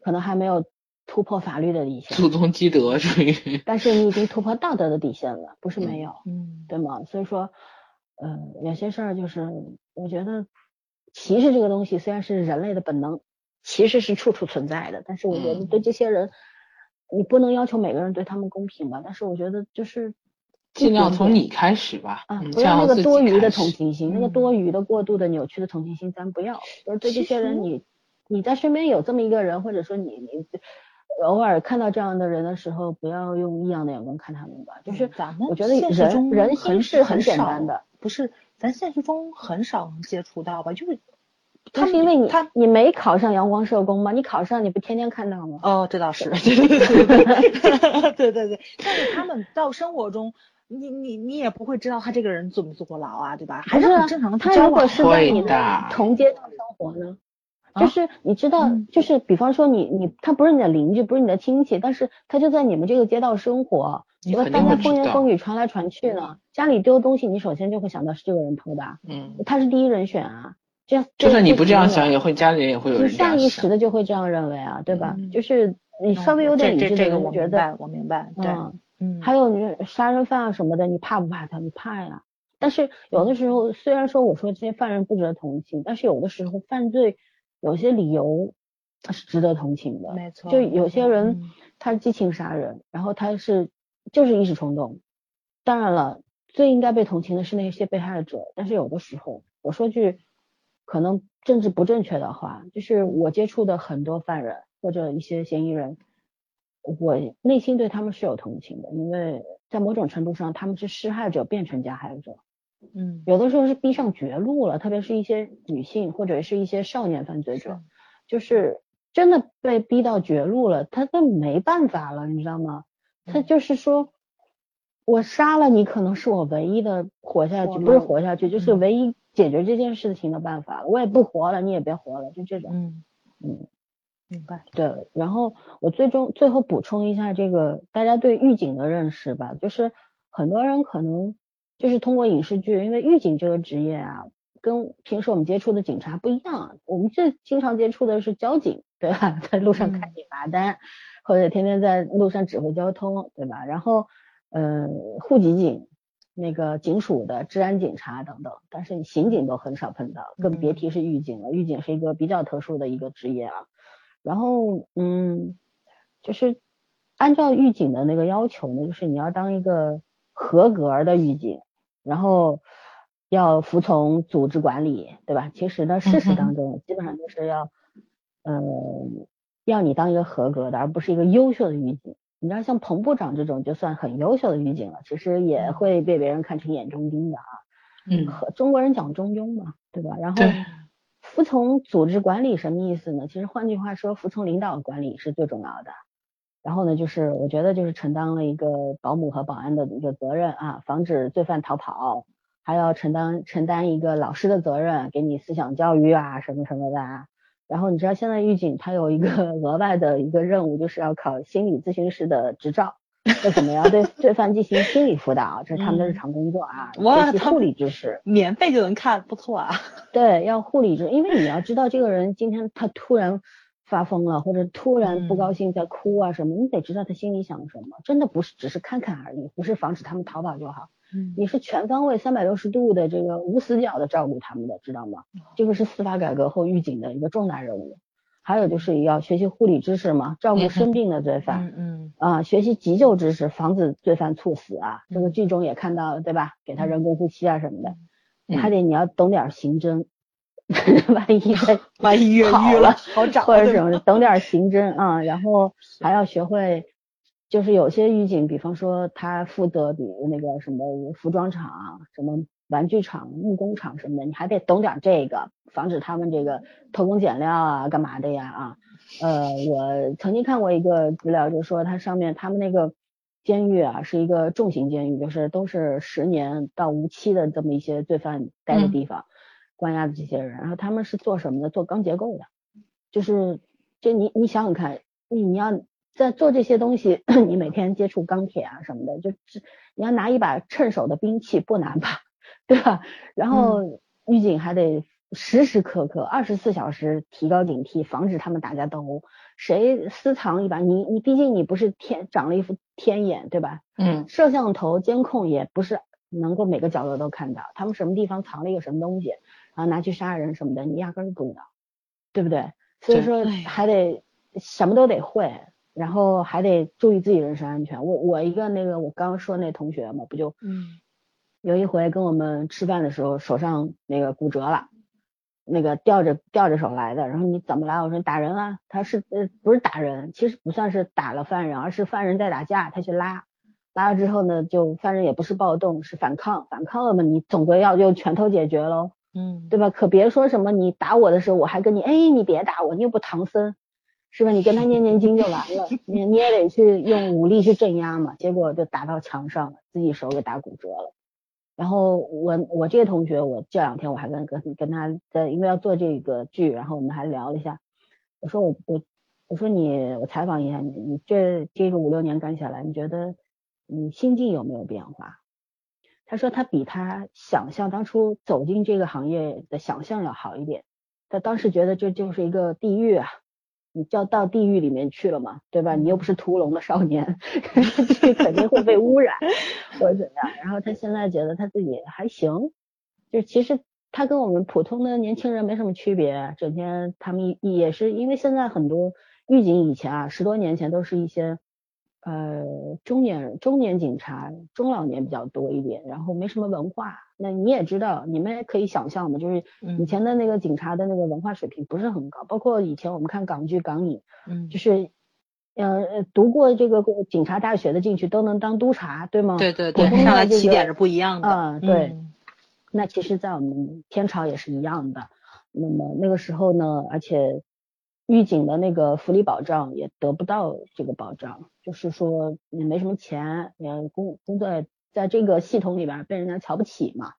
可能还没有。突破法律的底线，祖宗积德属于。但是你已经突破道德的底线了，不是没有，嗯，对吗？所以说，呃，有些事儿就是，我觉得歧视这个东西虽然是人类的本能，歧视是处处存在的，但是我觉得对这些人，你不能要求每个人对他们公平吧？但是我觉得就是尽量从你开始吧，啊，不要那个多余的同情心，那个多余的、过度的、扭曲的同情心，咱不要。就是对这些人，你你在身边有这么一个人，或者说你你。偶尔看到这样的人的时候，不要用异样的眼光看他们吧。就是咱们我觉得人人心是很简单的，不是咱现实中很少能接触到吧？就是他是因为你他你没考上阳光社工吗？你考上你不天天看到吗？哦，这倒是，对对对对对。但是他们到生活中，你你你也不会知道他这个人坐没坐过牢啊，对吧？还是很正常的。他如果是在你的同阶段生活呢？就是你知道，就是比方说你你他不是你的邻居，不是你的亲戚，但是他就在你们这个街道生活，你大家风言风语传来传去呢，家里丢东西，你首先就会想到是这个人偷的，嗯，他是第一人选啊，这样就算你不这样想，也会家里人也会有人你下意识的就会这样认为啊，对吧？就是你稍微有点理智的人觉得，我明白，对，嗯，还有你杀人犯啊什么的，你怕不怕他？你怕呀。但是有的时候，虽然说我说这些犯人不值得同情，但是有的时候犯罪。有些理由是值得同情的，没错。就有些人他激情杀人，然后他是就是一时冲动。当然了，最应该被同情的是那些被害者。但是有的时候，我说句可能政治不正确的话，就是我接触的很多犯人或者一些嫌疑人，我内心对他们是有同情的，因为在某种程度上他们是施害者变成加害者。嗯，有的时候是逼上绝路了，特别是一些女性或者是一些少年犯罪者，就是真的被逼到绝路了，他都没办法了，你知道吗？他就是说，我杀了你，可能是我唯一的活下去，不是活下去，就是唯一解决这件事情的办法了。我也不活了，你也别活了，就这种。嗯嗯，明白。对，然后我最终最后补充一下这个大家对狱警的认识吧，就是很多人可能。就是通过影视剧，因为狱警这个职业啊，跟平时我们接触的警察不一样。我们最经常接触的是交警，对吧？在路上开你罚单，或者天天在路上指挥交通，对吧？然后，嗯，户籍警、那个警署的治安警察等等，但是刑警都很少碰到，更别提是狱警了。狱警是一个比较特殊的一个职业啊。然后，嗯，就是按照狱警的那个要求呢，就是你要当一个合格的狱警。然后要服从组织管理，对吧？其实呢，事实当中基本上就是要，嗯，要你当一个合格的，而不是一个优秀的狱警。你知道，像彭部长这种就算很优秀的狱警了，其实也会被别人看成眼中钉的啊。嗯，中国人讲中庸嘛，对吧？然后服从组织管理什么意思呢？其实换句话说，服从领导管理是最重要的。然后呢，就是我觉得就是承担了一个保姆和保安的一个责任啊，防止罪犯逃跑，还要承担承担一个老师的责任，给你思想教育啊什么什么的。啊。然后你知道现在狱警他有一个 额外的一个任务，就是要考心理咨询师的执照，要怎么样对罪犯进行心理辅导？这是他们的日常工作啊，学习护理知识，免费就能看，不错啊。对，要护理知，因为你要知道这个人今天他突然。发疯了，或者突然不高兴在哭啊什么，你得知道他心里想什么。真的不是只是看看而已，不是防止他们逃跑就好。嗯，你是全方位三百六十度的这个无死角的照顾他们的，知道吗？这个是司法改革后预警的一个重大任务。还有就是要学习护理知识嘛，照顾生病的罪犯。嗯嗯。啊，学习急救知识，防止罪犯猝死啊。这个剧中也看到了，对吧？给他人工呼吸啊什么的。还得你要懂点刑侦，万一 万一越狱了，好找或者什么，等点刑侦啊，然后还要学会，就是有些狱警，比方说他负责比如那个什么服装厂、什么玩具厂、木工厂什么的，你还得懂点这个，防止他们这个偷工减料啊，干嘛的呀啊？呃，我曾经看过一个资料，就说它上面他们那个监狱啊是一个重刑监狱，就是都是十年到无期的这么一些罪犯待的地方。关押的这些人，然后他们是做什么的？做钢结构的，就是就你你想想看，你你要在做这些东西，你每天接触钢铁啊什么的，就是你要拿一把趁手的兵器不难吧，对吧？然后狱警还得时时刻刻二十四小时提高警惕，防止他们打架斗殴。谁私藏一把？你你毕竟你不是天长了一副天眼，对吧？嗯。摄像头监控也不是能够每个角落都看到，他们什么地方藏了一个什么东西。然后拿去杀人什么的，你压根儿不知道，对不对？所以说还得什么都得会，然后还得注意自己人身安全。我我一个那个我刚刚说那同学嘛，不就嗯，有一回跟我们吃饭的时候手上那个骨折了，那个吊着吊着手来的，然后你怎么来？我说打人啊，他是呃不是打人，其实不算是打了犯人，而是犯人在打架，他去拉拉了之后呢，就犯人也不是暴动，是反抗，反抗了嘛，你总归要用拳头解决喽。嗯，对吧？可别说什么你打我的时候，我还跟你，哎，你别打我，你又不唐僧，是吧？你跟他念念经就完了，你你也得去用武力去镇压嘛。结果就打到墙上了，自己手给打骨折了。然后我我这个同学，我这两天我还跟跟跟他在，因为要做这个剧，然后我们还聊了一下。我说我我我说你我采访一下你，你这这个五六年干下来，你觉得你心境有没有变化？他说他比他想象当初走进这个行业的想象要好一点。他当时觉得这就是一个地狱啊，你就要到地狱里面去了嘛，对吧？你又不是屠龙的少年，这肯定会被污染或者怎样。然后他现在觉得他自己还行，就其实他跟我们普通的年轻人没什么区别，整天他们也是因为现在很多狱警以前啊，十多年前都是一些。呃，中年中年警察，中老年比较多一点，然后没什么文化。那你也知道，你们也可以想象嘛，就是以前的那个警察的那个文化水平不是很高，包括以前我们看港剧港影，嗯，就是呃读过这个警察大学的进去都能当督察，对吗？对对对，上来起点是不一样的。嗯，对。那其实，在我们天朝也是一样的。那么那个时候呢，而且。狱警的那个福利保障也得不到这个保障，就是说你没什么钱，也工工作在这个系统里边被人家瞧不起嘛，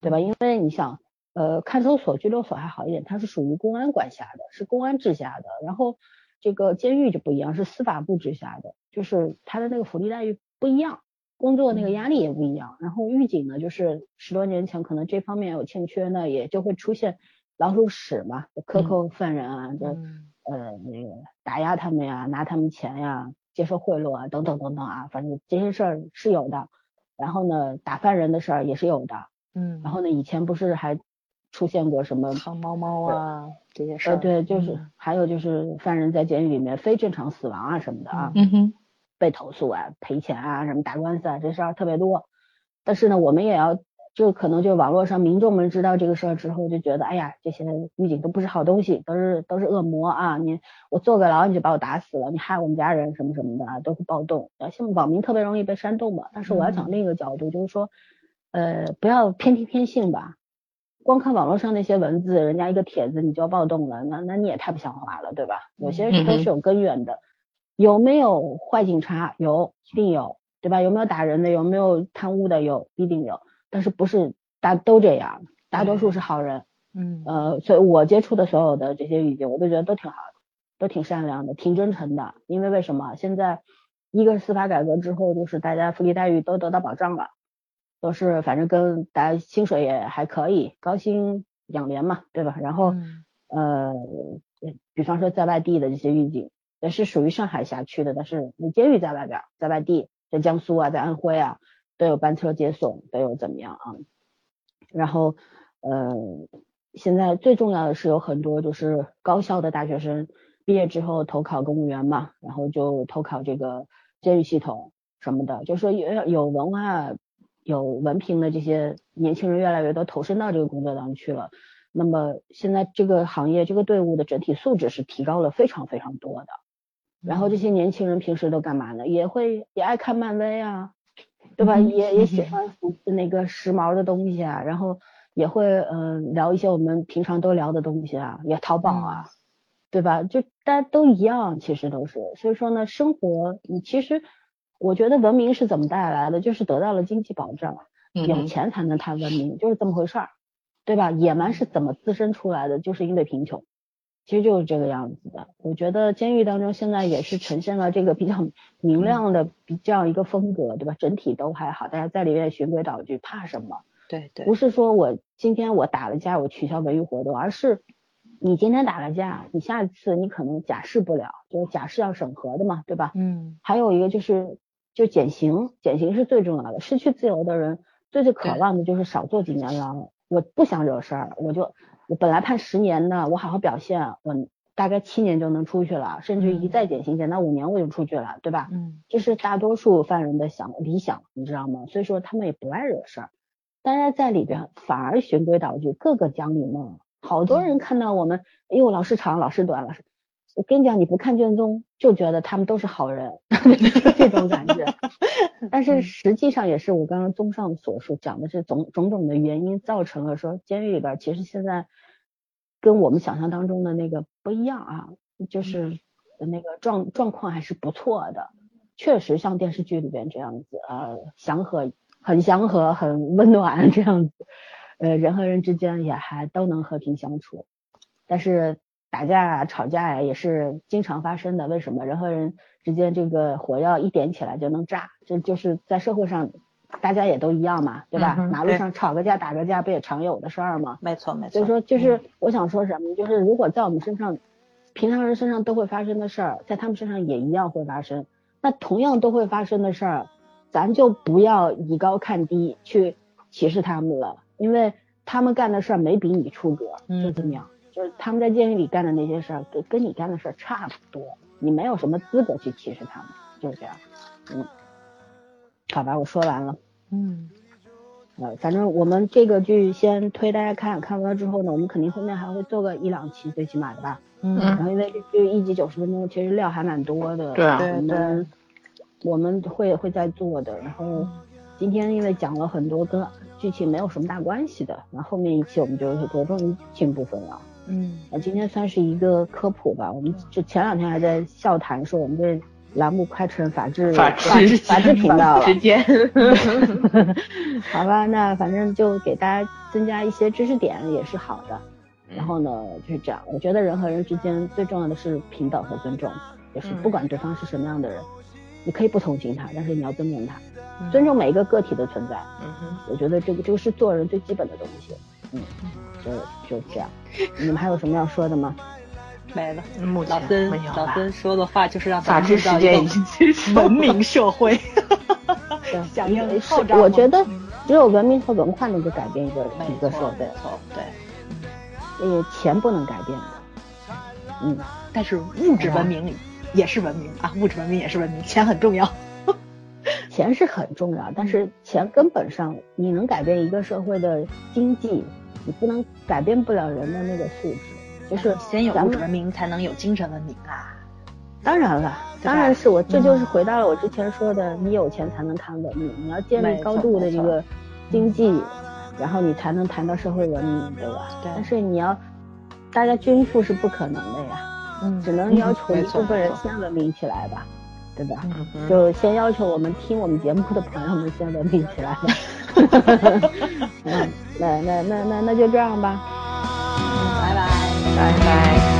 对吧？因为你想，呃，看守所、拘留所还好一点，它是属于公安管辖的，是公安治辖的，然后这个监狱就不一样，是司法部治辖的，就是他的那个福利待遇不一样，工作那个压力也不一样。然后狱警呢，就是十多年前可能这方面有欠缺呢，也就会出现。老鼠屎嘛，克扣犯人啊，就呃那个打压他们呀，拿他们钱呀，接受贿赂啊，等等等等啊，反正这些事儿是有的。然后呢，打犯人的事儿也是有的。嗯。然后呢，以前不是还出现过什么藏猫猫啊这些事儿？对，就是还有就是犯人在监狱里面非正常死亡啊什么的啊，嗯哼，被投诉啊，赔钱啊，什么打官司啊，这事儿特别多。但是呢，我们也要。就可能就网络上民众们知道这个事儿之后，就觉得哎呀，这些狱警都不是好东西，都是都是恶魔啊！你我坐个牢你就把我打死了，你害我们家人什么什么的啊，都会暴动。现在网民特别容易被煽动嘛。但是我要讲另一个角度，就是说，呃，不要偏听偏信吧。光看网络上那些文字，人家一个帖子你就要暴动了，那那你也太不像话了，对吧？有些都是有根源的。有没有坏警察？有，一定有，对吧？有没有打人的？有没有贪污的？有，一定有。但是不是大都这样，大多数是好人，嗯，呃，所以我接触的所有的这些狱警，我都觉得都挺好的，都挺善良的，挺真诚的。因为为什么？现在一个是司法改革之后，就是大家福利待遇都得到保障了，都是反正跟大家薪水也还可以，高薪养廉嘛，对吧？然后呃，比方说在外地的这些狱警，也是属于上海辖区的，但是你监狱在外边，在外地，在江苏啊，在安徽啊。都有班车接送，都有怎么样啊？然后，呃，现在最重要的是有很多就是高校的大学生毕业之后投考公务员嘛，然后就投考这个监狱系统什么的，就说有有文化有文凭的这些年轻人越来越多投身到这个工作当中去了。那么现在这个行业这个队伍的整体素质是提高了非常非常多的。然后这些年轻人平时都干嘛呢？也会也爱看漫威啊，对吧？也也喜欢那个时髦的东西啊，然后也会嗯聊一些我们平常都聊的东西啊，也淘宝啊，对吧？就大家都一样，其实都是。所以说呢，生活你其实我觉得文明是怎么带来的？就是得到了经济保障，有钱才能谈文明，就是这么回事儿，对吧？野蛮是怎么滋生出来的？就是因为贫穷。其实就是这个样子的，我觉得监狱当中现在也是呈现了这个比较明亮的比较一个风格，对吧？整体都还好，大家在里面循规蹈矩，怕什么？对对，不是说我今天我打了架，我取消文娱活动，而是你今天打了架，你下一次你可能假释不了，就是假释要审核的嘛，对吧？嗯。还有一个就是就减刑，减刑是最重要的。失去自由的人最最渴望的就是少坐几年牢，我不想惹事儿，我就。我本来判十年的，我好好表现，我大概七年就能出去了，甚至一再减刑减到五年我就出去了，对吧？嗯，这是大多数犯人的想理想，你知道吗？所以说他们也不爱惹事儿，大家在里边反而循规蹈矩，各个讲礼貌。好多人看到我们，哎呦，老师长，老师短，老师。我跟你讲，你不看卷宗就觉得他们都是好人，这种感觉。但是实际上也是我刚刚综上所述讲的是种种种的原因造成了说监狱里边其实现在跟我们想象当中的那个不一样啊，就是那个状状况还是不错的，确实像电视剧里边这样子，呃，祥和，很祥和，很温暖这样子，呃，人和人之间也还都能和平相处，但是。打架啊，吵架呀，也是经常发生的。为什么人和人之间这个火药一点起来就能炸？这就是在社会上，大家也都一样嘛，对吧？马路上吵个架、打个架，不也常有的事儿吗？没错，没错。所以说，就是我想说什么，就是如果在我们身上，平常人身上都会发生的事儿，在他们身上也一样会发生。那同样都会发生的事儿，咱就不要以高看低去歧视他们了，因为他们干的事儿没比你出格，就这么样。就是他们在监狱里干的那些事儿，跟跟你干的事儿差不多，你没有什么资格去歧视他们，就是这样。嗯，好吧，我说完了。嗯，呃，反正我们这个剧先推大家看看完了之后呢，我们肯定后面还会做个一两期，最起码的吧。嗯。然后因为这剧一集九十分钟，其实料还蛮多的。对啊。我们。我们会会在做的，然后今天因为讲了很多跟剧情没有什么大关系的，那后面一期我们就会着重于剧情部分了。嗯，那今天算是一个科普吧。我们就前两天还在笑谈说我们这栏目快成法制法制法制频道了。时间，好吧，那反正就给大家增加一些知识点也是好的。然后呢，就是这样。我觉得人和人之间最重要的是平等和尊重，就是不管对方是什么样的人，你可以不同情他，但是你要尊重他，尊重每一个个体的存在。嗯哼，我觉得这个这个是做人最基本的东西。嗯。就就这样，你们还有什么要说的吗？没了。老孙老孙说的话就是让法治世界已经文明社会。响应号召。我觉得只有文明和文化能够改变一个一个社会。没错，对。呃，钱不能改变的。嗯，但是物质文明也是文明啊，物质文明也是文明，钱很重要。钱是很重要，但是钱根本上你能改变一个社会的经济。你不能改变不了人的那个素质，就是先有物质文明才能有精神文明啊。当然了，当然是我，这就是回到了我之前说的，你有钱才能谈文明，你要建立高度的一个经济，然后你才能谈到社会文明，对吧？对。但是你要大家均富是不可能的呀，嗯，只能要求一部分人先文明起来吧，对吧？嗯就先要求我们听我们节目的朋友们先文明起来。嗯，那那那那那就这样吧，拜拜拜拜。